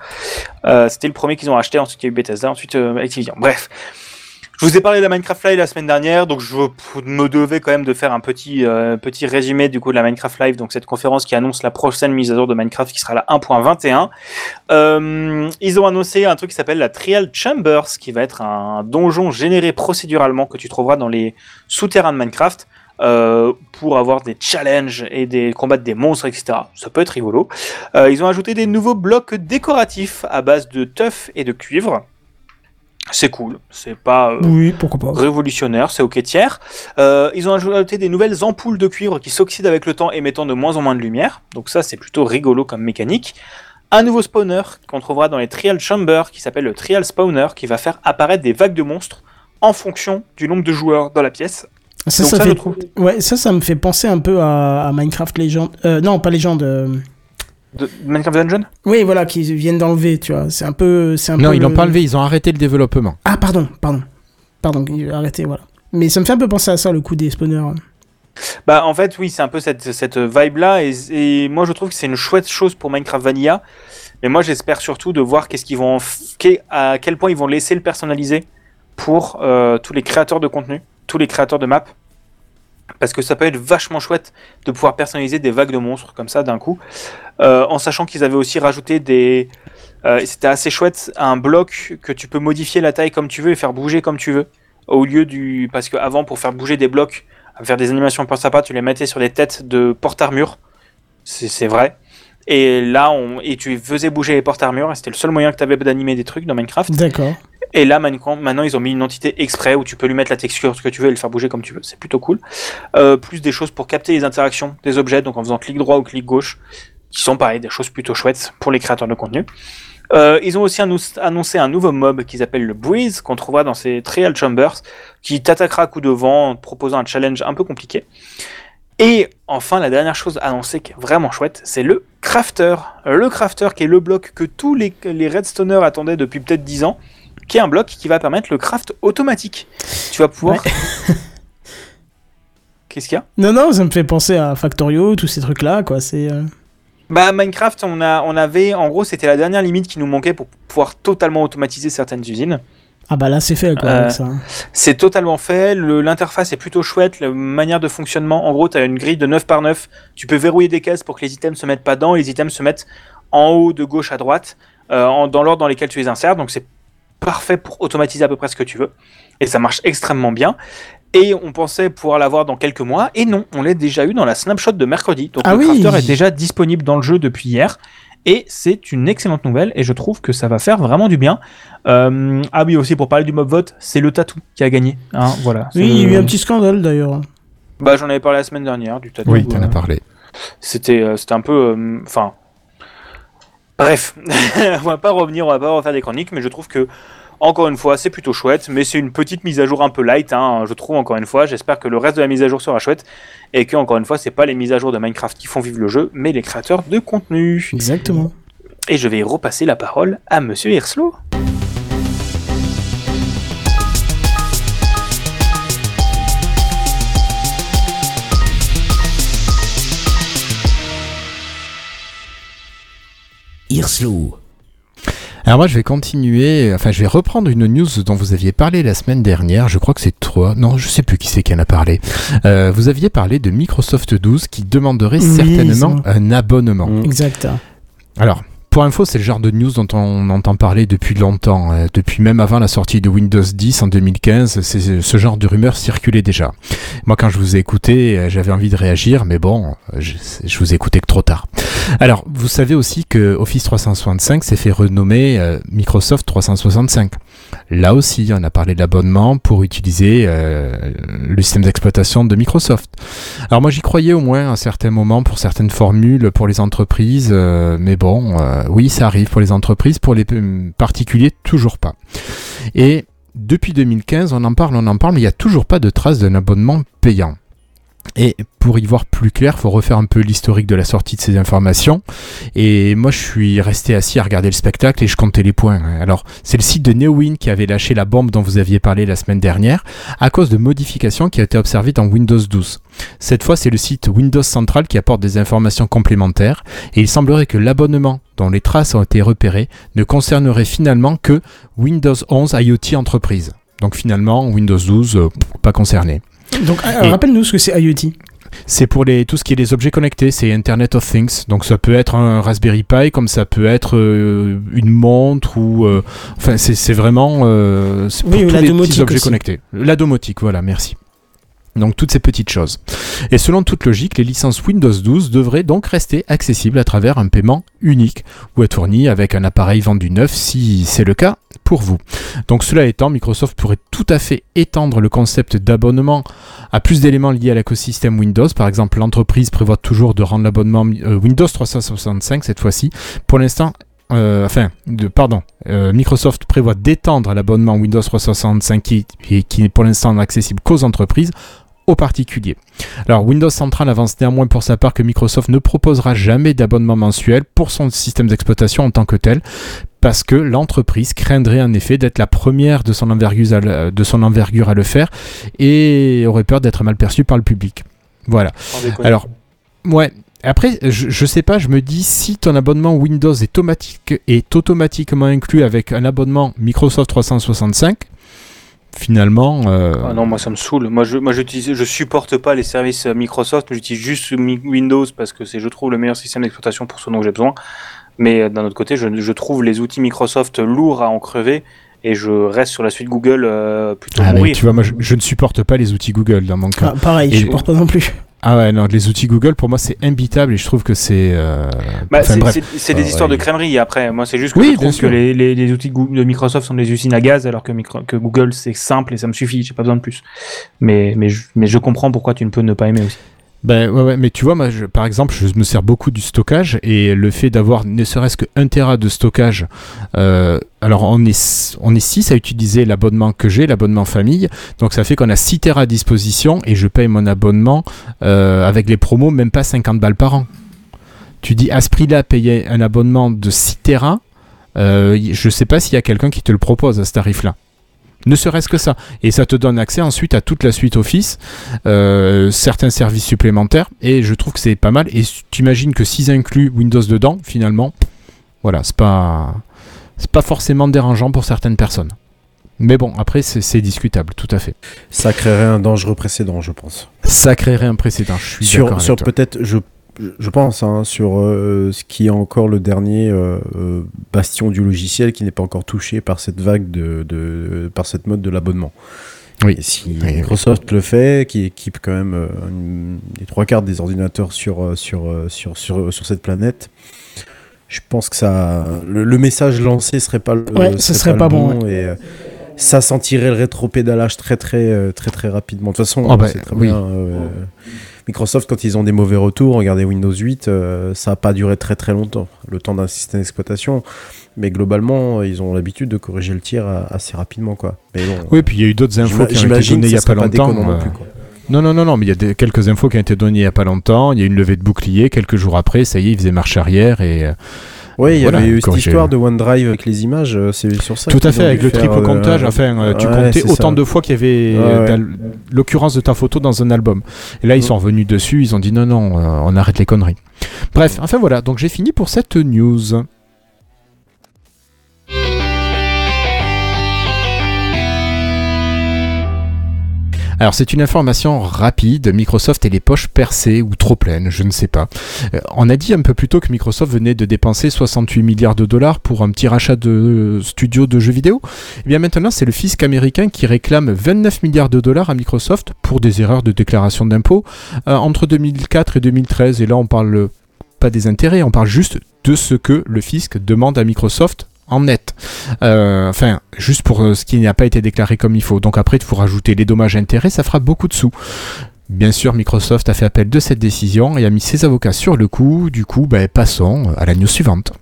Speaker 3: Euh, C'était le premier qu'ils ont racheté. Ensuite il y a eu Bethesda, ensuite euh, Activision. Bref, je vous ai parlé de la Minecraft Live la semaine dernière, donc je me devais quand même de faire un petit euh, petit résumé du coup de la Minecraft Live, donc cette conférence qui annonce la prochaine mise à jour de Minecraft qui sera la 1.21. Euh, ils ont annoncé un truc qui s'appelle la Trial Chambers, qui va être un donjon généré procéduralement que tu trouveras dans les souterrains de Minecraft. euh, pour avoir des challenges et des combattre des monstres, etc. Ça peut être rigolo. Ils ont ajouté des nouveaux blocs décoratifs à base de teuf et de cuivre. C'est cool. C'est pas euh,
Speaker 1: Oui, pas.
Speaker 3: révolutionnaire, c'est ok tiers. Euh, ils ont ajouté des nouvelles ampoules de cuivre qui s'oxydent avec le temps, émettant de moins en moins de lumière. Donc ça, c'est plutôt rigolo comme mécanique. Un nouveau spawner qu'on trouvera dans les Trial Chambers, qui s'appelle le Trial Spawner, qui va faire apparaître des vagues de monstres en fonction du nombre de joueurs dans la pièce.
Speaker 1: Ça,
Speaker 3: Donc
Speaker 1: ça,
Speaker 3: ça,
Speaker 1: fait...
Speaker 3: trouve-
Speaker 1: Ouais, ça, ça me fait penser un peu à, à Minecraft Legend. Euh, non, pas Legend.
Speaker 3: De Minecraft Dungeon
Speaker 1: Oui, voilà, qui viennent d'enlever, tu vois. C'est un peu. c'est un
Speaker 2: Non,
Speaker 1: peu
Speaker 2: ils l'ont
Speaker 1: le-
Speaker 2: pas enlevé, ils ont arrêté le développement.
Speaker 1: Ah, pardon, pardon. Pardon, arrêtez, voilà. Mais ça me fait un peu penser à ça, le coup des spawners.
Speaker 3: Bah en fait oui c'est un peu cette, cette vibe là et, et moi je trouve que c'est une chouette chose pour Minecraft Vanilla mais moi j'espère surtout de voir qu'est-ce qu'ils vont qu'est- à quel point ils vont laisser le personnaliser pour euh, tous les créateurs de contenu tous les créateurs de maps parce que ça peut être vachement chouette de pouvoir personnaliser des vagues de monstres comme ça d'un coup, Euh, en sachant qu'ils avaient aussi rajouté des... euh, C'était assez chouette, un bloc que tu peux modifier la taille comme tu veux et faire bouger comme tu veux, au lieu du... Parce qu'avant, pour faire bouger des blocs, faire des animations pas sympas, tu les mettais sur des têtes de porte-armure, c'est vrai. Et là, on... et tu faisais bouger les porte-armures, et c'était le seul moyen que tu avais d'animer des trucs dans Minecraft.
Speaker 1: D'accord.
Speaker 3: Et là, maintenant, ils ont mis une entité exprès où tu peux lui mettre la texture, ce que tu veux, et le faire bouger comme tu veux. C'est plutôt cool. Euh, plus des choses pour capter les interactions des objets, donc en faisant clic droit ou clic gauche, qui sont pareil, des choses plutôt chouettes pour les créateurs de contenu. Euh, ils ont aussi annonc- annoncé un nouveau mob qu'ils appellent le Breeze, qu'on trouvera dans ces Trial Chambers, qui t'attaquera à coup de vent en te proposant un challenge un peu compliqué. Et enfin, la dernière chose annoncée qui est vraiment chouette, c'est le Crafter. Le Crafter qui est le bloc que tous les, les attendaient depuis peut-être 10 ans, qui est un bloc qui va permettre le craft automatique. Tu vas pouvoir... *laughs* Qu'est-ce qu'il y a?
Speaker 1: Non, non, ça me fait penser à Factorio, tous ces trucs-là, quoi. C'est. euh,
Speaker 3: Bah Minecraft, on, a, on avait, en gros, c'était la dernière limite qui nous manquait pour pouvoir totalement automatiser certaines usines.
Speaker 1: Ah bah là, c'est fait, quoi,
Speaker 3: Euh,
Speaker 1: avec ça.
Speaker 3: C'est totalement fait, l'interface est plutôt chouette, la manière de fonctionnement, en gros, tu as une grille de 9 par 9, tu peux verrouiller des cases pour que les items se mettent pas dedans, et les items se mettent en haut, de gauche à droite, euh, en- dans l'ordre dans lesquels tu les insères, donc c'est parfait pour automatiser à peu près ce que tu veux, et ça marche extrêmement bien. Et on pensait pouvoir l'avoir dans quelques mois, et non, on l'a déjà eu dans la snapshot de mercredi. Donc
Speaker 1: Ah
Speaker 3: le
Speaker 1: oui.
Speaker 3: crafter est déjà disponible dans le jeu depuis hier, et c'est une excellente nouvelle, et je trouve que ça va faire vraiment du bien. Euh, ah oui, aussi pour parler du mob vote, c'est le tatou qui a gagné. Hein, voilà.
Speaker 1: Oui, il y a eu un petit scandale, d'ailleurs.
Speaker 3: Bah j'en avais parlé la semaine dernière du tatou.
Speaker 2: Oui, t'en
Speaker 3: euh,
Speaker 2: as parlé.
Speaker 3: C'était euh, c'était un peu, euh, enfin. Bref, *laughs* on va pas revenir, on va pas refaire des chroniques, mais je trouve que encore une fois, c'est plutôt chouette, mais c'est une petite mise à jour un peu light, hein, je trouve encore une fois. J'espère que le reste de la mise à jour sera chouette et que encore une fois, c'est pas les mises à jour de Minecraft qui font vivre le jeu, mais les créateurs de contenu.
Speaker 1: Exactement.
Speaker 3: Et je vais repasser la parole à Monsieur Hirslo.
Speaker 8: Hirslo.
Speaker 2: Alors moi je vais continuer, enfin je vais reprendre une news dont vous aviez parlé la semaine dernière, je crois que c'est toi, non je sais plus qui c'est qui en a parlé. Euh, vous aviez parlé de Microsoft 12 qui demanderait
Speaker 1: Oui,
Speaker 2: certainement un abonnement.
Speaker 1: Exact.
Speaker 2: Alors, pour info, c'est le genre de news dont on entend parler depuis longtemps. euh, depuis même avant la sortie de Windows 10 en 2015, c'est- ce genre de rumeurs circulait déjà. Moi, quand je vous ai écouté, euh, j'avais envie de réagir, mais bon, je, je vous ai écouté que trop tard. Alors, vous savez aussi que Office 365 s'est fait renommer euh, Microsoft 365. Là aussi, on a parlé de l'abonnement pour utiliser euh, le système d'exploitation de Microsoft. Alors moi j'y croyais au moins à un certain moment pour certaines formules pour les entreprises, euh, mais bon, euh, oui ça arrive pour les entreprises, pour les particuliers toujours pas. Et depuis 2015 on en parle, on en parle, mais il n'y a toujours pas de trace d'un abonnement payant. Et pour y voir plus clair, faut refaire un peu l'historique de la sortie de ces informations. Et moi, je suis resté assis à regarder le spectacle et je comptais les points. Alors, c'est le site de NeoWin qui avait lâché la bombe dont vous aviez parlé la semaine dernière à cause de modifications qui ont été observées dans Windows 12. Cette fois, c'est le site Windows Central qui apporte des informations complémentaires et il semblerait que l'abonnement dont les traces ont été repérées ne concernerait finalement que Windows 11 IoT Entreprise. Donc finalement, Windows 12, euh, pas concerné.
Speaker 1: Donc, euh, rappelle-nous ce que c'est IoT.
Speaker 2: C'est pour les, tout ce qui est les objets connectés, c'est Internet of Things. Donc ça peut être un Raspberry Pi, comme ça peut être euh, une montre ou... euh, enfin, c'est vraiment... euh, c'est pour
Speaker 1: Oui, ou
Speaker 2: tous
Speaker 1: la
Speaker 2: les
Speaker 1: domotique
Speaker 2: petits objets
Speaker 1: aussi.
Speaker 2: connectés. La domotique, voilà, merci. Donc toutes ces petites choses. Et selon toute logique, les licences Windows 12 devraient donc rester accessibles à travers un paiement unique ou être fourni avec un appareil vendu neuf si c'est le cas pour vous. Donc cela étant, Microsoft pourrait tout à fait étendre le concept d'abonnement à plus d'éléments liés à l'écosystème Windows. Par exemple, l'entreprise prévoit toujours de rendre l'abonnement euh, Windows 365 cette fois-ci. Pour l'instant, euh, enfin, pardon, euh, Microsoft prévoit d'étendre l'abonnement Windows 365 qui, qui, qui est pour l'instant accessible qu'aux entreprises aux particuliers. Alors Windows Central avance néanmoins pour sa part que Microsoft ne proposera jamais d'abonnement mensuel pour son système d'exploitation en tant que tel, parce que l'entreprise craindrait en effet d'être la première de son, envergure à le, de son envergure à le faire et aurait peur d'être mal perçue par le public. Voilà. Alors, ouais. Après, je, je sais pas, je me dis si ton abonnement Windows est, automatique, est automatiquement inclus avec un abonnement Microsoft 365, finalement. euh,
Speaker 3: Ah non, moi ça me saoule. Moi je, moi j'utilise, je supporte pas les services euh, Microsoft. J'utilise juste Windows parce que c'est, je trouve, le meilleur système d'exploitation pour ce dont j'ai besoin. Mais euh, d'un autre côté, je, je trouve les outils Microsoft lourds à en crever et je reste sur la suite Google euh, plutôt
Speaker 2: ah, mais
Speaker 3: mourir.
Speaker 2: tu vois, moi, je, je ne supporte pas les outils Google dans mon cas.
Speaker 1: Ah, pareil,
Speaker 2: Et-
Speaker 1: je supporte pas non plus.
Speaker 2: Ah ouais, non, les outils Google, pour moi, c'est imbitable et je trouve que c'est. euh,
Speaker 3: Bah,
Speaker 2: enfin,
Speaker 3: c'est,
Speaker 2: bref.
Speaker 3: c'est- c'est des
Speaker 4: Ah,
Speaker 3: histoires
Speaker 4: ouais.
Speaker 3: de crèmerie après. Moi, c'est juste que
Speaker 2: Oui,
Speaker 3: je trouve que les, les, les outils de Microsoft sont des usines à gaz alors que, micro- que Google c'est simple et ça me suffit. J'ai pas besoin de plus. Mais, mais, je, mais je comprends pourquoi tu ne peux ne pas aimer aussi.
Speaker 2: Ben ouais, ouais, mais tu vois, moi, je- par exemple, je me sers beaucoup du stockage et le fait d'avoir ne serait-ce que 1 Tera de stockage, euh, alors on est, on est 6 à utiliser l'abonnement que j'ai, l'abonnement famille, donc ça fait qu'on a 6 Tera à disposition et je paye mon abonnement euh, avec les promos même pas 50 balles par an. Tu dis à ce prix-là, payer un abonnement de 6 Tera, euh, je sais pas s'il y a quelqu'un qui te le propose à ce tarif-là. Ne serait-ce que ça. Et ça te donne accès ensuite à toute la suite Office, euh, certains services supplémentaires, et je trouve que c'est pas mal. Et tu imagines que s'ils incluent Windows dedans, finalement, voilà, c'est pas, c'est pas forcément dérangeant pour certaines personnes. Mais bon, après, c'est discutable, tout à fait.
Speaker 4: Ça créerait un dangereux précédent, je pense.
Speaker 2: Ça créerait un précédent, je suis d'accord
Speaker 4: Sur,
Speaker 2: avec
Speaker 4: sur peut-être, je, je pense, hein, sur euh, ce qui est encore le dernier euh, euh, bastion du logiciel qui n'est pas encore touché par cette vague de, de par cette mode de l'abonnement.
Speaker 2: Oui.
Speaker 4: Et si
Speaker 2: Oui, oui.
Speaker 4: Microsoft le fait, qui équipe quand même euh, une- les trois quarts des ordinateurs sur, sur, sur, sur, sur cette planète, je pense que ça, le, le message lancé serait pas le,
Speaker 1: Ouais, ce serait
Speaker 4: le
Speaker 1: pas bon,
Speaker 4: et ça sentirait le rétropédalage très très très très rapidement. De toute façon,
Speaker 2: Ah bah,
Speaker 4: c'est très
Speaker 2: oui.
Speaker 4: bien. euh, Microsoft, quand ils ont des mauvais retours, regardez Windows 8, euh, ça n'a pas duré très très longtemps, le temps d'un système d'exploitation. Mais globalement, ils ont l'habitude de corriger le tir a- assez rapidement, quoi. Mais bon,
Speaker 2: Oui, puis il y a eu d'autres infos qui ont été données il y a pas longtemps.
Speaker 4: non
Speaker 2: euh,
Speaker 4: plus, quoi.
Speaker 2: Non, non, non, non, mais il y a des- quelques infos qui ont été données il y a pas longtemps. Il y a eu une levée de bouclier. Quelques jours après, ça y est, ils faisaient marche arrière et euh,
Speaker 4: Oui, il y
Speaker 2: Voilà,
Speaker 4: avait eu cette histoire de OneDrive avec les images, euh, c'est sur ça.
Speaker 2: Tout à fait, avec le triple
Speaker 4: euh,
Speaker 2: comptage, enfin, euh, tu
Speaker 4: ouais,
Speaker 2: comptais autant
Speaker 4: ça.
Speaker 2: de fois qu'il y avait
Speaker 4: Ouais, ouais.
Speaker 2: d'al- l'occurrence de ta photo dans un album. Et là, ils
Speaker 4: Mm.
Speaker 2: sont revenus dessus, ils ont dit non, non, on arrête les conneries. Bref, enfin voilà, donc j'ai fini pour cette news. Alors c'est une information rapide, Microsoft et les poches percées ou trop pleines, je ne sais pas. Euh, on a dit un peu plus tôt que Microsoft venait de dépenser 68 milliards de dollars pour un petit rachat de euh, studios de jeux vidéo. Et bien maintenant c'est le fisc américain qui réclame 29 milliards de dollars à Microsoft pour des erreurs de déclaration d'impôts euh, entre 2004 et 2013. Et là on parle pas des intérêts, on parle juste de ce que le fisc demande à Microsoft net. Euh, enfin, juste pour euh, ce qui n'a pas été déclaré comme il faut. Donc après, il faut rajouter les dommages et intérêts, ça fera beaucoup de sous. Bien sûr, Microsoft a fait appel de cette décision et a mis ses avocats sur le coup. Du coup, ben, passons à la news suivante.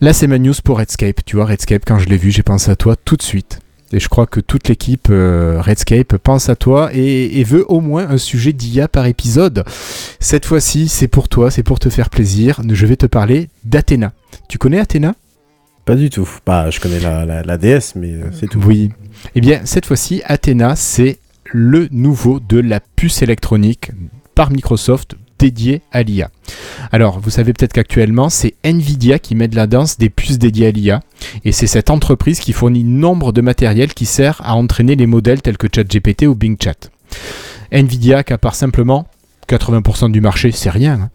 Speaker 2: Là, c'est ma news pour Redscape. Tu vois, Redscape, quand je l'ai vu, j'ai pensé à toi tout de suite. Et je crois que toute l'équipe euh, Redscape pense à toi et, et veut au moins un sujet d'IA par épisode. Cette fois-ci, c'est pour toi, c'est pour te faire plaisir. Je vais te parler d'Athéna. Tu connais Athéna?
Speaker 4: Pas du tout. Bah, je connais la, la, mais euh, c'est tout.
Speaker 2: Oui. Eh bien, cette fois-ci, Athéna, c'est le nouveau de la puce électronique par Microsoft dédié à l'IA. Alors, vous savez peut-être qu'actuellement, c'est Nvidia qui met de la danse des puces dédiées à l'IA. Et c'est cette entreprise qui fournit nombre de matériel qui sert à entraîner les modèles tels que ChatGPT ou Bing Chat. Nvidia accapare simplement 80% du marché, c'est rien. hein.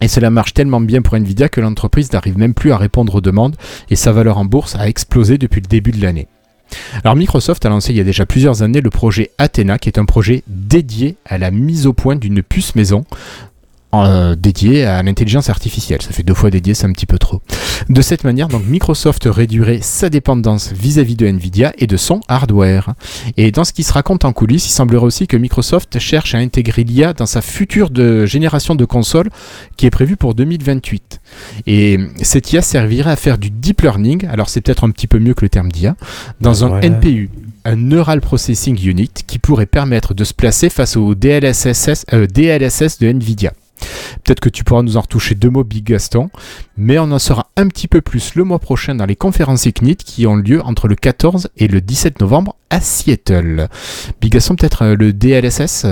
Speaker 2: Et cela marche tellement bien pour Nvidia que l'entreprise n'arrive même plus à répondre aux demandes et sa valeur en bourse a explosé depuis le début de l'année. Alors Microsoft a lancé il y a déjà plusieurs années le projet Athena, qui est un projet dédié à la mise au point d'une puce maison, euh, dédiée à l'intelligence artificielle. Ça fait deux fois dédié, c'est un petit peu trop. De cette manière, donc Microsoft réduirait sa dépendance vis-à-vis de Nvidia et de son hardware. Et dans ce qui se raconte en coulisses, il semblerait aussi que Microsoft cherche à intégrer l'IA dans sa future de génération de consoles qui est prévue pour 2028. Et cette IA servirait à faire du deep learning, alors c'est peut-être un petit peu mieux que le terme d'IA, dans un. NPU, un Neural Processing Unit, qui pourrait permettre de se placer face au DLSS, euh, DLSS de Nvidia. Peut-être que tu pourras nous en retoucher deux mots, Big Gaston, mais on en saura un petit peu plus le mois prochain dans les conférences ICNIT qui ont lieu entre le 14 et le 17 novembre à Seattle. Big Gaston, peut-être euh, le DLSS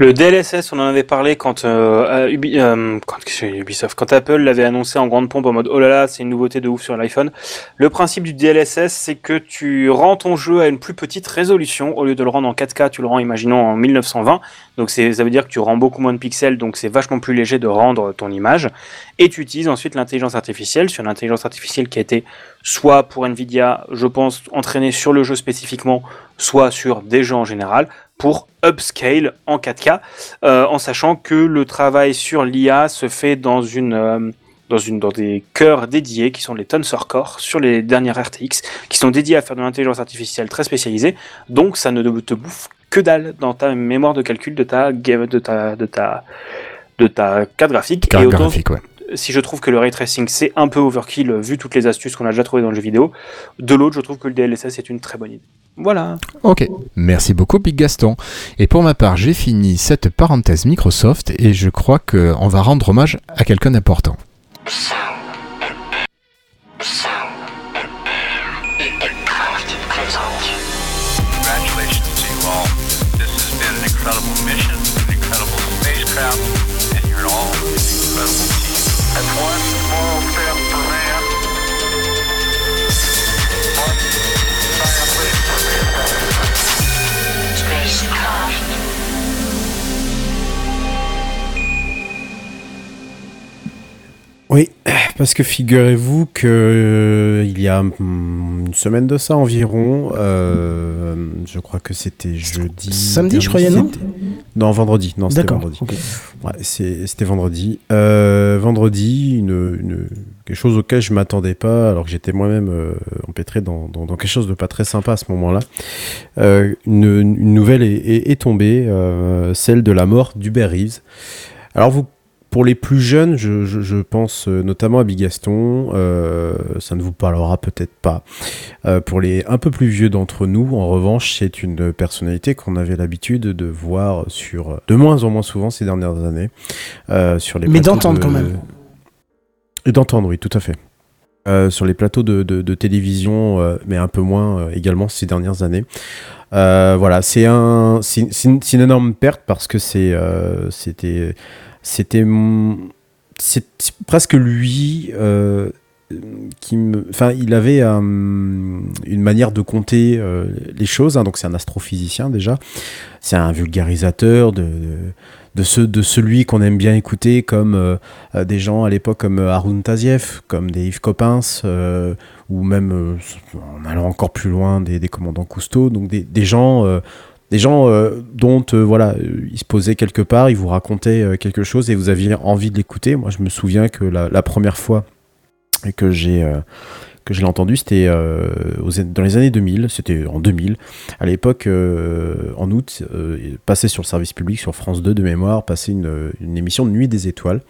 Speaker 3: Le DLSS, on en avait parlé quand, euh, euh, c'est, Ubisoft, quand Apple l'avait annoncé en grande pompe en mode oh là là, c'est une nouveauté de ouf sur l'iPhone. Le principe du DLSS, c'est que tu rends ton jeu à une plus petite résolution. Au lieu de le rendre en 4K, tu le rends, imaginons, en 1920. Donc ça veut dire que tu rends beaucoup moins de pixels, donc c'est vachement plus léger de rendre ton image. Et tu utilises ensuite l'intelligence artificielle, sur l'intelligence artificielle qui a été soit pour Nvidia, je pense, entraînée sur le jeu spécifiquement, soit sur des jeux en général, pour upscale en 4K, euh, en sachant que le travail sur l'IA se fait dans une euh, dans une dans des cœurs dédiés qui sont les Tensor Core sur les dernières RTX, qui sont dédiés à faire de l'intelligence artificielle très spécialisée. Donc ça ne te bouffe que dalle dans ta mémoire de calcul de ta game- de ta de ta de ta carte graphique.
Speaker 2: Carte
Speaker 3: Et autant-
Speaker 2: graphique, ouais.
Speaker 3: Si je trouve que le ray tracing c'est un peu overkill euh, vu toutes les astuces qu'on a déjà trouvées dans le jeu vidéo, de l'autre je trouve que le DLSS est une très bonne idée. Voilà.
Speaker 2: Ok, merci beaucoup Big Gaston. Et pour ma part, j'ai fini cette parenthèse Microsoft et je crois qu'on va rendre hommage à quelqu'un d'important.
Speaker 4: Oui, parce que figurez-vous que euh, il y a hum, une semaine de ça environ, euh, je crois que c'était jeudi.
Speaker 1: Samedi, je croyais, non
Speaker 4: C'était- Non, vendredi. Non, c'était
Speaker 1: D'accord.
Speaker 4: vendredi.
Speaker 1: ok.
Speaker 4: Ouais, c'est- c'était vendredi. Euh, vendredi, une, une- quelque chose auquel je m'attendais pas, alors que j'étais moi-même euh, empêtré dans, dans- dans quelque chose de pas très sympa à ce moment-là. Euh, une, une nouvelle est, est- est tombée, euh, celle de la mort d'Hubert Reeves. Alors vous, pour les plus jeunes, je, je- je pense euh, notamment à Bigaston, euh, ça ne vous parlera peut-être pas. Euh, pour les un peu plus vieux d'entre nous, en revanche, c'est une personnalité qu'on avait l'habitude de voir sur de moins en moins souvent ces dernières années euh, sur les
Speaker 1: Mais d'entendre
Speaker 4: de-
Speaker 1: quand même.
Speaker 4: Et d'entendre, oui, tout à fait. Euh, sur les plateaux de, de- de télévision, euh, mais un peu moins euh, également ces dernières années. Voilà, c'est un, c'est une, une énorme perte parce que c'est, c'était, c'était, c'est presque lui euh, qui me, enfin, il avait euh, une manière de compter euh, les choses. hein, donc c'est un astrophysicien déjà, c'est un vulgarisateur de, de, ce, de celui qu'on aime bien écouter comme des gens à l'époque comme Arun Taziev, comme des Yves Coppens, ou même, en allant encore plus loin, des, des commandants Cousteau, donc des, des gens, des gens euh, dont, euh, voilà, euh, ils se posaient quelque part, ils vous racontaient quelque chose et vous aviez envie de l'écouter. Moi, je me souviens que la, première fois que j'ai... que je l'ai entendu, c'était dans les années 2000, c'était en 2000. À l'époque, en août, passait sur le service public, sur France 2 de mémoire, passait une, émission de Nuit des étoiles,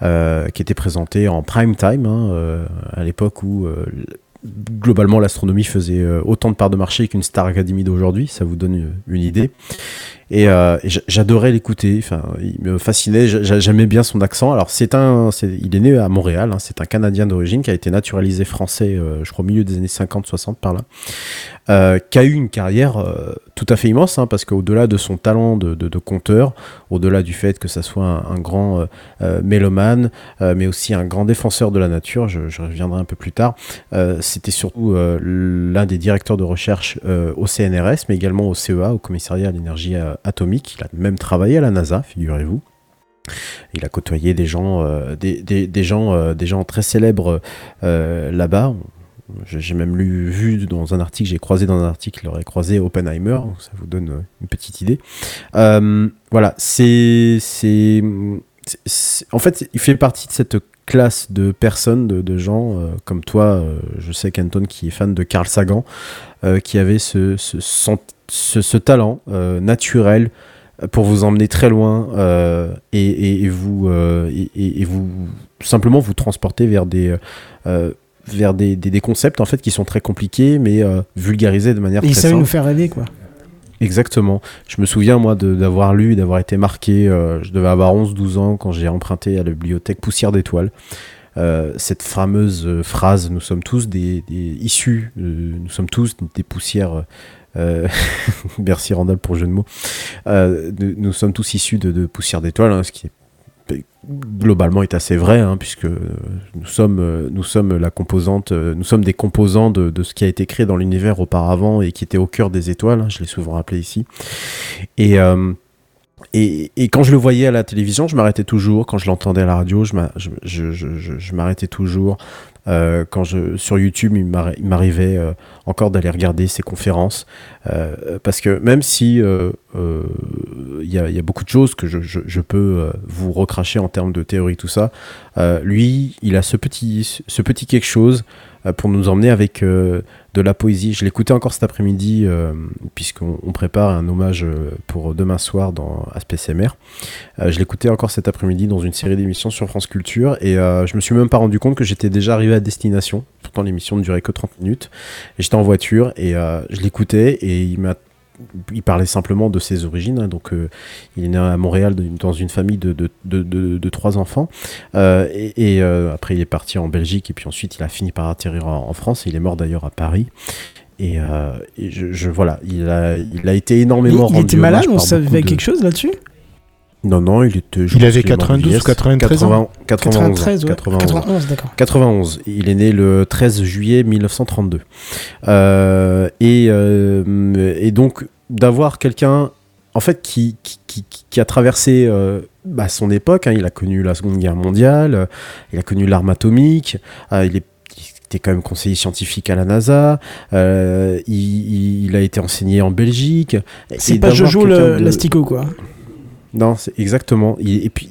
Speaker 4: qui était présentée en prime time, hein, à l'époque où globalement l'astronomie faisait euh, autant de parts de marché qu'une Star Academy d'aujourd'hui, ça vous donne une, une idée. Et, euh, j'adorais l'écouter, enfin, il me fascinait, j'a- j'a- j'aimais bien son accent. Alors c'est un, il est né à Montréal, hein, c'est un Canadien d'origine qui a été naturalisé français, euh, je crois au milieu des années 50-60 par là, euh, qui a eu une carrière tout à fait immense, hein, parce qu'au-delà de son talent de, de, conteur, au-delà du fait que ça soit un, grand mélomane, mais aussi un grand défenseur de la nature, je, je reviendrai un peu plus tard, c'était surtout l'un des directeurs de recherche au CNRS, mais également au CEA, au commissariat à l'énergie atomique. Il a même travaillé à la NASA, figurez-vous. Il a côtoyé des gens, euh, des, gens, euh, des gens très célèbres euh, là-bas. J'ai même lu, vu dans un article, j'ai croisé dans un article, il aurait croisé Oppenheimer, ça vous donne une petite idée. Voilà, c'est- en fait, il fait partie de cette classe de personnes, de, de gens euh, comme toi. euh, je sais qu'Anton qui est fan de Carl Sagan, euh, qui avait ce, ce, ce, ce talent naturel pour vous emmener très loin et, et- et vous et, vous simplement vous transporter vers des vers des, des, des concepts en fait qui sont très compliqués mais vulgarisés de manière
Speaker 1: Et il
Speaker 4: très
Speaker 1: savait
Speaker 4: simple.
Speaker 1: nous faire rêver, quoi.
Speaker 4: Exactement. Je me souviens, moi, de- d'avoir lu, d'avoir été marqué. euh, je devais avoir 11-12 ans quand j'ai emprunté à la bibliothèque Poussière d'étoiles. euh, cette fameuse euh, phrase Nous sommes tous des, des issus, euh, nous sommes tous des poussières Euh, *laughs* merci Randall pour le jeu de mots. Euh, nous, sommes tous issus de, de poussière d'étoiles, hein, ce qui globalement est assez vrai, hein, puisque euh, nous sommes, euh, nous sommes la composante, euh, nous sommes des composants de, ce qui a été créé dans l'univers auparavant et qui était au cœur des étoiles. hein, je l'ai souvent rappelé ici. Et, quand je le voyais à la télévision, je m'arrêtais toujours. Quand je l'entendais à la radio, je m'a- je- je- je- je- je m'arrêtais toujours. Euh, quand je, sur YouTube, il m'arri- il m'arrivait euh, encore d'aller regarder ses conférences. Euh, parce que même si il y, a, beaucoup de choses que je, je- peux vous recracher en termes de théorie, tout ça, lui, il a ce petit, ce petit quelque chose pour nous emmener avec euh, de la poésie. Je l'écoutais encore cet après-midi, euh, puisqu'on on prépare un hommage euh, pour demain soir dans ASPCMR. Euh, je l'écoutais encore cet après-midi dans une série d'émissions sur France Culture, et euh, je me suis même pas rendu compte que j'étais déjà arrivé à destination. Pourtant, l'émission ne durait que 30 minutes. J'étais en voiture, et euh, je l'écoutais, et il m'a il parlait simplement de ses origines, hein, donc euh, il est né à Montréal de- dans une famille de, trois enfants, Euh, et, et, euh, après il est parti en Belgique, et puis ensuite il a fini par atterrir en, en France, et il est mort d'ailleurs à Paris. Et, et je, je- voilà, il a, il a été énormément
Speaker 1: il
Speaker 4: rendu
Speaker 1: était malade, on savait quelque chose là-dessus?
Speaker 4: Non, non, il était.
Speaker 2: Il avait
Speaker 4: qu'il est mort de
Speaker 2: 92 ou
Speaker 4: vieillesse.
Speaker 2: 93 ans
Speaker 4: 80 91,
Speaker 1: 93, ouais.
Speaker 4: 91.
Speaker 1: 91, d'accord.
Speaker 4: 91. Il est né le 13 juillet 1932. Euh, et, euh, et donc, d'avoir quelqu'un, en fait, qui, qui, qui, qui a traversé euh, bah, son époque, hein, il a connu la Seconde Guerre mondiale, euh, il a connu l'arme atomique, euh, il est il était quand même conseiller scientifique à la NASA, euh, il, il- il a été enseigné en Belgique.
Speaker 1: C'est pas Jojo le-
Speaker 4: de-
Speaker 1: quoi.
Speaker 4: Non, c'est exactement. Et puis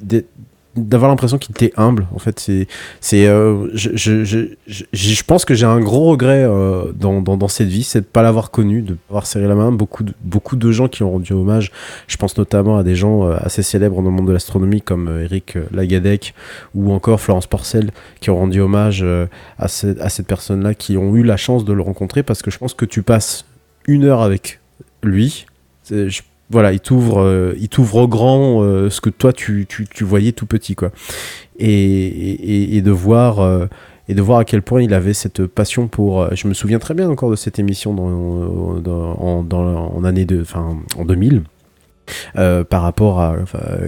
Speaker 4: d'avoir l'impression qu'il était humble, en fait, c'est, c'est, euh, je, je, je, je, pense que j'ai un gros regret euh, dans, cette vie, c'est de pas l'avoir connu, de pas avoir serré la main. Beaucoup de, beaucoup de gens qui ont rendu hommage. Je pense notamment à des gens euh, assez célèbres dans le monde de l'astronomie comme Eric Lagadec ou encore Florence Porcel qui ont rendu hommage à, ce- à cette personne-là, qui ont eu la chance de le rencontrer parce que je pense que tu passes une heure avec lui. Je- voilà, il t'ouvre, euh, il t'ouvre au grand euh, ce que toi tu, tu, tu voyais tout petit, quoi. Et, et, de voir. euh, et de voir à quel point il avait cette passion pour. je me souviens très bien encore de cette émission dans, en, en année de, enfin, en 2000. euh, par rapport à,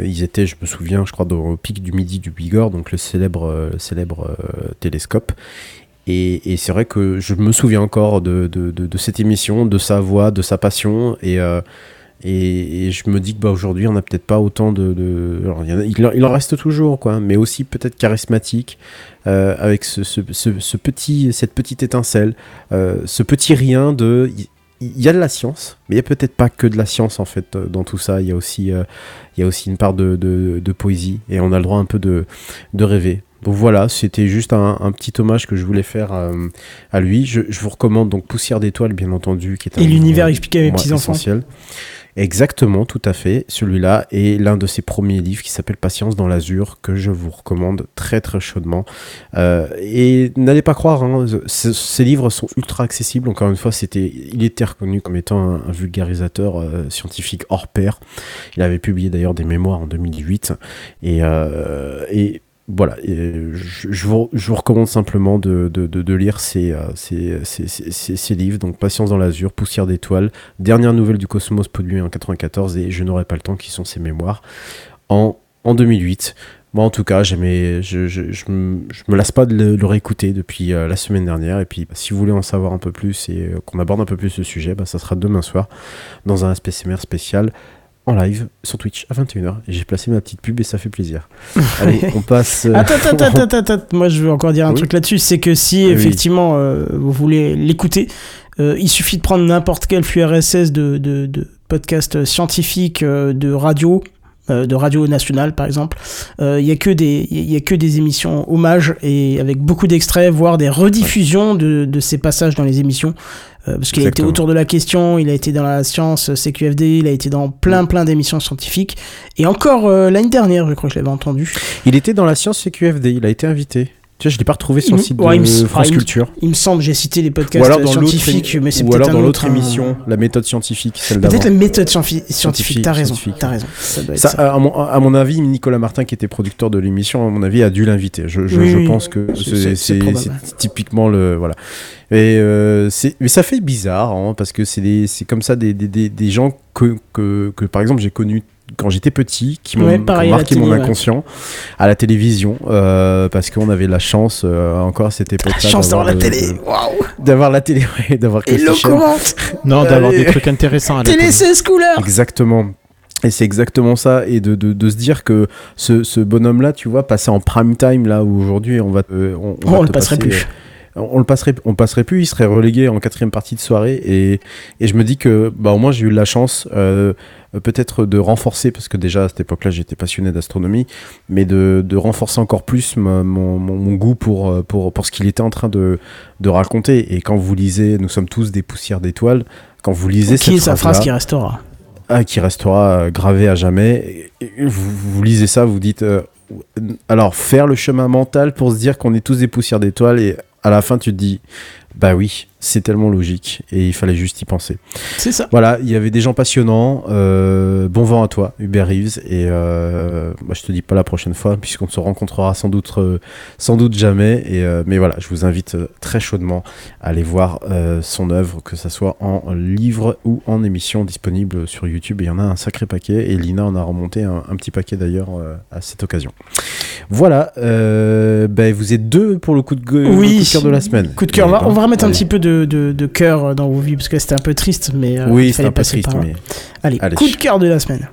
Speaker 4: ils étaient, je me souviens, je crois, au pic du midi du Bigorre, donc le célèbre, célèbre télescope. Et, et c'est vrai que je me souviens encore de, de, de, cette émission, de sa voix, de sa passion. Et, et, et je me dis que bah, aujourd'hui, on n'a peut-être pas autant de. de- alors, il, y en a- il en- il en reste toujours, quoi, mais aussi peut-être charismatique, euh, avec ce, ce, ce- ce petit, cette petite étincelle, euh, ce petit rien de. Il y a de la science, mais il n'y a peut-être pas que de la science en fait euh, dans tout ça. Il y a aussi, euh, il y a aussi une part de, de, de poésie et on a le droit un peu de, de rêver. Donc voilà, c'était juste un, un petit hommage que je voulais faire à lui. Je, je vous recommande donc Poussière d'étoiles, bien entendu, qui est un
Speaker 1: Et l'univers expliqué à mes petits-enfants.
Speaker 4: essentiel. Exactement, tout à fait. Celui-là est l'un de ses premiers livres qui s'appelle Patience dans l'azur, que je vous recommande très très chaudement. Euh, et n'allez pas croire, hein, ce- ces livres sont ultra accessibles. Encore une fois, il était reconnu comme étant un, vulgarisateur euh, scientifique hors pair. Il avait publié d'ailleurs des mémoires en 2008. Et, euh, voilà, je, vous, recommande simplement de, lire ces, euh, ces, livres. Donc, Patience dans l'azur, Poussière d'étoiles, Dernière nouvelle du cosmos produit en 94 et Je n'aurai pas le temps, qui sont ses mémoires, en, en 2008. Moi, en tout cas, je, je, me, lasse pas de le, réécouter depuis euh, la semaine dernière. Et puis, si vous voulez en savoir un peu plus et euh, qu'on aborde un peu plus ce sujet, bah, ça sera demain soir dans un SPCMR spécial en live sur Twitch à 21h. Et j'ai placé ma petite pub et ça fait plaisir. *laughs* Allez, on passe. euh,
Speaker 1: Attends, attends, *laughs* attends, attends. Moi, je veux encore dire un
Speaker 4: Oui.
Speaker 1: truc là-dessus. C'est que si
Speaker 4: Oui.
Speaker 1: effectivement euh, vous voulez l'écouter, euh, il suffit de prendre n'importe quel flux RSS de, de, de podcast scientifique, euh, de radio, euh, de radio nationale par exemple. Euh, Il y a que des, il y a que des émissions hommages et avec beaucoup d'extraits, voire des rediffusions de, de ces passages dans les émissions. Euh, parce qu'il a été autour de la question, il a été dans la science CQFD, il a été dans plein plein d'émissions scientifiques. Et encore euh, l'année dernière, je crois que je l'avais entendu.
Speaker 4: Il était dans la science CQFD, il a été invité. Tu vois, je l'ai pas retrouvé sur le
Speaker 1: Il-
Speaker 4: site
Speaker 1: ouais, il me-
Speaker 4: de
Speaker 1: ah,
Speaker 4: France
Speaker 1: il me-
Speaker 4: Culture.
Speaker 1: Il me semble, j'ai cité les podcasts
Speaker 4: Ou alors dans
Speaker 1: scientifiques, mais c'est
Speaker 4: ou
Speaker 1: peut-être
Speaker 4: alors dans
Speaker 1: autre,
Speaker 4: l'autre émission, la méthode scientifique, celle.
Speaker 1: Peut-être la méthode scientifique,
Speaker 4: Scientifique,
Speaker 1: t'as raison, t'as raison. Ça doit être
Speaker 4: Ça,
Speaker 1: ça.
Speaker 4: à, mon, à mon avis, Nicolas Martin, qui était producteur de l'émission, à mon avis, a dû l'inviter. Je, je,
Speaker 1: Oui,
Speaker 4: je
Speaker 1: oui.
Speaker 4: pense que
Speaker 1: C'est-
Speaker 4: typiquement le voilà. Et euh, mais ça fait bizarre hein, parce que c'est comme ça des, des, des, des gens que, que que par exemple j'ai connu quand j'étais petit qui m'ont
Speaker 1: Ouais, la
Speaker 4: marqué
Speaker 1: télé,
Speaker 4: mon
Speaker 1: ouais.
Speaker 4: inconscient à la télévision euh, parce qu'on avait la chance euh, encore à cette époque
Speaker 1: La chance d'avoir la télé. Waouh.
Speaker 4: d'avoir la télé *laughs* ouais, d'avoir
Speaker 1: Et.
Speaker 2: Non, d'avoir des trucs intéressants à la
Speaker 1: Télé
Speaker 2: télé.
Speaker 1: 16 couleurs.
Speaker 4: Exactement. Et c'est exactement ça, et de, de, de se dire que ce, ce bonhomme-là, tu vois, passer en prime time, là où aujourd'hui on va, te- on,
Speaker 1: Oh,
Speaker 4: va
Speaker 1: on
Speaker 4: te
Speaker 1: le passerait
Speaker 4: passer,
Speaker 1: plus.
Speaker 4: On le passerait, on passerait plus, il serait relégué en quatrième partie de soirée, et, et je me dis que, bah, au moins j'ai eu la chance, euh, peut-être de renforcer, parce que déjà à cette époque-là j'étais passionné d'astronomie, mais de, de renforcer encore plus ma- mon, mon, mon goût pour, euh, pour, pour ce qu'il était en train de, de raconter. Et quand vous lisez, nous sommes tous des poussières d'étoiles, quand vous lisez
Speaker 1: Qui est sa phrase qui restera?
Speaker 4: ah, qui restera euh, gravé à jamais. Et vous, vous lisez ça, vous dites. euh, alors, faire le chemin mental pour se dire qu'on est tous des poussières d'étoiles, et à la fin, tu te dis, bah oui, c'est tellement logique, et il fallait juste y penser.
Speaker 1: C'est ça.
Speaker 4: Voilà, il y avait des gens passionnants. euh, bon vent à toi, Hubert Reeves, et euh, bah, je te dis pas la prochaine fois, puisqu'on se rencontrera sans doute, euh, sans doute jamais. Et, euh, mais voilà, je vous invite très chaudement à aller voir son œuvre, que ça soit en livre ou en émission disponible sur YouTube. Et il y en a un sacré paquet, et Lina en a remonté un, un petit paquet d'ailleurs à cette occasion. Voilà, ben, vous êtes deux pour le coup de, gue- le
Speaker 1: Oui.
Speaker 4: coup de cœur de la semaine.
Speaker 1: Coup de cœur. On va, on va remettre un petit peu de, de, de cœur dans vos vies parce que c'était un peu triste, mais euh,
Speaker 4: Oui,
Speaker 1: fallait
Speaker 4: un peu triste, mais.
Speaker 1: Allez,
Speaker 4: Allez.
Speaker 1: coup de cœur de la semaine.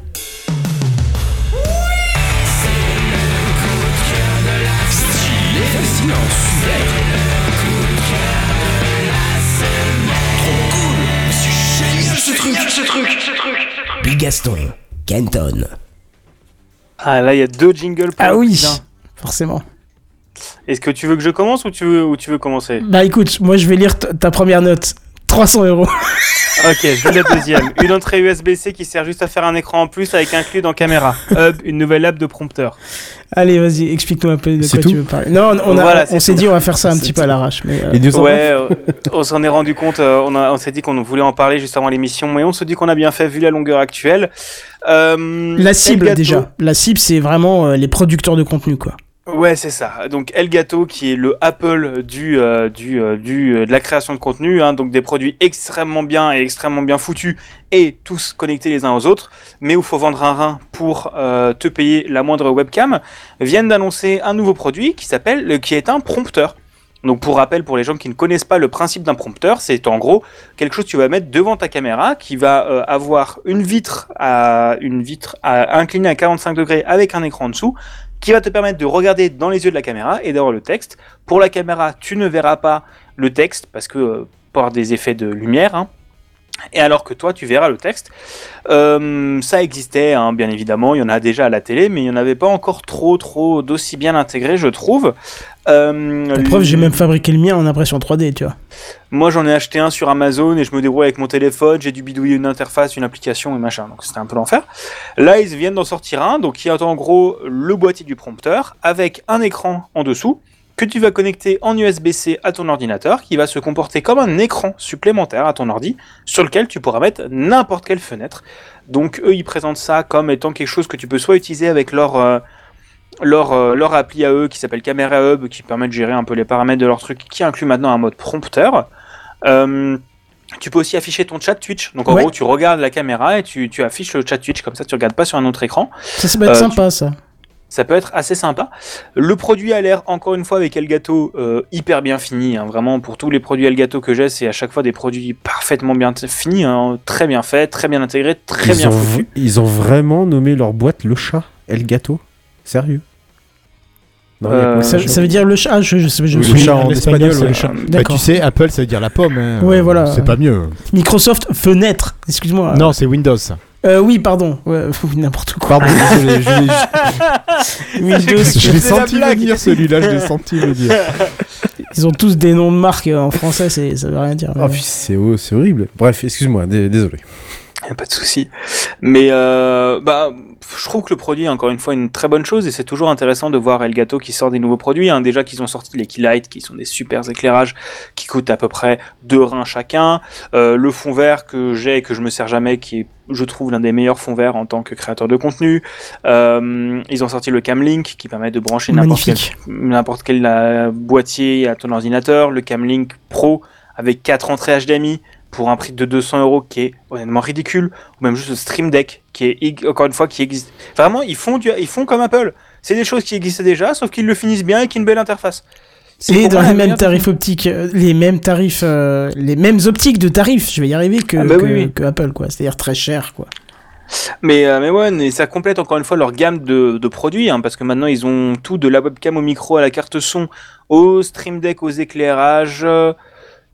Speaker 8: Bigaston, Kenton.
Speaker 3: Ah là, il y a deux jingles pour
Speaker 1: Ah
Speaker 3: le
Speaker 1: oui,
Speaker 3: cousin.
Speaker 1: forcément.
Speaker 3: Est-ce que tu veux que je commence ou tu veux, ou tu veux commencer
Speaker 1: Bah écoute, moi je vais lire ta première note. 300 euros. *laughs*
Speaker 3: Ok, je lis la deuxième. Une entrée USB-C qui sert juste à faire un écran en plus avec inclus dans caméra. Hub, une nouvelle app de prompteur.
Speaker 1: Allez, vas-y, explique-nous un peu de quoi
Speaker 4: tout
Speaker 1: tu veux parler. Non, on, a-
Speaker 3: Voilà,
Speaker 1: on s'est dit on va faire ça un petit
Speaker 4: tout.
Speaker 1: peu à l'arrache. Mais euh,
Speaker 4: en
Speaker 3: Ouais, euh, on s'en est rendu compte, euh, on, a- on s'est dit qu'on voulait en parler juste avant l'émission, mais on se dit qu'on a bien fait vu la longueur actuelle. Euh,
Speaker 1: la cible déjà. La cible, c'est vraiment euh, les producteurs de contenu, quoi.
Speaker 3: Ouais, c'est ça. Donc Elgato, qui est le Apple du, euh, du, euh, du, euh, de la création de contenu, hein, donc des produits extrêmement bien et extrêmement bien foutus et tous connectés les uns aux autres, mais où faut vendre un rein pour te payer la moindre webcam, viennent d'annoncer un nouveau produit qui s'appelle, qui est un prompteur. Donc pour rappel, pour les gens qui ne connaissent pas le principe d'un prompteur, c'est en gros quelque chose que tu vas mettre devant ta caméra qui va avoir une vitre à une vitre inclinée à 45 degrés avec un écran en dessous qui va te permettre de regarder dans les yeux de la caméra et d'avoir le texte. Pour la caméra, tu ne verras pas le texte parce que euh, par des effets de lumière. hein. Et alors que toi, tu verras le texte. Euh, ça existait, hein, bien évidemment. Il y en a déjà à la télé, mais il n'y en avait pas encore trop, trop d'aussi bien intégré, je trouve. Euh,
Speaker 1: La preuve, j'ai même fabriqué le mien en impression 3D, tu vois.
Speaker 3: moi, j'en ai acheté un sur Amazon et je me débrouille avec mon téléphone. J'ai dû bidouiller une interface, une application et machin. Donc, c'était un peu l'enfer. Là, ils viennent d'en sortir un. Donc, qui est en gros le boîtier du prompteur avec un écran en dessous que tu vas connecter en USB-C à ton ordinateur qui va se comporter comme un écran supplémentaire à ton ordi sur lequel tu pourras mettre n'importe quelle fenêtre. Donc, eux, ils présentent ça comme étant quelque chose que tu peux soit utiliser avec leur. euh, leur, euh, leur appli à eux qui s'appelle Camera Hub qui permet de gérer un peu les paramètres de leur truc qui inclut maintenant un mode prompteur. Euh, tu peux aussi afficher ton chat Twitch. Donc en
Speaker 1: Ouais.
Speaker 3: gros, tu regardes la caméra et tu, tu affiches le chat Twitch comme ça, tu regardes pas sur un autre écran.
Speaker 1: Ça, ça peut être
Speaker 3: Euh,
Speaker 1: sympa, ça.
Speaker 3: Ça peut être assez sympa. Le produit a l'air, encore une fois, avec Elgato, euh, hyper bien fini. hein. Vraiment, pour tous les produits Elgato que j'ai, c'est à chaque fois des produits parfaitement bien finis, hein. très bien faits, très bien intégrés, très
Speaker 4: ils,
Speaker 3: bien foutus.
Speaker 4: ils ont vraiment nommé leur boîte le chat, El Gato. Sérieux? Non,
Speaker 3: Euh,
Speaker 1: Ça, veut dire le chat. ah, je, je, sais- je me
Speaker 4: Oui, le chat en espagnol,
Speaker 2: le chat. Bah,
Speaker 1: D'accord.
Speaker 2: tu sais, Apple, ça veut dire la pomme. hein.
Speaker 1: Ouais, voilà.
Speaker 2: C'est pas mieux.
Speaker 1: Microsoft fenêtre. Excuse-moi.
Speaker 2: Non, c'est Windows. ça.
Speaker 1: Euh, oui, pardon. Ouais, *laughs* n'importe quoi.
Speaker 2: Pardon, désolé. Je l'ai-
Speaker 1: Windows.
Speaker 2: je l'ai senti venir celui-là, je l'ai senti venir. *laughs*
Speaker 1: Ils ont tous des noms de marques euh, en français, ça veut rien dire.
Speaker 4: Oh, c'est horrible. Bref, excuse-moi, dé- désolé.
Speaker 3: Y a pas de souci. Mais euh, bah, je trouve que le produit est encore une fois une très bonne chose et c'est toujours intéressant de voir Elgato qui sort des nouveaux produits. Hein. Déjà qu'ils ont sorti les Keylight qui sont des super éclairages qui coûtent à peu près deux reins chacun. Euh, le fond vert que j'ai et que je me sers jamais qui est je trouve l'un des meilleurs fonds verts en tant que créateur de contenu. Euh, ils ont sorti le Camlink qui permet de brancher n'importe quel, n'importe quel euh, boîtier à ton ordinateur. Le Camlink Pro avec quatre entrées HDMI pour un prix de 200 euros qui est honnêtement ridicule. Ou même juste le Stream Deck qui est encore une fois qui existe. Vraiment, ils font du, ils font comme Apple. C'est des choses qui existaient déjà, sauf qu'ils le finissent bien avec une belle interface.
Speaker 1: Et dans
Speaker 3: moi
Speaker 1: les mêmes tarifs optiques, euh, les mêmes tarifs, euh, les mêmes optiques de tarifs, je vais y arriver que,
Speaker 3: Ah bah
Speaker 1: que,
Speaker 3: oui, oui.
Speaker 1: que Apple, quoi. C'est-à-dire très cher, quoi.
Speaker 3: Mais, euh, mais ouais, mais ça complète encore une fois leur gamme de, de produits, hein, parce que maintenant ils ont tout de la webcam au micro à la carte son, au Stream Deck, aux éclairages. euh,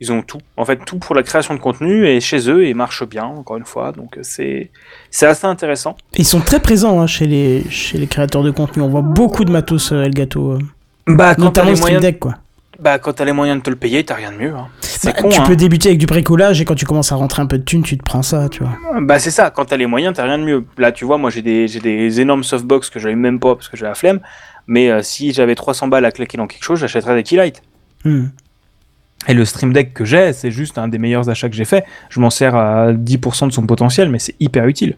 Speaker 3: Ils ont tout, en fait, tout pour la création de contenu et chez eux et marche bien, encore une fois. Donc euh, c'est c'est assez intéressant.
Speaker 1: Ils sont très présents hein, chez, les, chez les créateurs de contenu. On voit beaucoup de matos euh, Elgato.
Speaker 3: Bah, quand t'as les moyens,
Speaker 1: Deck, quoi.
Speaker 3: bah, quand t'as les moyens de te le payer, t'as rien de mieux. hein. C'est
Speaker 1: Bah,
Speaker 3: con,
Speaker 1: tu
Speaker 3: hein.
Speaker 1: peux débuter avec du bricolage et quand tu commences à rentrer un peu de thunes, tu te prends ça, tu vois.
Speaker 3: Bah c'est ça, quand t'as les moyens, t'as rien de mieux. Là, tu vois, moi j'ai des, j'ai des énormes softbox que j'avais même pas parce que j'ai la flemme. Mais euh, si j'avais 300 balles à claquer dans quelque chose, j'achèterais des Keylight.
Speaker 1: Hmm.
Speaker 3: Et le Stream Deck que j'ai, c'est juste un des meilleurs achats que j'ai fait. Je m'en sers à 10% de son potentiel, mais c'est hyper utile.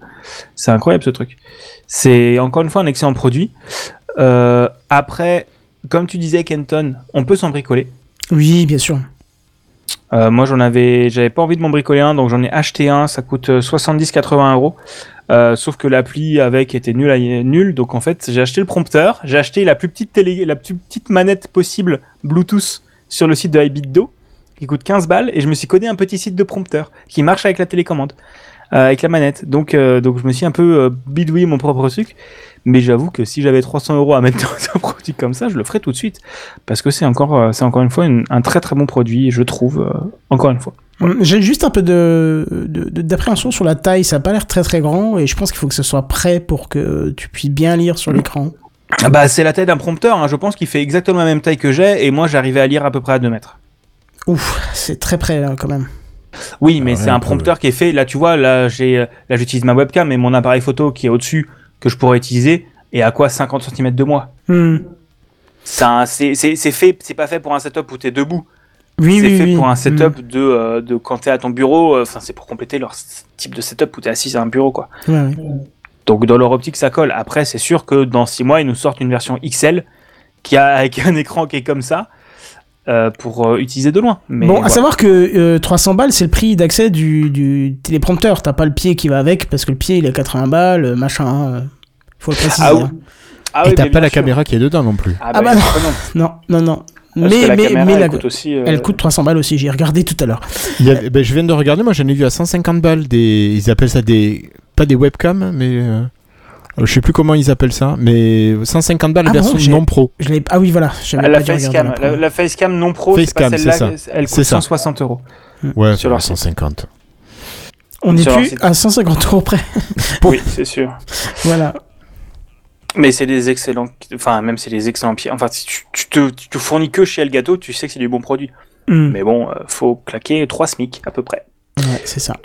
Speaker 3: C'est incroyable ce truc. C'est encore une fois un excellent produit. Euh, après, comme tu disais, Kenton, on peut s'en bricoler.
Speaker 1: Oui, bien sûr.
Speaker 3: Euh, moi, j'en avais, j'avais pas envie de m'en bricoler un, donc j'en ai acheté un. Ça coûte euh, 70-80 euros. Euh, sauf que l'appli avec était nul, à- nul. Donc en fait, j'ai acheté le prompteur, j'ai acheté la plus petite télé, la plus petite manette possible Bluetooth sur le site de iBitDo qui coûte 15 balles et je me suis codé un petit site de prompteur qui marche avec la télécommande, euh, avec la manette. Donc euh, donc je me suis un peu euh, bidouillé mon propre truc. Mais j'avoue que si j'avais 300 euros à mettre dans *laughs* un produit comme ça, je le ferais tout de suite parce que c'est encore euh, c'est encore une fois une- un très très bon produit, je trouve. euh, encore une fois.
Speaker 1: Hum, J'ai juste un peu de de- de- d'appréhension sur la taille. Ça a pas l'air très très grand et je pense qu'il faut que ce soit prêt pour que tu puisses bien lire sur l'écran.
Speaker 3: Ah Bah, c'est la taille d'un prompteur, hein. je pense qu'il fait exactement la même taille que j'ai, et moi j'arrivais à lire à peu près à 2 mètres.
Speaker 1: Ouf, c'est très près là, quand même.
Speaker 3: Oui, mais
Speaker 2: Ouais,
Speaker 3: c'est
Speaker 2: un
Speaker 3: prompteur qui est fait, là tu vois, là j'ai, euh, là j'utilise ma webcam et mon appareil photo qui est au-dessus, que je pourrais utiliser, et à quoi 50 cm de moi
Speaker 1: Hmm.
Speaker 3: C'est fait, c'est pas fait pour un setup où t'es debout,
Speaker 1: Oui,
Speaker 3: c'est
Speaker 1: oui,
Speaker 3: fait
Speaker 1: oui.
Speaker 3: pour un
Speaker 1: Hmm.
Speaker 3: setup de, euh, de quand t'es à ton bureau, euh, enfin c'est pour compléter leur type de setup où t'es assis à un bureau quoi.
Speaker 1: Ouais.
Speaker 3: Donc dans leur optique ça colle. Après c'est sûr que dans 6 mois ils nous sortent une version XL qui a avec un écran qui est comme ça euh, pour euh, utiliser de loin. Mais
Speaker 1: bon, à savoir que euh, 300 balles, c'est le prix d'accès du, du téléprompteur. T'as pas le pied qui va avec parce que le pied il est à 80 balles, machin. Faut le préciser.
Speaker 3: Ah oui.
Speaker 1: hein.
Speaker 3: Ah
Speaker 2: Et t'as pas la
Speaker 3: sûr.
Speaker 2: caméra qui est dedans non plus.
Speaker 3: Ah,
Speaker 1: Ah
Speaker 3: bah,
Speaker 1: bah
Speaker 3: non.
Speaker 1: Non, *laughs* non, non.
Speaker 3: Parce
Speaker 1: mais
Speaker 3: que la
Speaker 1: mais,
Speaker 3: caméra,
Speaker 1: mais
Speaker 3: elle
Speaker 1: la-
Speaker 3: coûte aussi. euh,
Speaker 1: elle coûte 300 balles aussi. J'ai regardé tout à l'heure.
Speaker 2: A- ben, je viens de regarder, moi j'en ai vu à 150 balles. Des, ils appellent ça des. Pas des webcams, mais. euh, je sais plus comment ils appellent ça, mais 150 balles
Speaker 1: Ah
Speaker 2: la
Speaker 1: bon,
Speaker 2: version non pro.
Speaker 1: Je Ah oui, voilà.
Speaker 3: Ah, la facecam,
Speaker 1: la
Speaker 3: facecam non pro, c'est pas
Speaker 2: Facecam,
Speaker 3: celle-là,
Speaker 2: c'est
Speaker 3: elle
Speaker 2: C'est
Speaker 3: coûte
Speaker 2: ça.
Speaker 3: 160 euros.
Speaker 2: Ouais,
Speaker 3: Sur leur site.
Speaker 2: 150.
Speaker 1: On n'est plus
Speaker 3: site.
Speaker 1: à 150 euros près.
Speaker 3: Oui, c'est sûr.
Speaker 1: voilà.
Speaker 3: Mais c'est des excellents, enfin même c'est des excellents pieds. Enfin, si tu, tu te, tu te fournis que chez Elgato, tu sais que c'est du bon produit.
Speaker 1: Hmm.
Speaker 3: Mais bon, euh, faut claquer 3 SMIC à peu près.
Speaker 1: Ouais, c'est ça.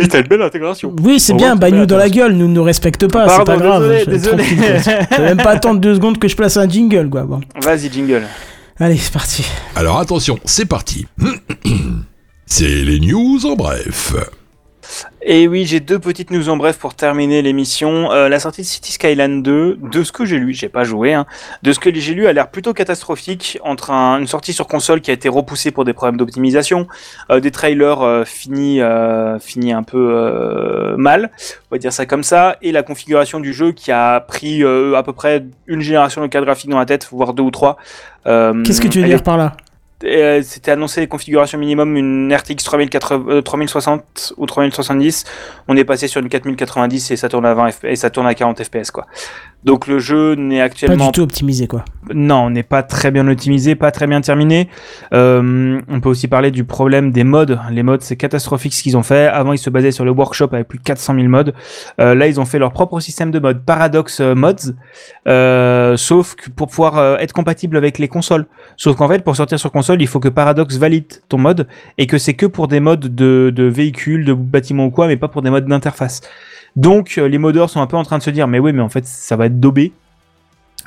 Speaker 3: Et t'as une belle intégration.
Speaker 1: Oui, c'est bien.
Speaker 3: moins, tu
Speaker 1: Bah,
Speaker 3: fais
Speaker 1: nous dans la gueule, nous ne nous respecte pas. C'est pas grave.
Speaker 3: désolé,
Speaker 1: je-
Speaker 3: désolé. *laughs*
Speaker 1: Je vais même pas attendre deux secondes que je place un jingle, quoi. Bon.
Speaker 3: Vas-y, jingle.
Speaker 1: Allez, c'est parti.
Speaker 10: Alors attention, c'est parti. *clears throat* C'est les news en bref.
Speaker 3: Et oui, j'ai deux petites news en bref pour terminer l'émission. Euh, la sortie de City Skyline 2, de ce que j'ai lu, j'ai pas joué, hein, de ce que j'ai lu, a l'air plutôt catastrophique entre un- une sortie sur console qui a été repoussée pour des problèmes d'optimisation, euh, des trailers euh, finis, finis un peu mal, on va dire ça comme ça, et la configuration du jeu qui a pris à peu près une génération de cadre graphique dans la tête, voire deux ou trois.
Speaker 1: Qu'est-ce que tu veux dire
Speaker 3: est-
Speaker 1: par là?
Speaker 3: Euh, c'était annoncé configuration minimum une RTX 3080, euh, 3060 ou 3070. On est passé sur une 4090 et ça tourne à 20 F- et ça tourne à 40 FPS quoi. Donc le jeu n'est
Speaker 1: Pas
Speaker 3: actuellement
Speaker 1: du tout optimisé, quoi.
Speaker 3: non, on n'est pas très bien optimisé, pas très bien terminé. Euh, on peut aussi parler du problème des modes. Les modes, c'est catastrophique ce qu'ils ont fait. Avant, ils se basaient sur le workshop avec plus de 400 000 modes. Euh, là, ils ont fait leur propre système de mode, Paradox euh, Mods, euh, sauf que pour pouvoir être compatible avec les consoles. Sauf qu'en fait, pour sortir sur console, il faut que Paradox valide ton mode et que c'est que pour des modes de, de véhicules, de bâtiments ou quoi, mais pas pour des modes d'interface. Donc, euh, les modeurs sont un peu en train de se dire, mais oui, mais en fait, ça va être daubé.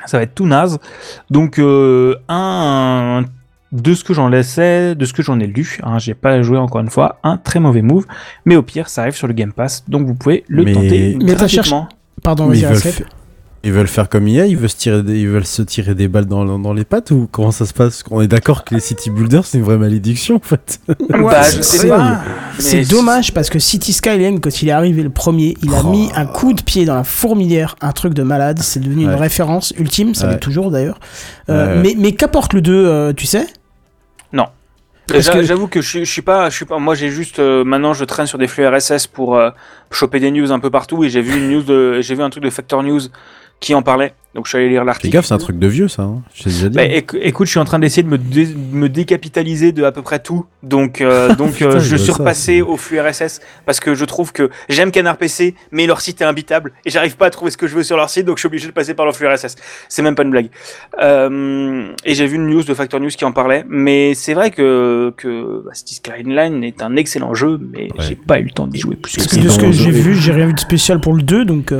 Speaker 3: Ça va être tout naze. Donc, euh, un, de ce que j'en laissais, de ce que j'en ai lu, hein, j'ai pas joué encore une fois, un très mauvais move. Mais au pire, ça arrive sur le Game Pass, donc vous pouvez le
Speaker 4: Mais-
Speaker 3: tenter
Speaker 1: Mais
Speaker 3: gratuitement.
Speaker 1: Pardon,
Speaker 4: Mais ils, veulent ils veulent faire comme IA, ils veulent se tirer des, ils veulent se tirer des balles dans, dans les pattes ou comment ça se passe? On est d'accord que les city builders c'est une vraie malédiction en fait. *laughs*
Speaker 3: bah, je
Speaker 1: c'est-
Speaker 3: sais
Speaker 1: c'est-
Speaker 3: pas.
Speaker 1: C'est
Speaker 3: Mais
Speaker 1: dommage parce que City Skyline, quand il est arrivé le premier, il a
Speaker 4: Oh.
Speaker 1: mis un coup de pied dans la fourmilière, un truc de malade. C'est devenu une
Speaker 4: Ouais.
Speaker 1: référence ultime, ça
Speaker 4: Ouais.
Speaker 1: l'est toujours d'ailleurs. Euh,
Speaker 4: Ouais.
Speaker 1: Mais, mais qu'apporte le 2, euh, tu sais? Parce
Speaker 3: J'a-
Speaker 1: que-
Speaker 3: J'avoue que je, suis- je suis pas, je suis pas. Moi, j'ai juste euh, maintenant, je traîne sur des flux RSS pour euh, choper des news un peu partout et j'ai vu une news j'ai vu un truc de Factor News qui en parlait. Donc, je suis allé lire
Speaker 4: Fais
Speaker 3: l'article.
Speaker 4: gaffe, c'est un truc de vieux ça. Hein. Je déjà dit.
Speaker 3: Bah, éc- écoute, je suis en train d'essayer de me, dé- me décapitaliser de à peu près tout. Donc, euh, *laughs* donc
Speaker 4: Putain,
Speaker 3: euh,
Speaker 4: je
Speaker 3: suis
Speaker 4: ça,
Speaker 3: au flux RSS parce que je trouve que j'aime Canard PC, mais leur site est imbitable et j'arrive pas à trouver ce que je veux sur leur site, donc je suis obligé de passer par leur flux RSS. C'est même pas une blague. Euh, et j'ai vu une news de Factor News qui en parlait, mais c'est vrai que que bah, Skyline est un excellent jeu, mais
Speaker 4: Ouais.
Speaker 3: j'ai pas eu le temps d'y jouer plus que
Speaker 1: Parce que de ce que j'ai vu, j'ai rien vu de spécial pour le 2, donc.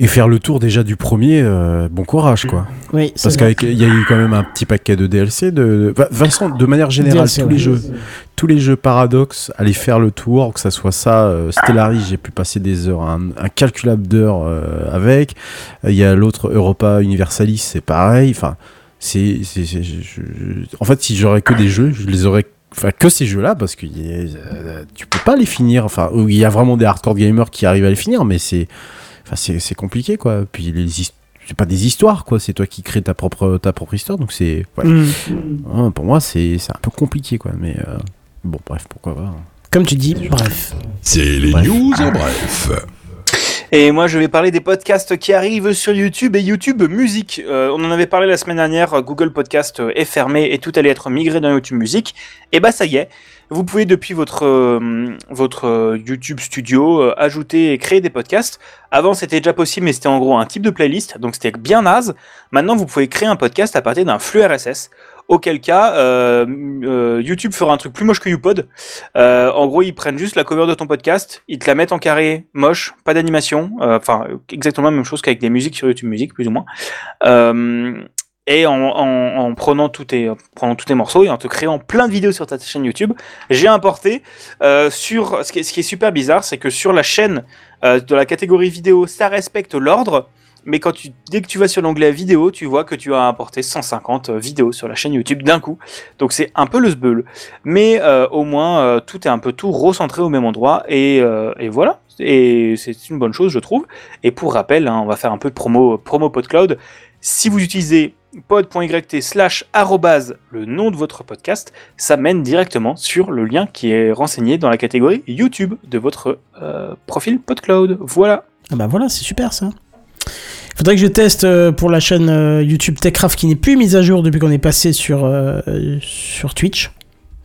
Speaker 4: Et faire le tour déjà du premier, euh, bon courage quoi.
Speaker 1: Oui, c'est
Speaker 4: Parce qu'il y a eu quand même un petit paquet de DLC. De... Vincent, de manière générale,
Speaker 1: DLC,
Speaker 4: tous les jeux, tous les jeux Paradox, aller faire le tour, que ça soit ça, euh, Stellaris, j'ai pu passer des heures, un, un calculable d'heures euh, avec. Euh, Il y a l'autre Europa Universalis, c'est pareil. Enfin, c'est, en fait, si j'aurais que des jeux, je les aurais. Enfin, que ces jeux-là, parce que euh, tu peux pas les finir. Enfin, il y a vraiment des hardcore gamers qui arrivent à les finir, mais c'est, enfin, c'est, compliqué, quoi. Puis les c'est pas des histoires, quoi. C'est toi qui crée ta propre, ta propre histoire, donc c'est. ouais.
Speaker 1: Mm.
Speaker 4: Ouais, pour moi, c'est un peu compliqué, quoi. Mais euh, bon, bref, pourquoi pas. hein.
Speaker 1: Comme tu dis, bref.
Speaker 10: C'est les
Speaker 4: Bref.
Speaker 10: news en bref.
Speaker 3: Et moi, je vais parler des podcasts qui arrivent sur YouTube et YouTube Musique. Euh, on en avait parlé la semaine dernière. Google Podcast est fermé et tout allait être migré dans YouTube Musique. Et bah, ça y est. Vous pouvez depuis votre euh, votre euh, YouTube Studio euh, ajouter et créer des podcasts. Avant, c'était déjà possible, mais c'était en gros un type de playlist, donc c'était bien naze. Maintenant, vous pouvez créer un podcast à partir d'un flux RSS. Auquel cas, euh, YouTube fera un truc plus moche que YouPod. En gros, ils prennent juste la cover de ton podcast, ils te la mettent en carré, moche, pas d'animation, enfin exactement la même chose qu'avec des musiques sur YouTube Music, plus ou moins. Euh, et en, en, en prenant tous tes tes morceaux et en te créant plein de vidéos sur ta chaîne YouTube, j'ai importé euh, sur ce qui, est, super bizarre, c'est que sur la chaîne euh, de la catégorie vidéo, ça respecte l'ordre. Mais quand tu, dès que tu vas sur l'onglet vidéo, tu vois que tu as importé 150 vidéos sur la chaîne YouTube d'un coup. Donc c'est un peu le sbeul. Mais euh, au moins, euh, tout est un peu tout recentré au même endroit. Et, euh, et voilà. Et c'est une bonne chose, je trouve. Et pour rappel, hein, on va faire un peu de promo, promo PodCloud. Si vous utilisez pod.yt slash arrobase le nom de votre podcast, ça mène directement sur le lien qui est renseigné dans la catégorie YouTube de votre euh, profil PodCloud. Voilà.
Speaker 1: Ah bah voilà, c'est super ça. Faudrait que je teste euh, pour la chaîne euh, YouTube Techcraft qui n'est plus mise à jour depuis qu'on est passé sur, sur Twitch.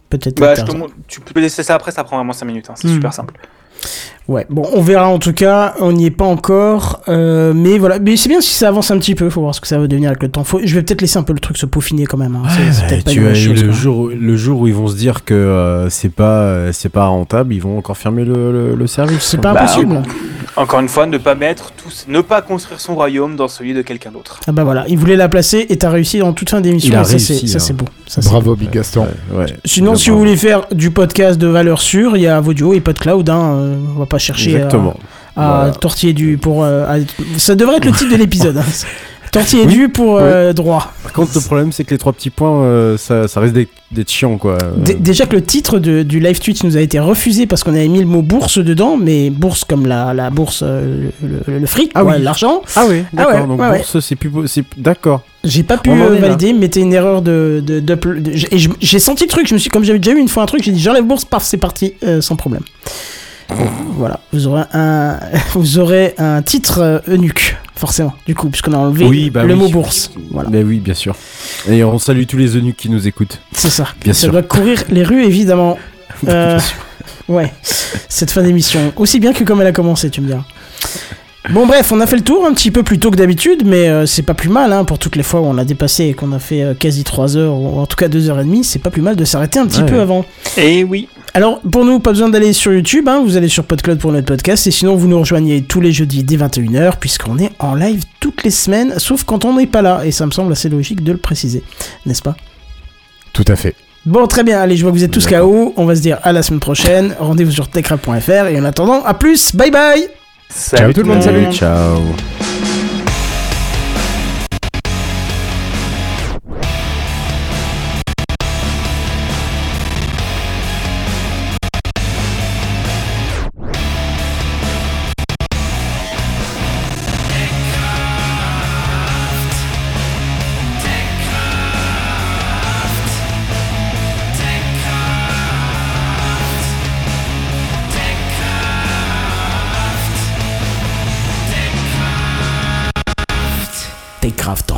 Speaker 1: Peut-être.
Speaker 3: Bah, tu peux laisser ça après, ça prend vraiment 5 minutes. hein, c'est
Speaker 1: Hmm.
Speaker 3: super simple.
Speaker 1: Ouais, bon, on verra en tout cas, on n'y est pas encore, euh, mais voilà, mais c'est bien si ça avance un petit peu, faut voir ce que ça va devenir avec le temps. Faut, je vais peut-être laisser un peu le truc se peaufiner quand même. hein. C'est- c'est
Speaker 4: Ouais,
Speaker 1: peut-être pas
Speaker 4: tu
Speaker 1: une
Speaker 4: as
Speaker 1: mauvaise
Speaker 4: eu
Speaker 1: chose,
Speaker 4: le
Speaker 1: quoi.
Speaker 4: jour, le jour où ils vont se dire que euh, c'est pas, euh, c'est pas rentable, ils vont encore fermer le, le- le service.
Speaker 1: C'est pas
Speaker 3: Bah,
Speaker 1: impossible.
Speaker 3: Encore une fois, ne pas mettre tous, ne pas construire son royaume dans celui de quelqu'un d'autre.
Speaker 1: Ah bah voilà, il voulait la placer et t'as réussi dans toute fin d'émission.
Speaker 4: Il a
Speaker 1: et ça,
Speaker 4: réussi,
Speaker 1: c'est- ça
Speaker 4: hein.
Speaker 1: c'est beau. Ça,
Speaker 2: Bravo, Big Gaston.
Speaker 4: Ouais, ouais.
Speaker 1: Sinon, si vous voulez faire du podcast de valeur sûre, il y a Vodio et PodCloud. Hein, euh, on va pas chercher à-
Speaker 4: Exactement.
Speaker 1: à,
Speaker 4: Voilà.
Speaker 1: tortiller du pour. euh, à- Ça devrait être le titre de l'épisode. *laughs* hein. Tortiller
Speaker 4: Oui,
Speaker 1: du pour euh, droit.
Speaker 4: Par contre, le problème, c'est que les trois petits points, euh, ça, ça risque d'être- chiant, quoi. Euh,
Speaker 1: Dé- Déjà que le titre de- du live Twitch nous a été refusé parce qu'on avait mis le mot bourse dedans, mais bourse comme la, la bourse, euh, le, le fric,
Speaker 4: Ah oui.
Speaker 1: l'argent.
Speaker 4: Ah oui, d'accord.
Speaker 1: ouais,
Speaker 4: donc
Speaker 1: ouais, ouais.
Speaker 4: bourse, c'est plus, beau- c'est d'accord.
Speaker 1: J'ai pas pu
Speaker 4: est
Speaker 1: valider, mais c'était une erreur de. de, d'upload- de- j'ai- et je- j'ai senti le truc, je me suis, comme j'avais déjà eu une fois un truc, j'ai dit j'enlève bourse, paf, c'est parti, euh, sans problème. voilà, vous aurez un, *laughs* vous aurez un titre euh, eunuque. Forcément, du coup, puisqu'on a enlevé
Speaker 4: Oui, bah
Speaker 1: le
Speaker 4: oui.
Speaker 1: mot bourse. Voilà,
Speaker 4: Mais oui, bien sûr. Et on salue tous les eunuques qui nous écoutent.
Speaker 1: c'est ça.
Speaker 4: Bien
Speaker 1: ça
Speaker 4: sûr.
Speaker 1: doit courir les rues, évidemment. *laughs* Euh, ouais, cette fin d'émission. Aussi bien que comme elle a commencé, tu me diras. Bon bref, on a fait le tour un petit peu plus tôt que d'habitude, mais euh, c'est pas plus mal hein, pour toutes les fois où on l'a dépassé et qu'on a fait euh, quasi 3 heures, ou en tout cas 2 heures et demie, c'est pas plus mal de s'arrêter un petit
Speaker 4: Ouais.
Speaker 1: peu avant.
Speaker 3: Et oui.
Speaker 1: Alors pour nous, pas besoin d'aller sur YouTube, hein, vous allez sur PodCloud pour notre podcast, et sinon vous nous rejoignez tous les jeudis dès 21h, puisqu'on est en live toutes les semaines, sauf quand on n'est pas là, et ça me semble assez logique de le préciser, n'est-ce pas?
Speaker 2: Tout à fait.
Speaker 1: Bon, très bien, allez, je vois que vous êtes tous KO, on va se dire à la semaine prochaine, rendez-vous sur techrap.fr, et en attendant, à plus, bye bye.
Speaker 3: Salut
Speaker 2: tout le monde,
Speaker 4: Salut, ciao.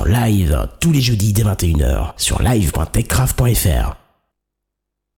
Speaker 8: Live tous les jeudis dès 21h sur live.techcraft.fr.